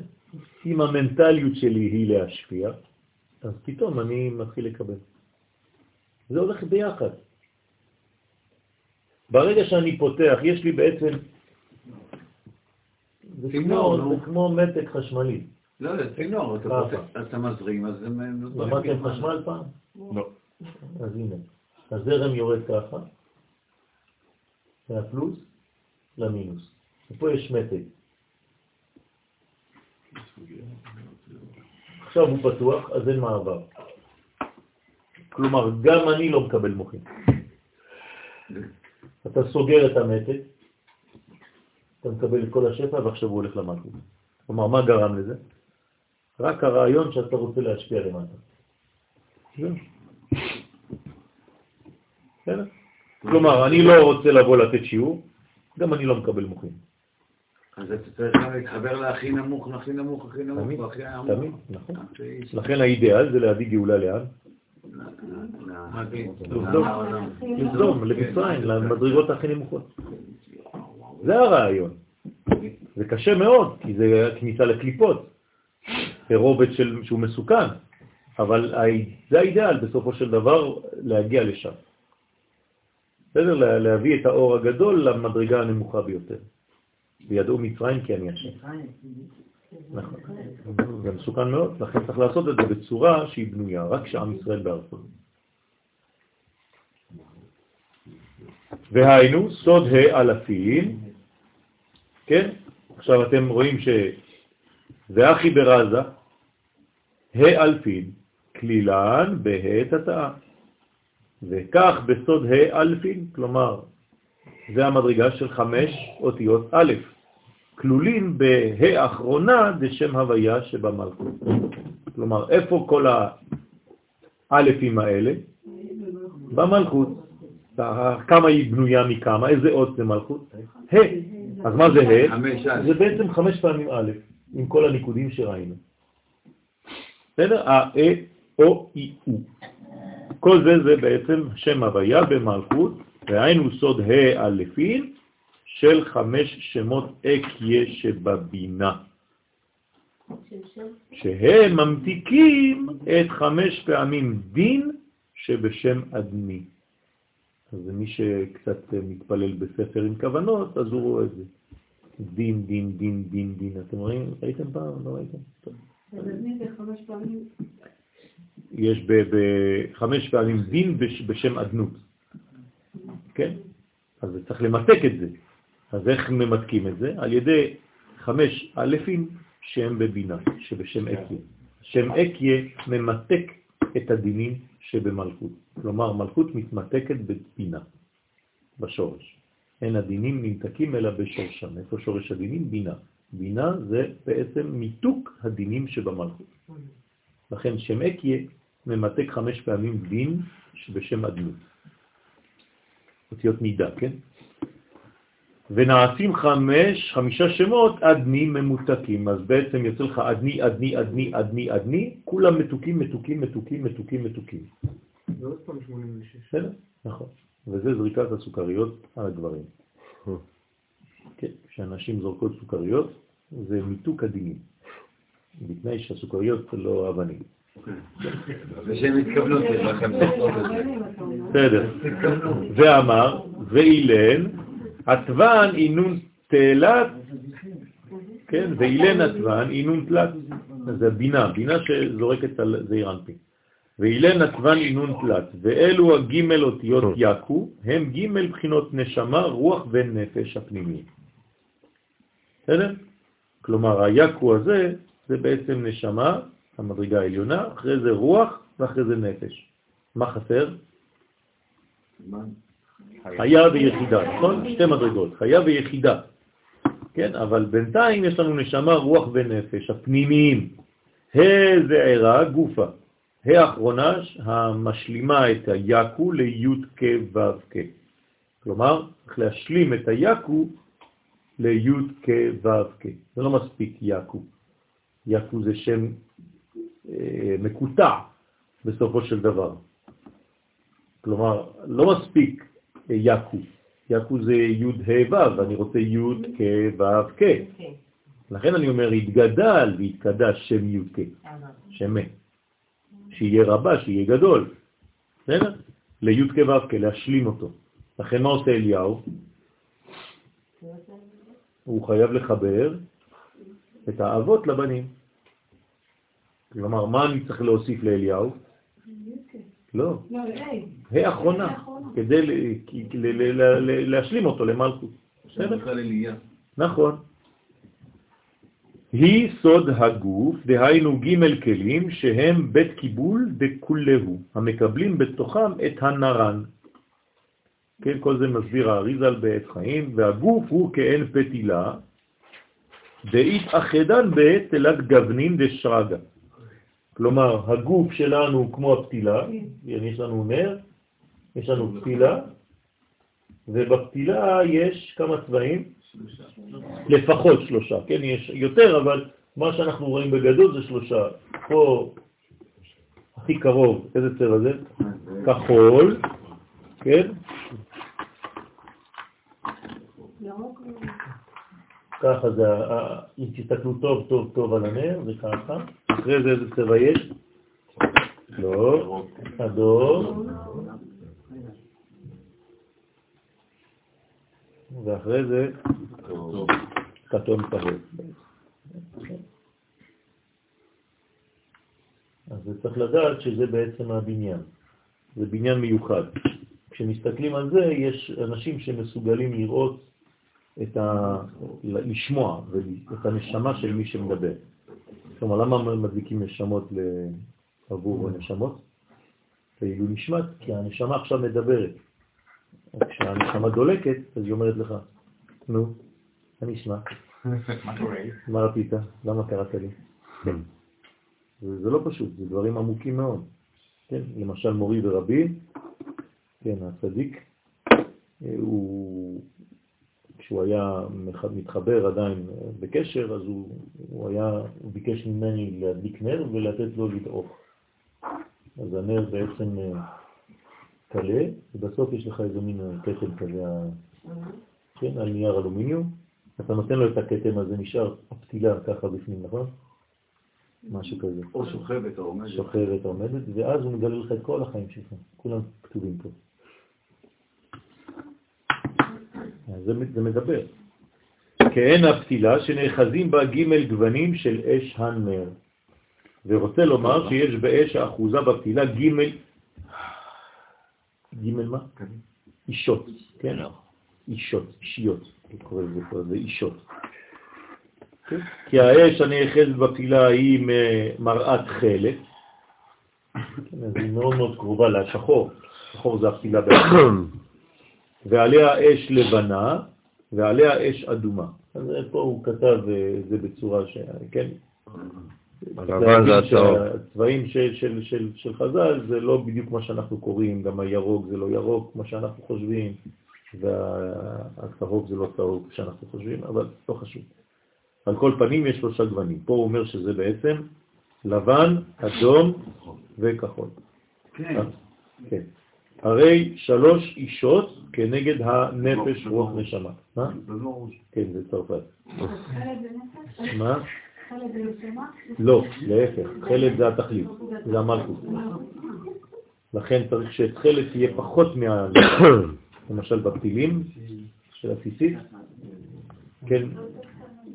Speaker 2: אם המנטליות שלי היא להשפיע, אז פתאום אני מתחיל לקבל. זה הולך ביחד. ברגע שאני פותח, יש לי בעצם... זה כמו, זה כמו מתק חשמלי.
Speaker 5: לא, זה צינור, אתה מזרים, אז הם...
Speaker 2: למדתם חשמל פעם? לא. אז הנה, הזרם יורד ככה, מהפלוס למינוס. ופה יש מתג. עכשיו הוא פתוח, אז אין מעבר. כלומר, גם אני לא מקבל מוחין. אתה סוגר את המתג, אתה מקבל את כל השפע ועכשיו הוא הולך למלכות. כלומר, מה גרם לזה? רק הרעיון שאתה רוצה להשפיע למטה. כלומר, אני לא רוצה לבוא לתת שיעור, גם אני לא מקבל מוחין.
Speaker 5: אז אתה צריך להתחבר להכי נמוך, להכי נמוך, הכי נמוך, והכי נמוך.
Speaker 2: תמיד, נכון. לכן האידאל זה להביא גאולה לאן? לסדום, למצרים, למדרגות הכי נמוכות. זה הרעיון. זה קשה מאוד, כי זה כניסה לקליפות, רובד שהוא מסוכן, אבל זה האידאל בסופו של דבר להגיע לשם. בסדר? להביא את האור הגדול למדרגה הנמוכה ביותר. וידעו מצרים כי אני השם. נכון. זה מסוכן מאוד, לכן צריך לעשות את זה בצורה שהיא בנויה, רק שעם ישראל בארצות. והיינו סוד האלפים, כן? עכשיו אתם רואים שזה אחי ברזה, האלפין, כלילן בה' תתאה. וכך בסוד האלפין, כלומר, זה המדרגה של חמש אותיות א', כלולים בה' האחרונה דשם הוויה שבמלכות. כלומר, איפה כל האלפים האלה? במלכות. כמה היא בנויה מכמה? איזה אות זה מלכות? ה'. אז מה זה ה'? זה בעצם חמש פעמים א', עם כל הניקודים שראינו. בסדר? ה, א, או, אי, או. כל זה זה בעצם שם הוויה במלכות, והיינו סוד האלפין של חמש שמות אקיה שבבינה, שהם ממתיקים את חמש פעמים דין שבשם אדמי. אז מי שקצת מתפלל בספר עם כוונות, אז הוא רואה את זה. דין, דין, דין, דין, דין. אתם רואים? ראיתם פעם? לא ראיתם?
Speaker 6: חמש
Speaker 2: יש בחמש פעמים דין בשם אדנות. כן? אז צריך למתק את זה. אז איך ממתקים את זה? על ידי חמש אלפים שהם בבינה, שבשם אקיה. שם אקיה ממתק את הדינים שבמלכות. כלומר, מלכות מתמתקת בבינה, בשורש. אין הדינים נמתקים אלא בשורשם. איפה שורש הדינים? בינה. בינה זה בעצם מיתוק הדינים שבמלכות. לכן שם אקיה ממתק חמש פעמים דין שבשם אדנות. אותיות מידה, כן? ונעשים חמש, חמישה שמות אדני ממותקים. אז בעצם יוצא לך אדני, אדני, אדני, אדני, אדני, כולם מתוקים, מתוקים, מתוקים, מתוקים, מתוקים.
Speaker 4: זה עוד פעם 86.
Speaker 2: בסדר? נכון. וזה זריקת הסוכריות על הגברים. כן, כשאנשים זורקות סוכריות, זה מיתוק הדינים. בתנאי שהסוכריות לא אבנים.
Speaker 5: ושהם התכוונו.
Speaker 2: בסדר. ואמר, ואילן, עטבן אינון תלת, כן, ואילן עטבן אינון תלת. זה בינה, בינה שזורקת על זעיר אנפין. ואילן עטבן אינון תלת, ואלו הגימל אותיות יקו, הם גימל בחינות נשמה, רוח ונפש הפנימיים. בסדר? כלומר, היקו הזה זה בעצם נשמה, המדרגה העליונה, אחרי זה רוח ואחרי זה נפש. מה חסר? חיה ויחידה, נכון? שתי מדרגות, חיה ויחידה. כן, אבל בינתיים יש לנו נשמה, רוח ונפש, הפנימיים. ה' זה ערה, גופה. האחרונה המשלימה את היקו לי' כ' ו' כ'. כלומר, צריך להשלים את היקו לי' כ' ו' כ'. זה לא מספיק יקו. יקו זה שם אה, מקוטע בסופו של דבר. כלומר, לא מספיק אה, יקו. יקו זה י' ה' ו', ואני רוצה י' כ' ו' כ'. לכן אני אומר, התגדל והתקדש שם י' כ', שמה. שיהיה רבה, שיהיה גדול. בסדר? לי' כ' ו' כ', להשלים אותו. לכן מה עושה אליהו? הוא חייב לחבר את האבות לבנים. כלומר, מה אני צריך להוסיף לאליהו? לא,
Speaker 6: לא.
Speaker 2: ה' אחרונה, כדי להשלים אותו למלכות. בסדר? נכון. היא סוד הגוף, דהיינו ג' כלים שהם בית קיבול דכולהו, המקבלים בתוכם את הנרן. כן, כל זה מסביר האריזל בעץ חיים, והגוף הוא כאין פתילה, אחדן בתלת גוונים דשרגה. כלומר, הגוף שלנו כמו הפתילה, יש לנו נר, יש לנו פתילה, ובפתילה יש כמה צבעים? לפחות שלושה, כן, יש יותר, אבל מה שאנחנו רואים בגדול זה שלושה. פה הכי קרוב, איזה צבע זה? כחול, כן? ככה זה, ה- ה- אם תסתכלו טוב טוב טוב על הנר, זה ככה. אחרי זה איזה צבע יש? לא, אדום. ואחרי זה כתום כבוד. אז צריך לדעת שזה בעצם הבניין. זה בניין מיוחד. כשמסתכלים על זה, יש אנשים שמסוגלים לראות את ה... לשמוע את הנשמה של מי שמדבר. כלומר, למה מדליקים נשמות עבור נשמות? כאילו נשמת, כי הנשמה עכשיו מדברת. כשהנשמה דולקת, אז היא אומרת לך, נו, מה נשמע?
Speaker 4: מה קורה?
Speaker 2: מה רצית? למה קראת לי? כן. זה, לא פשוט, זה דברים עמוקים מאוד. כן, למשל מורי ורבי, כן, הצדיק, אה, הוא, כשהוא היה מתחבר עדיין אה, בקשר, אז הוא, הוא היה, הוא ביקש ממני להדליק נר ולתת לו לדעוך. אז הנר בעצם אה, קלה, ובסוף יש לך איזה מין כתם כזה, כן, על נייר אלומיניום, אתה נותן לו את הכתם הזה, נשאר הפתילה ככה בפנים, נכון? משהו כזה.
Speaker 5: או שוכבת או עומדת.
Speaker 2: שוכבת או עומדת, ואז הוא מגלה לך את כל החיים שלך, כולם כתובים פה. זה, זה מדבר. כאין הפתילה שנאחזים בה ג' גוונים של אש הנר. ורוצה לומר שיש באש האחוזה בפתילה ג' ג' מה? אישות, כן? אישות, אישיות, אני קורא לזה פה, זה אישות. כן? כי האש הנאחזת בפילה היא מראת חלק, כן, אז היא מאוד מאוד קרובה לשחור, שחור זה הפילה בעצם, *coughs* ועליה אש לבנה, ועליה אש אדומה. אז פה הוא כתב אה, זה בצורה ש... כן? הצבעים של, של, של, של חז"ל זה לא בדיוק מה שאנחנו קוראים, גם הירוק זה לא ירוק כמו שאנחנו חושבים, והצהוב זה לא צהוב שאנחנו חושבים, אבל לא חשוב. על כל פנים יש שלושה גוונים. פה הוא אומר שזה בעצם לבן, אדום וכחול.
Speaker 5: כן.
Speaker 2: כן. הרי שלוש אישות כנגד הנפש, רוח, נשמה. מה? כן, זה צרפת. מה? לא, להפך, חלד זה התכלית, זה המלכות. לכן צריך שחלד יהיה פחות מה... *coughs* למשל בפתילים של הסיסית, כן,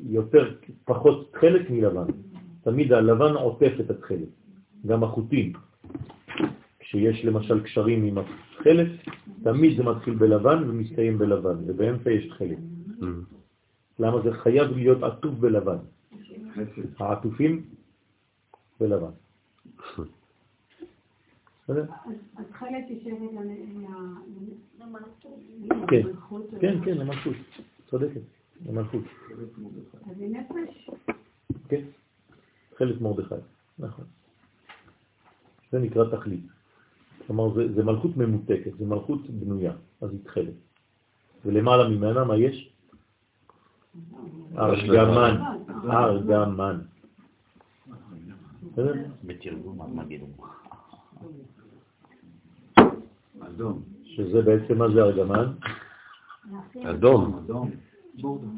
Speaker 2: יותר, פחות חלק מלבן. תמיד הלבן עוטף את התכלת, גם החוטים. כשיש למשל קשרים עם התכלת, תמיד זה מתחיל בלבן ומסתיים בלבן, ובאמצע יש תכלת. למה זה חייב להיות עטוף בלבן? העטופים בלבן.
Speaker 6: אז חלד תשארת
Speaker 2: כן,
Speaker 6: למלכות.
Speaker 2: כן, כן, למלכות. צודקת, למלכות.
Speaker 6: אז היא נפש?
Speaker 2: כן, חלק מרדכי, נכון. זה נקרא תכלית. כלומר, זה, זה מלכות ממותקת, זה מלכות בנויה, אז היא תכלת. ולמעלה ממנה מה יש? ארגמן, ארגמן. בסדר?
Speaker 3: בתרגום המגדום.
Speaker 5: אדום.
Speaker 2: שזה בעצם מה זה ארגמן?
Speaker 8: אדום.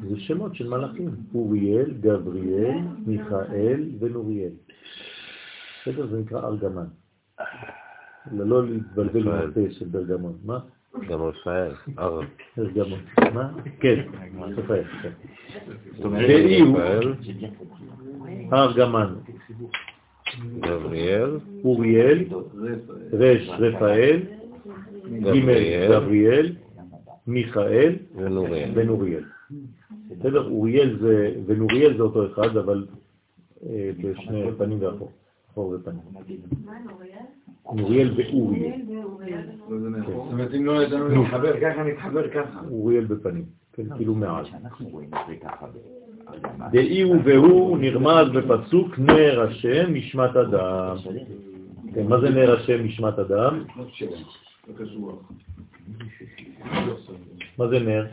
Speaker 2: זה שמות של מלאכים, אוריאל, גבריאל, מיכאל ונוריאל. בסדר? זה נקרא ארגמן. לא להתבלבל עם הפה של ברגמון. מה?
Speaker 8: גם רפאל. אר.
Speaker 2: ברגמון. מה? כן, רפאל. כן.
Speaker 8: זאת אומרת,
Speaker 2: ואי הוא
Speaker 8: רפאל,
Speaker 2: ארגמן,
Speaker 8: גבריאל,
Speaker 2: אוריאל, רש רפאל, ג'
Speaker 8: גבריאל
Speaker 2: מיכאל
Speaker 8: ונוריאל.
Speaker 2: בסדר? אוריאל זה, ונוריאל זה אותו אחד, אבל אה, בשני פנים ואחור. אחור ופנים. נוריאל ואוריאל.
Speaker 5: זאת אומרת, אם לא ידענו להתחבר ככה, נתחבר ככה.
Speaker 2: אוריאל בפנים. כן, כאילו מעל. דאי הוא והוא נרמז בפסוק נר השם נשמת אדם. כן, מה זה נר השם נשמת אדם? מה זה נר?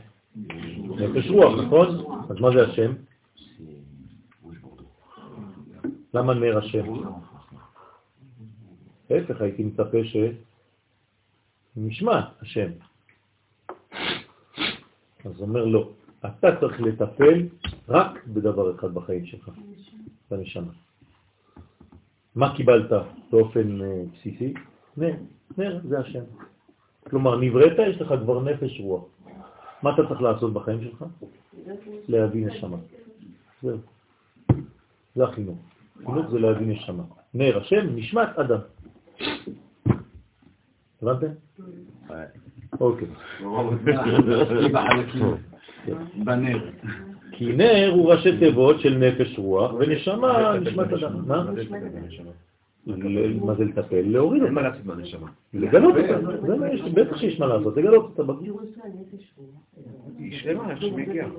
Speaker 2: נפש רוח, נכון? אז מה זה השם? למה נר השם? להפך, הייתי מצפה שנשמע השם. אז אומר לא, אתה צריך לטפל רק בדבר אחד בחיים שלך, בנשמה. מה קיבלת באופן אה, בסיסי? נר, נר זה השם. כלומר, נבראת, יש לך כבר נפש רוח. מה אתה צריך לעשות בחיים שלך? להביא נשמה. זהו. זה החינוך. חינוך זה להביא נשמה. נר השם, נשמת אדם. הבנתם? אוקיי.
Speaker 5: בנר.
Speaker 2: כי נר הוא ראשי תיבות של נפש רוח, ונשמה נשמת אדם. מה? מה זה לטפל? להוריד
Speaker 7: אין מה
Speaker 2: אותה.
Speaker 7: לעשות בנשמה.
Speaker 2: לגלות אותה. זה מה יש, בטח שיש מה לעשות, לגלות אותה בגוף.
Speaker 7: היא שלמה, איך שהיא מגיעה.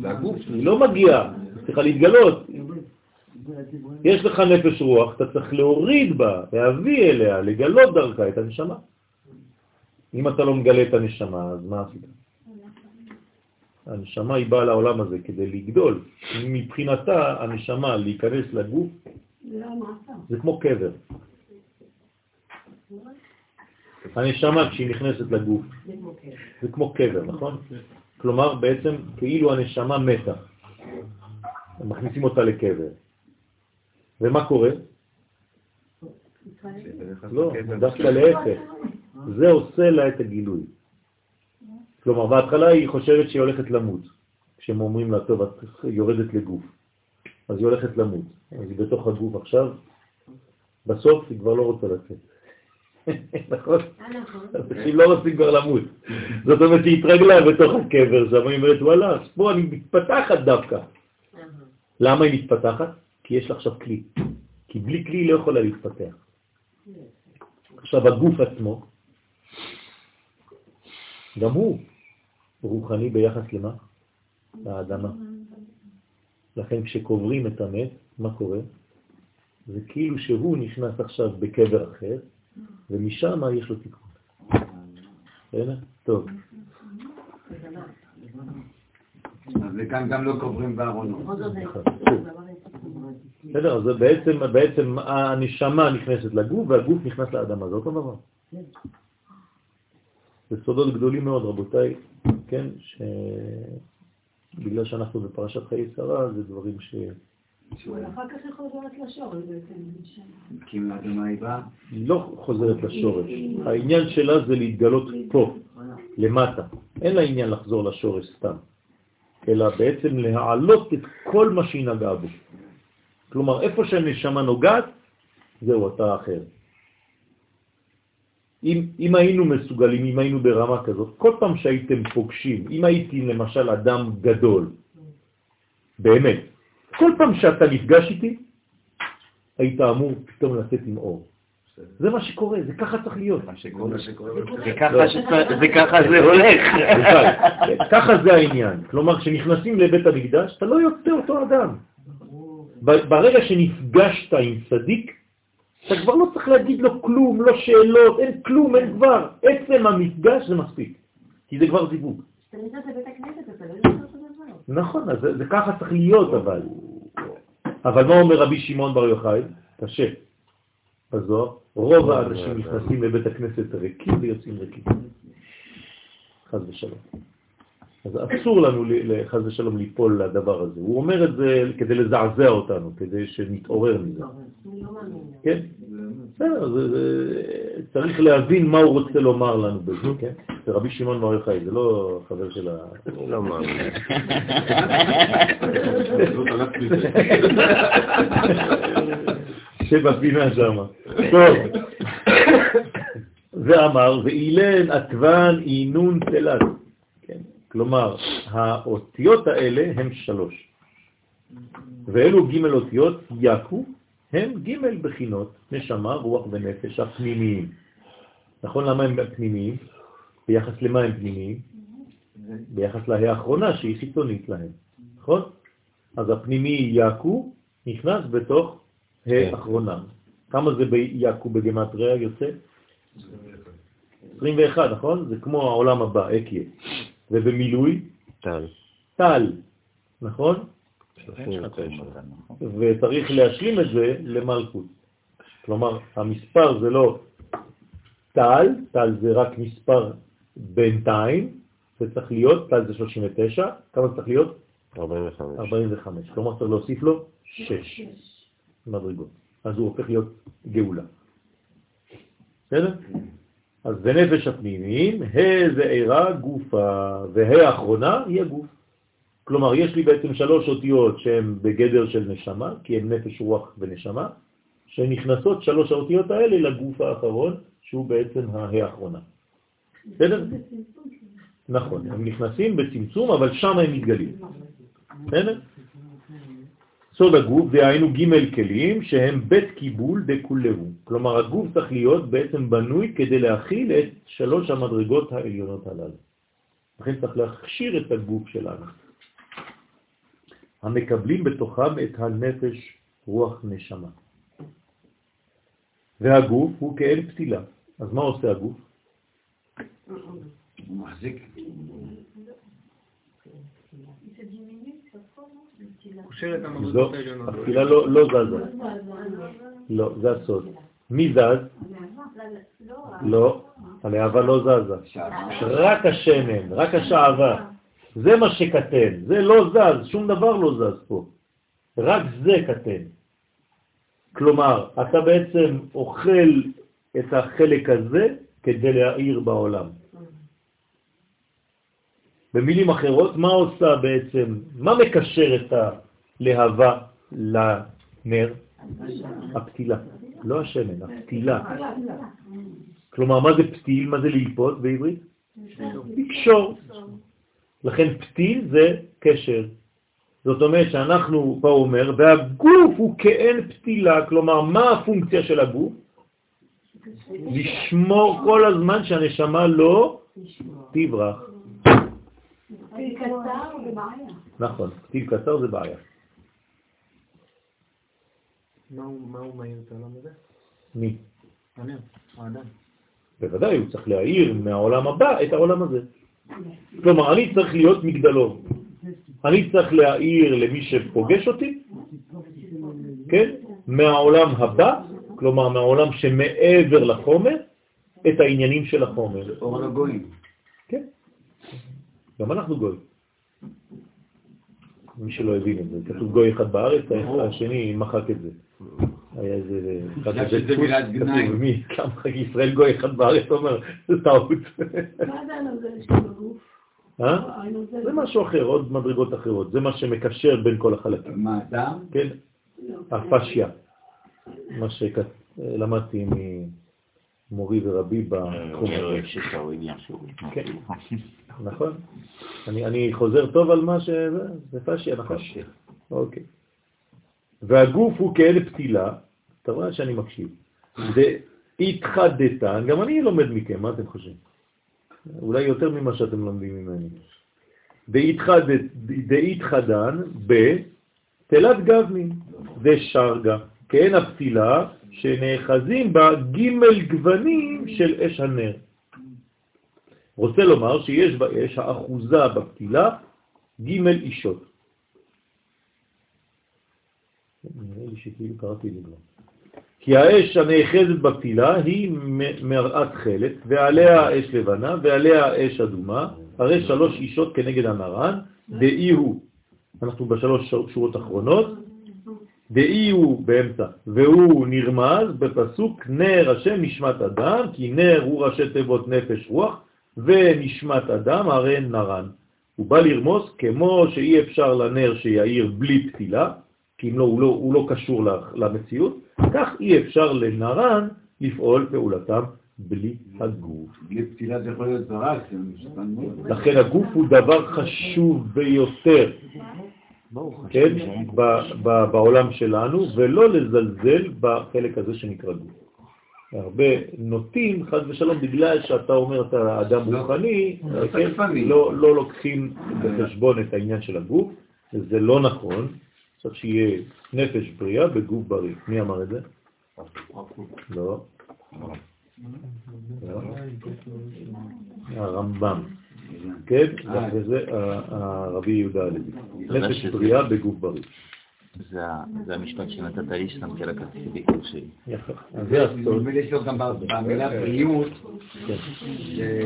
Speaker 7: זה הגוף.
Speaker 2: היא לא מגיעה, היא צריכה להתגלות. יש לך נפש רוח, אתה צריך להוריד בה, להביא אליה, לגלות דרכה את הנשמה. אם אתה לא מגלה את הנשמה, אז מה עשית? הנשמה היא באה לעולם הזה כדי לגדול. מבחינתה, הנשמה להיכנס לגוף
Speaker 6: זה המעצר.
Speaker 2: זה כמו קבר. הנשמה כשהיא נכנסת לגוף זה כמו קבר, נכון? כלומר בעצם כאילו הנשמה מתה. מכניסים אותה לקבר. ומה קורה? לא, דווקא להפך. זה עושה לה את הגילוי. כלומר, בהתחלה היא חושבת שהיא הולכת למות. כשהם אומרים לה, טוב, את יורדת לגוף. אז היא הולכת למות. אז היא בתוך הגוף עכשיו, בסוף היא כבר לא רוצה לצאת. *laughs* נכון?
Speaker 6: אה, נכון.
Speaker 2: אנשים לא רוצים כבר למות. זאת אומרת שהיא התרגלה בתוך הקבר שם, היא אומרת, וואלה, פה אני מתפתחת דווקא.
Speaker 6: אה,
Speaker 2: למה היא מתפתחת? כי יש לה עכשיו כלי. כי בלי כלי היא לא יכולה להתפתח. עכשיו הגוף עצמו, גם הוא רוחני ביחס למה? לאדמה. לכן כשקוברים את המת, מה קורה? זה כאילו שהוא נכנס עכשיו בקבר אחר, ומשם יש לו תיקון. בסדר? טוב.
Speaker 5: אז וכאן גם לא קוברים בארונות.
Speaker 2: בסדר, אז בעצם, בעצם הנשמה נכנסת לגוף והגוף נכנס לאדמה, זה אותו דבר. זה סודות גדולים מאוד, רבותיי, כן, שבגלל שאנחנו בפרשת חיי שרה, זה דברים ש...
Speaker 6: אבל אחר כך היא חוזרת לשורש בעצם.
Speaker 5: כי מהאדמה היא באה.
Speaker 2: היא לא חוזרת לשורש. העניין שלה זה להתגלות פה, למטה. אין לה עניין לחזור לשורש סתם, אלא בעצם להעלות את כל מה שהיא נגעה בו. כלומר, איפה שהנשמה נוגעת, זהו, אתה אחר. אם, אם היינו מסוגלים, אם היינו ברמה כזאת, כל פעם שהייתם פוגשים, אם הייתי למשל אדם גדול, באמת, כל פעם שאתה נפגש איתי, היית אמור פתאום לצאת עם אור. זה מה שקורה, זה ככה צריך להיות.
Speaker 3: זה ככה זה הולך.
Speaker 2: ככה זה העניין. כלומר, כשנכנסים לבית המקדש, אתה לא יוצא אותו אדם. ברגע שנפגשת עם צדיק, אתה כבר לא צריך להגיד לו כלום, לא שאלות, אין כלום, אין כבר. עצם המפגש זה מספיק, כי זה כבר זיווג.
Speaker 6: כשאתה נכנס לבית הכנסת, אתה לא.
Speaker 2: נכון, אז זה, זה ככה צריך להיות אבל. אבל מה אומר רבי שמעון בר יוחאי? קשה. בזוהר, רוב האנשים נכנסים לבית הכנסת ריקים ויוצאים ריקים. חז ושלום. אז אסור לנו חז ושלום ליפול לדבר הזה. הוא אומר את זה כדי לזעזע אותנו, כדי שנתעורר מזה.
Speaker 6: לא.
Speaker 2: כן? בסדר, צריך להבין מה הוא רוצה לומר לנו בזה, כן? זה רבי שמעון בר יוחאי, זה לא חבר של ה...
Speaker 8: לא מאמין.
Speaker 2: שבפינה שם. טוב. ואמר, ואילן עקבן אינון תלת. כלומר, האותיות האלה הן שלוש. ואלו ג' אותיות יקו, הם ג' בחינות, נשמה, רוח ונפש הפנימיים. נכון למה הם פנימיים? ביחס למה הם פנימיים? ביחס להא האחרונה שהיא חיצונית להם, נכון? אז הפנימי יקו נכנס בתוך
Speaker 8: כן.
Speaker 2: ה' אחרונה. כמה זה ביקו בגמטריה יוצא? 21, נכון? זה כמו העולם הבא, אקיה. ובמילוי?
Speaker 8: טל.
Speaker 2: טל, נכון?
Speaker 8: 39.
Speaker 2: וצריך להשלים את זה למלכות. כלומר, המספר זה לא טל, טל זה רק מספר בינתיים, זה צריך להיות, טל זה 39, כמה זה צריך להיות?
Speaker 8: 45.
Speaker 2: 45. כלומר, צריך להוסיף לו 6 מדרגות. אז הוא הופך להיות גאולה. בסדר? אז בנפש הפנימיים, ה' זה עירה גופה, וה' האחרונה היא הגוף. כלומר, יש לי בעצם שלוש אותיות שהן בגדר של נשמה, כי הן נפש, רוח ונשמה, שנכנסות שלוש האותיות האלה לגוף האחרון, שהוא בעצם ההא האחרונה. בסדר? נכון, הם נכנסים בצמצום, אבל שם הם מתגלים. בסדר? סוד הגוף, דהיינו ג' כלים, שהם בית קיבול דכולהו. כלומר, הגוף צריך להיות בעצם בנוי כדי להכיל את שלוש המדרגות העליונות הללו. לכן צריך להכשיר את הגוף שלנו. המקבלים בתוכם את הנפש, רוח, נשמה. והגוף הוא כאין פתילה. אז מה עושה הגוף?
Speaker 5: הוא מחזיק.
Speaker 9: נטילה.
Speaker 4: קושר את
Speaker 2: לא,
Speaker 4: המדרגות העליונות.
Speaker 2: הפתילה לא, לא זזה. לא, זה הסוד. מי זז?
Speaker 9: לא,
Speaker 2: הלהבה לא זזה. רק השמן, רק השעבה. זה מה שקטן, זה לא זז, שום דבר לא זז פה. רק זה קטן. כלומר, אתה בעצם אוכל את החלק הזה כדי להעיר בעולם. במילים אחרות, מה עושה בעצם, מה מקשר את הלהבה לנר? הפתילה. לא השמן, הפתילה. כלומר, מה זה פתיל? מה זה ללפות בעברית? לקשור. לכן פתיל זה קשר. זאת אומרת שאנחנו, פה אומר, והגוף הוא כאין פתילה, כלומר, מה הפונקציה של הגוף? לשמור כל הזמן שהנשמה לא תברח.
Speaker 6: פתיל קצר זה בעיה.
Speaker 2: נכון, פתיל קצר זה בעיה.
Speaker 4: מה הוא מה הוא מעיר את העולם הזה?
Speaker 2: מי?
Speaker 4: אני, האדם.
Speaker 2: בוודאי, הוא צריך להעיר מהעולם הבא את העולם הזה. כלומר, אני צריך להיות מגדלור. אני צריך להעיר למי שפוגש אותי, כן, מהעולם הבא, כלומר מהעולם שמעבר לחומר, את העניינים של החומר.
Speaker 5: אור לגויים.
Speaker 2: כן, גם אנחנו גוי. מי שלא הבין את זה, כתוב גוי אחד בארץ, השני מחק את זה. היה איזה...
Speaker 5: חשב שזה מילת
Speaker 2: כתוב,
Speaker 5: גנאי.
Speaker 2: מי? כמה ישראל גוי אחד בארץ אומר, זה טעות.
Speaker 6: מה זה הנוזל?
Speaker 2: אה?
Speaker 6: הנוזל.
Speaker 2: זה משהו אחר, עוד מדרגות אחרות. זה מה שמקשר בין כל החלקים.
Speaker 5: מה, דם?
Speaker 2: כן,
Speaker 6: לא.
Speaker 2: הפשיה. מה שלמדתי ממורי ורבי בתחום הזה. כן. נכון? אני, אני חוזר טוב על מה שזה, זה פשיה, נכון? אוקיי. והגוף הוא כאלה פתילה, אתה רואה שאני מקשיב. והתחדתן, גם אני לומד מכם, מה אתם חושבים? אולי יותר ממה שאתם לומדים ממני. דהתחדן בתלת גבנין ושרגה, כן הפתילה שנאחזים בה ג' גוונים של אש הנר. רוצה לומר שיש באש האחוזה בפתילה ג' אישות. נראה לי שכאילו קראתי לי. כי האש הנאחזת בפתילה היא מראת חלק, ועליה אש לבנה, ועליה אש אדומה, הרי שלוש אישות כנגד הנרן, דאי הוא, אנחנו בשלוש שורות אחרונות, דאי הוא באמצע, והוא נרמז בפסוק נר השם נשמת אדם, כי נר הוא ראשי תיבות נפש רוח, ונשמת אדם הרי נרן. הוא בא לרמוז כמו שאי אפשר לנר שיעיר בלי פתילה, כי אם לא, הוא לא, הוא לא קשור למציאות, כך אי אפשר לנרן לפעול פעולתם בלי הגוף.
Speaker 5: בלי פתילה זה יכול להיות זרק.
Speaker 2: לכן הגוף הוא דבר חשוב ביותר, כן, ב- ב- בעולם שלנו, ולא לזלזל בחלק הזה שנקרא גוף. הרבה נוטים, חד ושלום, בגלל שאתה אומר אתה אדם
Speaker 5: לא.
Speaker 2: רוחני,
Speaker 5: לא
Speaker 2: כן. לא לא לוקחים בחשבון את העניין של הגוף, וזה לא נכון. צריך שיהיה נפש בריאה בגוף בריא. מי אמר את זה? לא. לא. הרמב"ם, כן?
Speaker 5: אה.
Speaker 2: וזה ה- הרבי יהודה הלוי. נפש בריאה בגוף בריא.
Speaker 3: זה המשפט שנתת לי שם כלקחתי ביקור שלי.
Speaker 2: יפה. אז זה הסוד.
Speaker 5: נדמה לי שיש לו גם במילה בריאות,
Speaker 2: כן.
Speaker 5: זה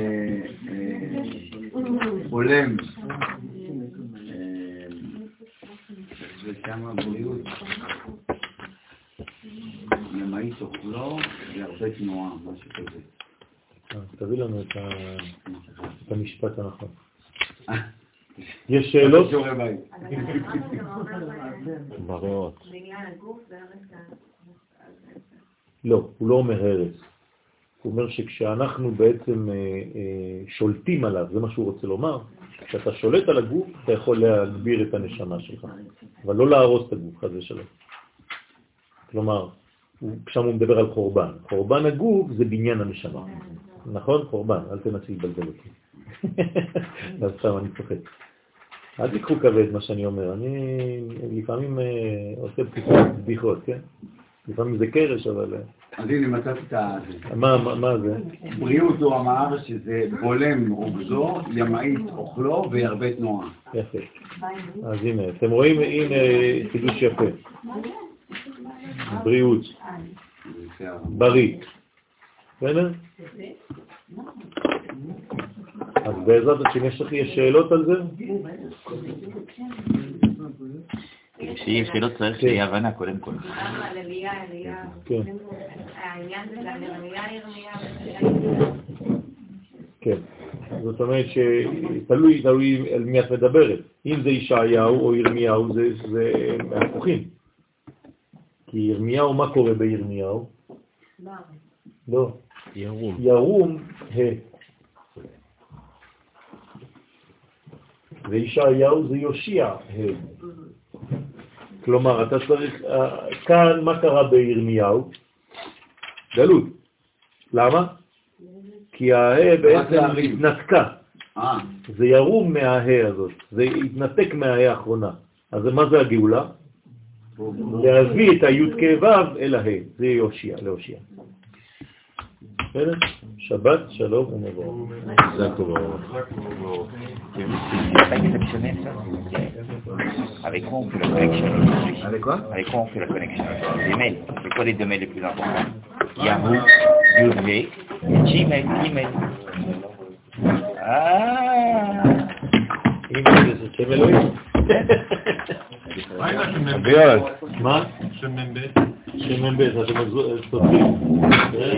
Speaker 5: אה, הולם. אה, זה כמה בריאות. ימאית אוכלו והרבה תנועה, משהו כזה.
Speaker 2: אה, תביא לנו את המשפט הנכון. *laughs* יש שאלות?
Speaker 9: והרקע?
Speaker 2: לא, הוא לא אומר הרס. הוא אומר שכשאנחנו בעצם אה, אה, שולטים עליו, זה מה שהוא רוצה לומר, כשאתה שולט על הגוף, אתה יכול להגביר את הנשמה שלך, אבל לא להרוס את הגוף, חס ושלום. כלומר, שם הוא מדבר על חורבן. חורבן הגוף זה בניין הנשמה. נכון? חורבן, אל תנסי לבלבל אותי. *laughs* אז סתם, אני צוחק. אל תיקחו כבד מה שאני אומר, אני לפעמים אה, עושה בדיחות- בדיחות, כן? לפעמים זה קרש, אבל... אה,
Speaker 5: אז הנה מצאתי את ה...
Speaker 2: מה זה?
Speaker 5: בריאות הוא אמר שזה בולם רוגזו, ימאית אוכלו וירבה תנועה.
Speaker 2: יפה. אז הנה, אתם רואים, הנה חידוש יפה. בריאות, בריא. בסדר? אז בעזרת השם, יש לך שאלות על זה?
Speaker 3: כשיהיה שאלות צריך
Speaker 2: כן.
Speaker 3: שיהיה הבנה קודם כל.
Speaker 2: כן. כן. זאת אומרת שתלוי, תלוי על מי את מדברת. אם זה ישעיהו או ירמיהו, זה, זה הפוכים. כי ירמיהו, מה קורה בירמיהו? לא.
Speaker 8: ירום.
Speaker 2: ירום ה. וישעיהו זה יושיע ה. כלומר, אתה צריך, אה, כאן מה קרה בירמיהו? גלות. למה? כי הה בעצם התנתקה.
Speaker 5: אה,
Speaker 2: זה ירום מהה הזאת, זה התנתק מהה האחרונה. אז מה זה הגאולה? להביא את הי' כו' אל הה, זה יושיע, להושיע. בסדר? שבת, שלום ומבוא.
Speaker 8: חזק וברוך.
Speaker 3: C'est pas exceptionnel ça Avec quoi on fait la connexion aujourd'hui
Speaker 1: Avec quoi
Speaker 3: Avec quoi on fait la connexion Les mails. C'est quoi les deux mails les plus importants Yahoo, Google et Gmail. Gmail. Ah
Speaker 2: אם זה שם אלוהים.
Speaker 8: אביעד.
Speaker 2: מה? שם מ"ב. שם מ"ב, אתם סותרים.